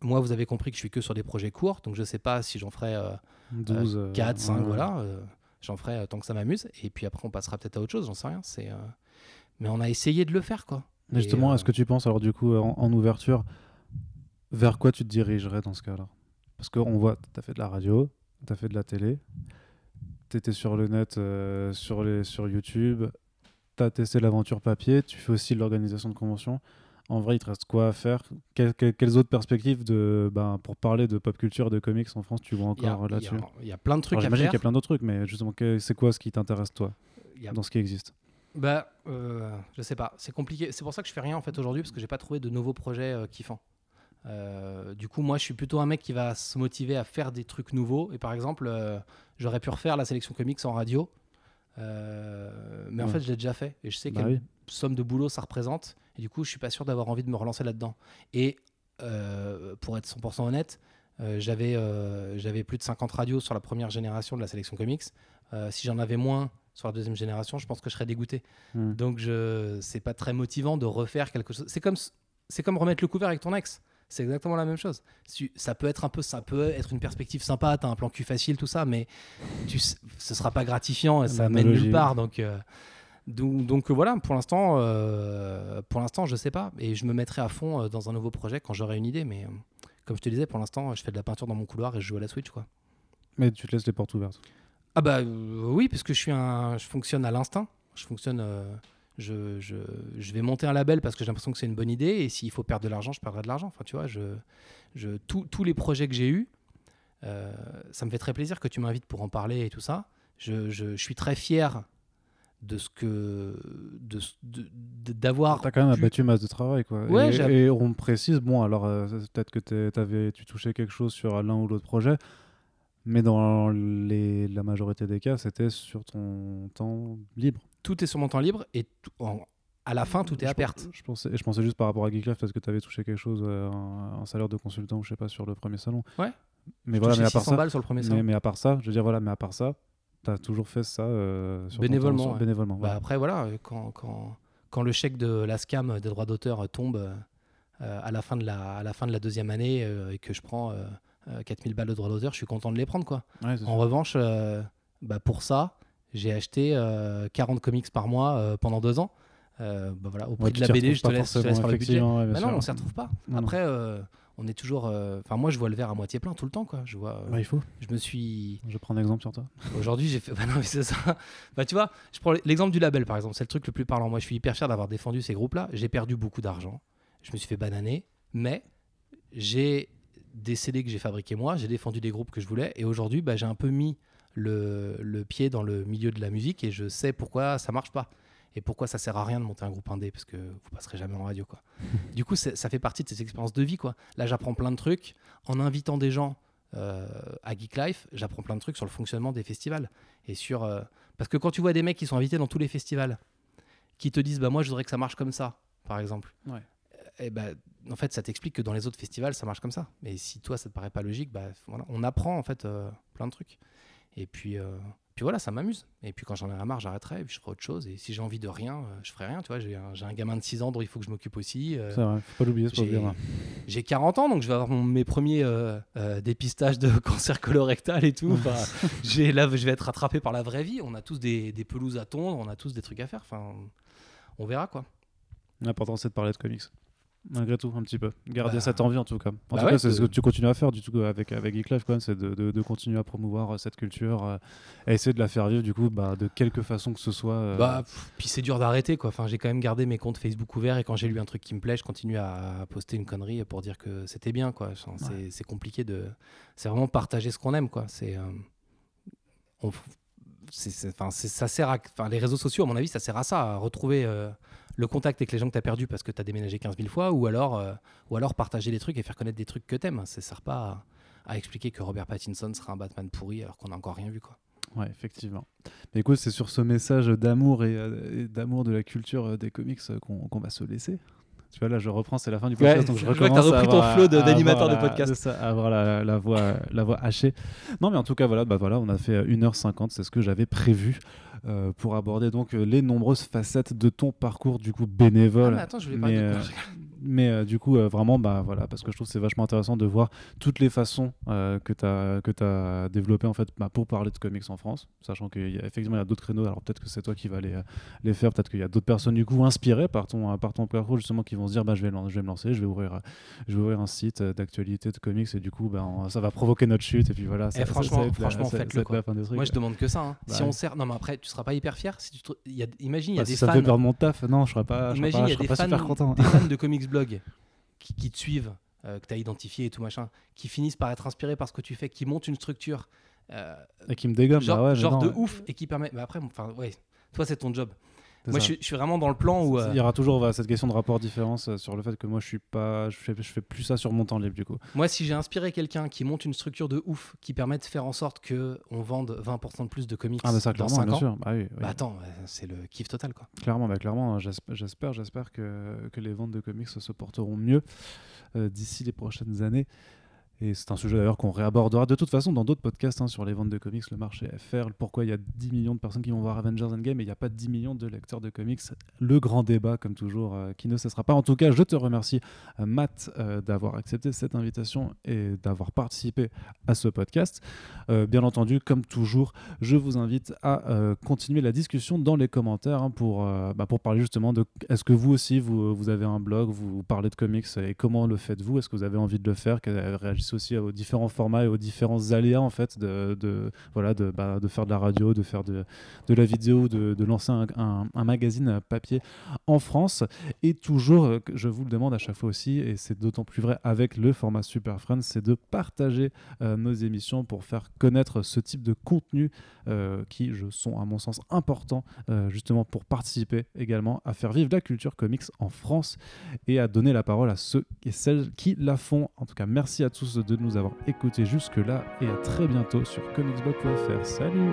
Moi, vous avez compris que je suis que sur des projets courts, donc je sais pas si j'en ferai euh, 12, euh, 4, 5, ouais, voilà. euh, J'en ferai euh, tant que ça m'amuse. Et puis après, on passera peut-être à autre chose, j'en sais rien. C'est, euh, Mais on a essayé de le faire, quoi. Et, justement, est-ce que tu penses, alors du coup, en, en ouverture, vers quoi tu te dirigerais dans ce cas-là? Parce qu'on voit, tu as fait de la radio, tu as fait de la télé, tu étais sur le net, euh, sur, les, sur YouTube, tu as testé l'aventure papier, tu fais aussi de l'organisation de conventions. En vrai, il te reste quoi à faire? Quelles, autres perspectives de, ben, pour parler de pop culture, de comics en France, tu vois encore là-dessus? Il y, a plein de trucs Alors, à faire. qu'il y a plein d'autres trucs, mais justement, que- c'est quoi ce qui t'intéresse, toi, a- dans ce qui existe? Bah, euh, je sais pas. C'est compliqué. C'est pour ça que je fais rien en fait aujourd'hui parce que j'ai pas trouvé de nouveaux projets euh, kiffants. Euh, du coup, moi, je suis plutôt un mec qui va se motiver à faire des trucs nouveaux. Et par exemple, euh, j'aurais pu refaire la sélection comics en radio, mais en fait, je l'ai déjà fait et je sais Bah quelle oui. somme de boulot ça représente. Et du coup, je suis pas sûr d'avoir envie de me relancer là-dedans. Et euh, pour être 100% honnête, euh, j'avais euh, j'avais plus de 50 radios sur la première génération de la sélection comics. Si j'en avais moins sur la deuxième génération, je pense que je serais dégoûté. Hmm. Donc je c'est pas très motivant de refaire quelque chose. C'est comme c'est comme remettre le couvert avec ton ex. C'est exactement la même chose. Ça peut être un peu, ça peut être une perspective sympa. T'as un plan cul facile, tout ça, mais tu, ce sera pas gratifiant. et Ça mène nulle part. Donc, donc, donc, euh, voilà. Pour l'instant, euh, pour l'instant, je sais pas. Et je me mettrai à fond euh, dans un nouveau projet quand j'aurai une idée. Mais euh, comme je te disais, pour l'instant, je fais de la peinture dans mon couloir et je joue à la Switch, quoi. Mais tu te laisses les portes ouvertes. Ah bah euh, oui, parce que je suis un, je fonctionne à l'instinct. Je fonctionne, je, je, je vais monter un label parce que j'ai l'impression que c'est une bonne idée et s'il faut perdre de l'argent, je perdrai de l'argent. Enfin, tu vois, je, je, tous tous les projets que j'ai eus, ça me fait très plaisir que tu m'invites pour en parler et tout ça. je, je- je suis très fier de ce que de ce- de- de- d'avoir T'as quand même pu- abattu masse de travail, quoi. Ouais, et, et on précise, bon, alors euh, peut-être que t'avais, tu touchais quelque chose sur l'un ou l'autre projet, mais dans les, la majorité des cas, c'était sur ton temps libre. tout est sur mon temps libre et tout- en- à la fin tout est à perte. Je pensais, je pensais juste par rapport à Geek Life parce que tu avais touché quelque chose, euh, un, un salaire de consultant, je sais pas, sur le premier salon. Ouais. Mais Je voilà, mais à part 600 ça, balles sur le premier salon. mais, mais à part ça, je veux dire voilà, mais à part ça, tu as toujours fait ça euh, sur temps- Bénévolement, sur- ouais. bénévolement. Bah après, voilà, euh, quand, quand, quand le chèque de la SCAM des droits d'auteur euh, tombe euh, à, la fin de la, à la fin de la deuxième année et que je prends euh, euh, 4000 balles de droits d'auteur, je suis content de les prendre. Quoi. Ouais, En sûr. revanche, bah pour ça, j'ai acheté euh, 40 comics par mois pendant deux ans. Euh, bah voilà, au prix Ouais, de la BD, je te laisse, je te laisse forcément, faire le budget. ouais, Bah non, on s'y retrouve pas. Non, non. Après, euh, on est toujours. euh, Enfin, moi, je vois le verre à moitié plein tout le temps. Quoi. Je vois. euh, Bah, il faut. Je me suis. Je prends un exemple sur toi. Aujourd'hui, j'ai fait. Bah non, mais c'est ça. Bah, tu vois, je prends l'exemple du label, par exemple. C'est le truc le plus parlant. Moi, je suis hyper fier d'avoir défendu ces groupes-là. J'ai perdu beaucoup d'argent. Je me suis fait bananer. Mais j'ai des CD que j'ai fabriqués moi. J'ai défendu des groupes que je voulais. Et aujourd'hui, bah, j'ai un peu mis le, le pied dans le milieu de la musique et je sais pourquoi ça marche pas. Et pourquoi ça sert à rien de monter un groupe indé? Parce que vous passerez jamais en radio quoi. du coup, ça fait partie de ces expériences de vie quoi. Là, j'apprends plein de trucs en invitant des gens euh, à Geek Life, j'apprends plein de trucs sur le fonctionnement des festivals et sur euh, parce que quand tu vois des mecs qui sont invités dans tous les festivals, qui te disent bah moi je voudrais que ça marche comme ça, par exemple. Ouais. Et bah, en fait, ça t'explique que dans les autres festivals, ça marche comme ça. Mais si toi, ça te paraît pas logique, bah, voilà, on apprend en fait euh, plein de trucs. Et puis, puis voilà, ça m'amuse. Et puis quand j'en ai la marre, j'arrêterai, et puis je ferai autre chose. Et si j'ai envie de rien, euh, je ferai rien. Tu vois, j'ai un, gamin de 6 ans dont il faut que je m'occupe aussi. euh, C'est vrai, faut pas l'oublier, j'ai- pauvre gamin. j'ai 40 ans, donc je vais avoir mon- mes premiers euh, euh, dépistages de cancer colorectal et tout. Enfin, j'ai, là, je vais être rattrapé par la vraie vie. On a tous des, des pelouses à tondre, on a tous des trucs à faire. Enfin, on verra quoi. L'important, c'est de parler de comics. Malgré tout, un petit peu. Garder Bah- cette envie, en tout cas. En Bah tout ouais, cas, c'est ce que tu continues à faire, du tout, avec, avec Geek Life, c'est de, de- de continuer à promouvoir euh, cette culture euh, et essayer de la faire vivre, du coup, bah, de quelque façon que ce soit. euh, Bah, puis c'est dur d'arrêter quoi. Enfin, j'ai quand même gardé mes comptes Facebook ouverts et quand j'ai lu un truc qui me plaît, je continue à poster une connerie pour dire que c'était bien quoi. C'est, c'est compliqué de. C'est vraiment partager ce qu'on aime quoi. C'est. euh, on- ça sert à. Enfin, les réseaux sociaux, à mon avis, ça sert à ça, à retrouver le contact avec les gens que tu as perdus parce que tu as déménagé 15 000 fois ou alors, euh, ou alors partager des trucs et faire connaître des trucs que t'aimes. Ça sert pas à, expliquer que Robert Pattinson sera un Batman pourri alors qu'on n'a encore rien vu quoi. Ouais, effectivement. Mais écoute, c'est sur ce message d'amour et, euh, d'amour de la culture euh, des comics qu'on va se laisser. Tu vois, là, je reprends, c'est la fin du Ouais, podcast. donc je, je vois que recommence t'as à repris ton flow de- d'animateur de la- podcast. c'est ça, à avoir la, la voix, la voix hachée. Non, mais en tout cas, voilà, bah voilà on a fait euh, 1h50, c'est ce que j'avais prévu euh, pour aborder donc euh, les nombreuses facettes de ton parcours, du coup, bénévole. Ah, mais attends, je voulais parler mais, de. Mais euh, du coup, euh, vraiment, bah, voilà, parce que je trouve que c'est vachement intéressant de voir toutes les façons euh, que tu as, que as développées en fait, bah, pour parler de comics en France, sachant qu'effectivement, il y a d'autres créneaux. Alors peut-être que c'est toi qui vas les, euh, les faire, peut-être qu'il y a d'autres personnes du coup inspirées par ton, euh, par ton parcours justement qui vont se dire bah, je, vais, je vais me lancer, je vais ouvrir, je vais ouvrir un site euh, d'actualité de comics et du coup, bah, on- ça va provoquer notre chute. Et puis voilà, ça, Eh, ça- franchement- ça la- franchement, ça- ça va faites-le, des trucs. Moi, je demande que ça. hein. Bah si ouais. on sert, non, mais après, tu seras pas hyper fier. Si tu te- il y a... Imagine, il y a Bah, des si ça fans, me fait perdre mon taf, non, je serais pas, je Imagine, pas, il y a des pas super fans, content. des fans de comics blog qui, qui te suivent, euh, que tu as identifié et tout machin, qui finissent par être inspirés par ce que tu fais, qui montent une structure, euh, Et qui me dégomme, genre, bah ouais, genre non, de ouais. ouf et qui permet. Mais après, enfin, ouais, toi, c'est ton job. Moi, je suis, je suis vraiment dans le plan où. euh, Il y aura toujours voilà, cette question de rapport différence euh, sur le fait que moi je suis pas, je fais, je fais plus ça sur mon temps libre du coup. Moi, si j'ai inspiré quelqu'un qui monte une structure de ouf, qui permet de faire en sorte que on vende 20% de plus de comics Ah mais ça dans clairement, 5 bien ans, sûr. Bah oui, oui. bah attends, euh, c'est le kiff total, quoi. clairement, bah clairement. j'esp- J'espère, j'espère que, que les ventes de comics se porteront mieux euh, d'ici les prochaines années. Et c'est un sujet d'ailleurs qu'on réabordera de toute façon dans d'autres podcasts hein, sur les ventes de comics, le marché FR, pourquoi il y a 10 millions de personnes qui vont voir Avengers Endgame et il n'y a pas 10 millions de lecteurs de comics. Le grand débat, comme toujours, euh, qui ne cessera pas. En tout cas, je te remercie, euh, Matt, euh, d'avoir accepté cette invitation et d'avoir participé à ce podcast. Bien entendu, comme toujours, je vous invite à continuer la discussion dans les commentaires hein, pour, bah, pour parler justement de est-ce que vous aussi, vous, vous avez un blog, vous parlez de comics et comment le faites-vous? Est-ce que vous avez envie de le faire? Que- S'associent aux différents formats et aux différents aléas en fait de, voilà bah, de faire de la radio, de faire de, la vidéo, de, lancer un, un- un magazine papier en France. Et toujours, euh, je vous le demande à chaque fois aussi, et c'est d'autant plus vrai avec le format Super Friends, c'est de partager euh, nos émissions pour faire connaître ce type de contenu euh, qui je, sont à mon sens importants justement pour participer également à faire vivre la culture comics en France et à donner la parole à ceux et celles qui la font. En tout cas, merci à de nous avoir écoutés jusque-là et à très bientôt sur comicsblog.fr. Salut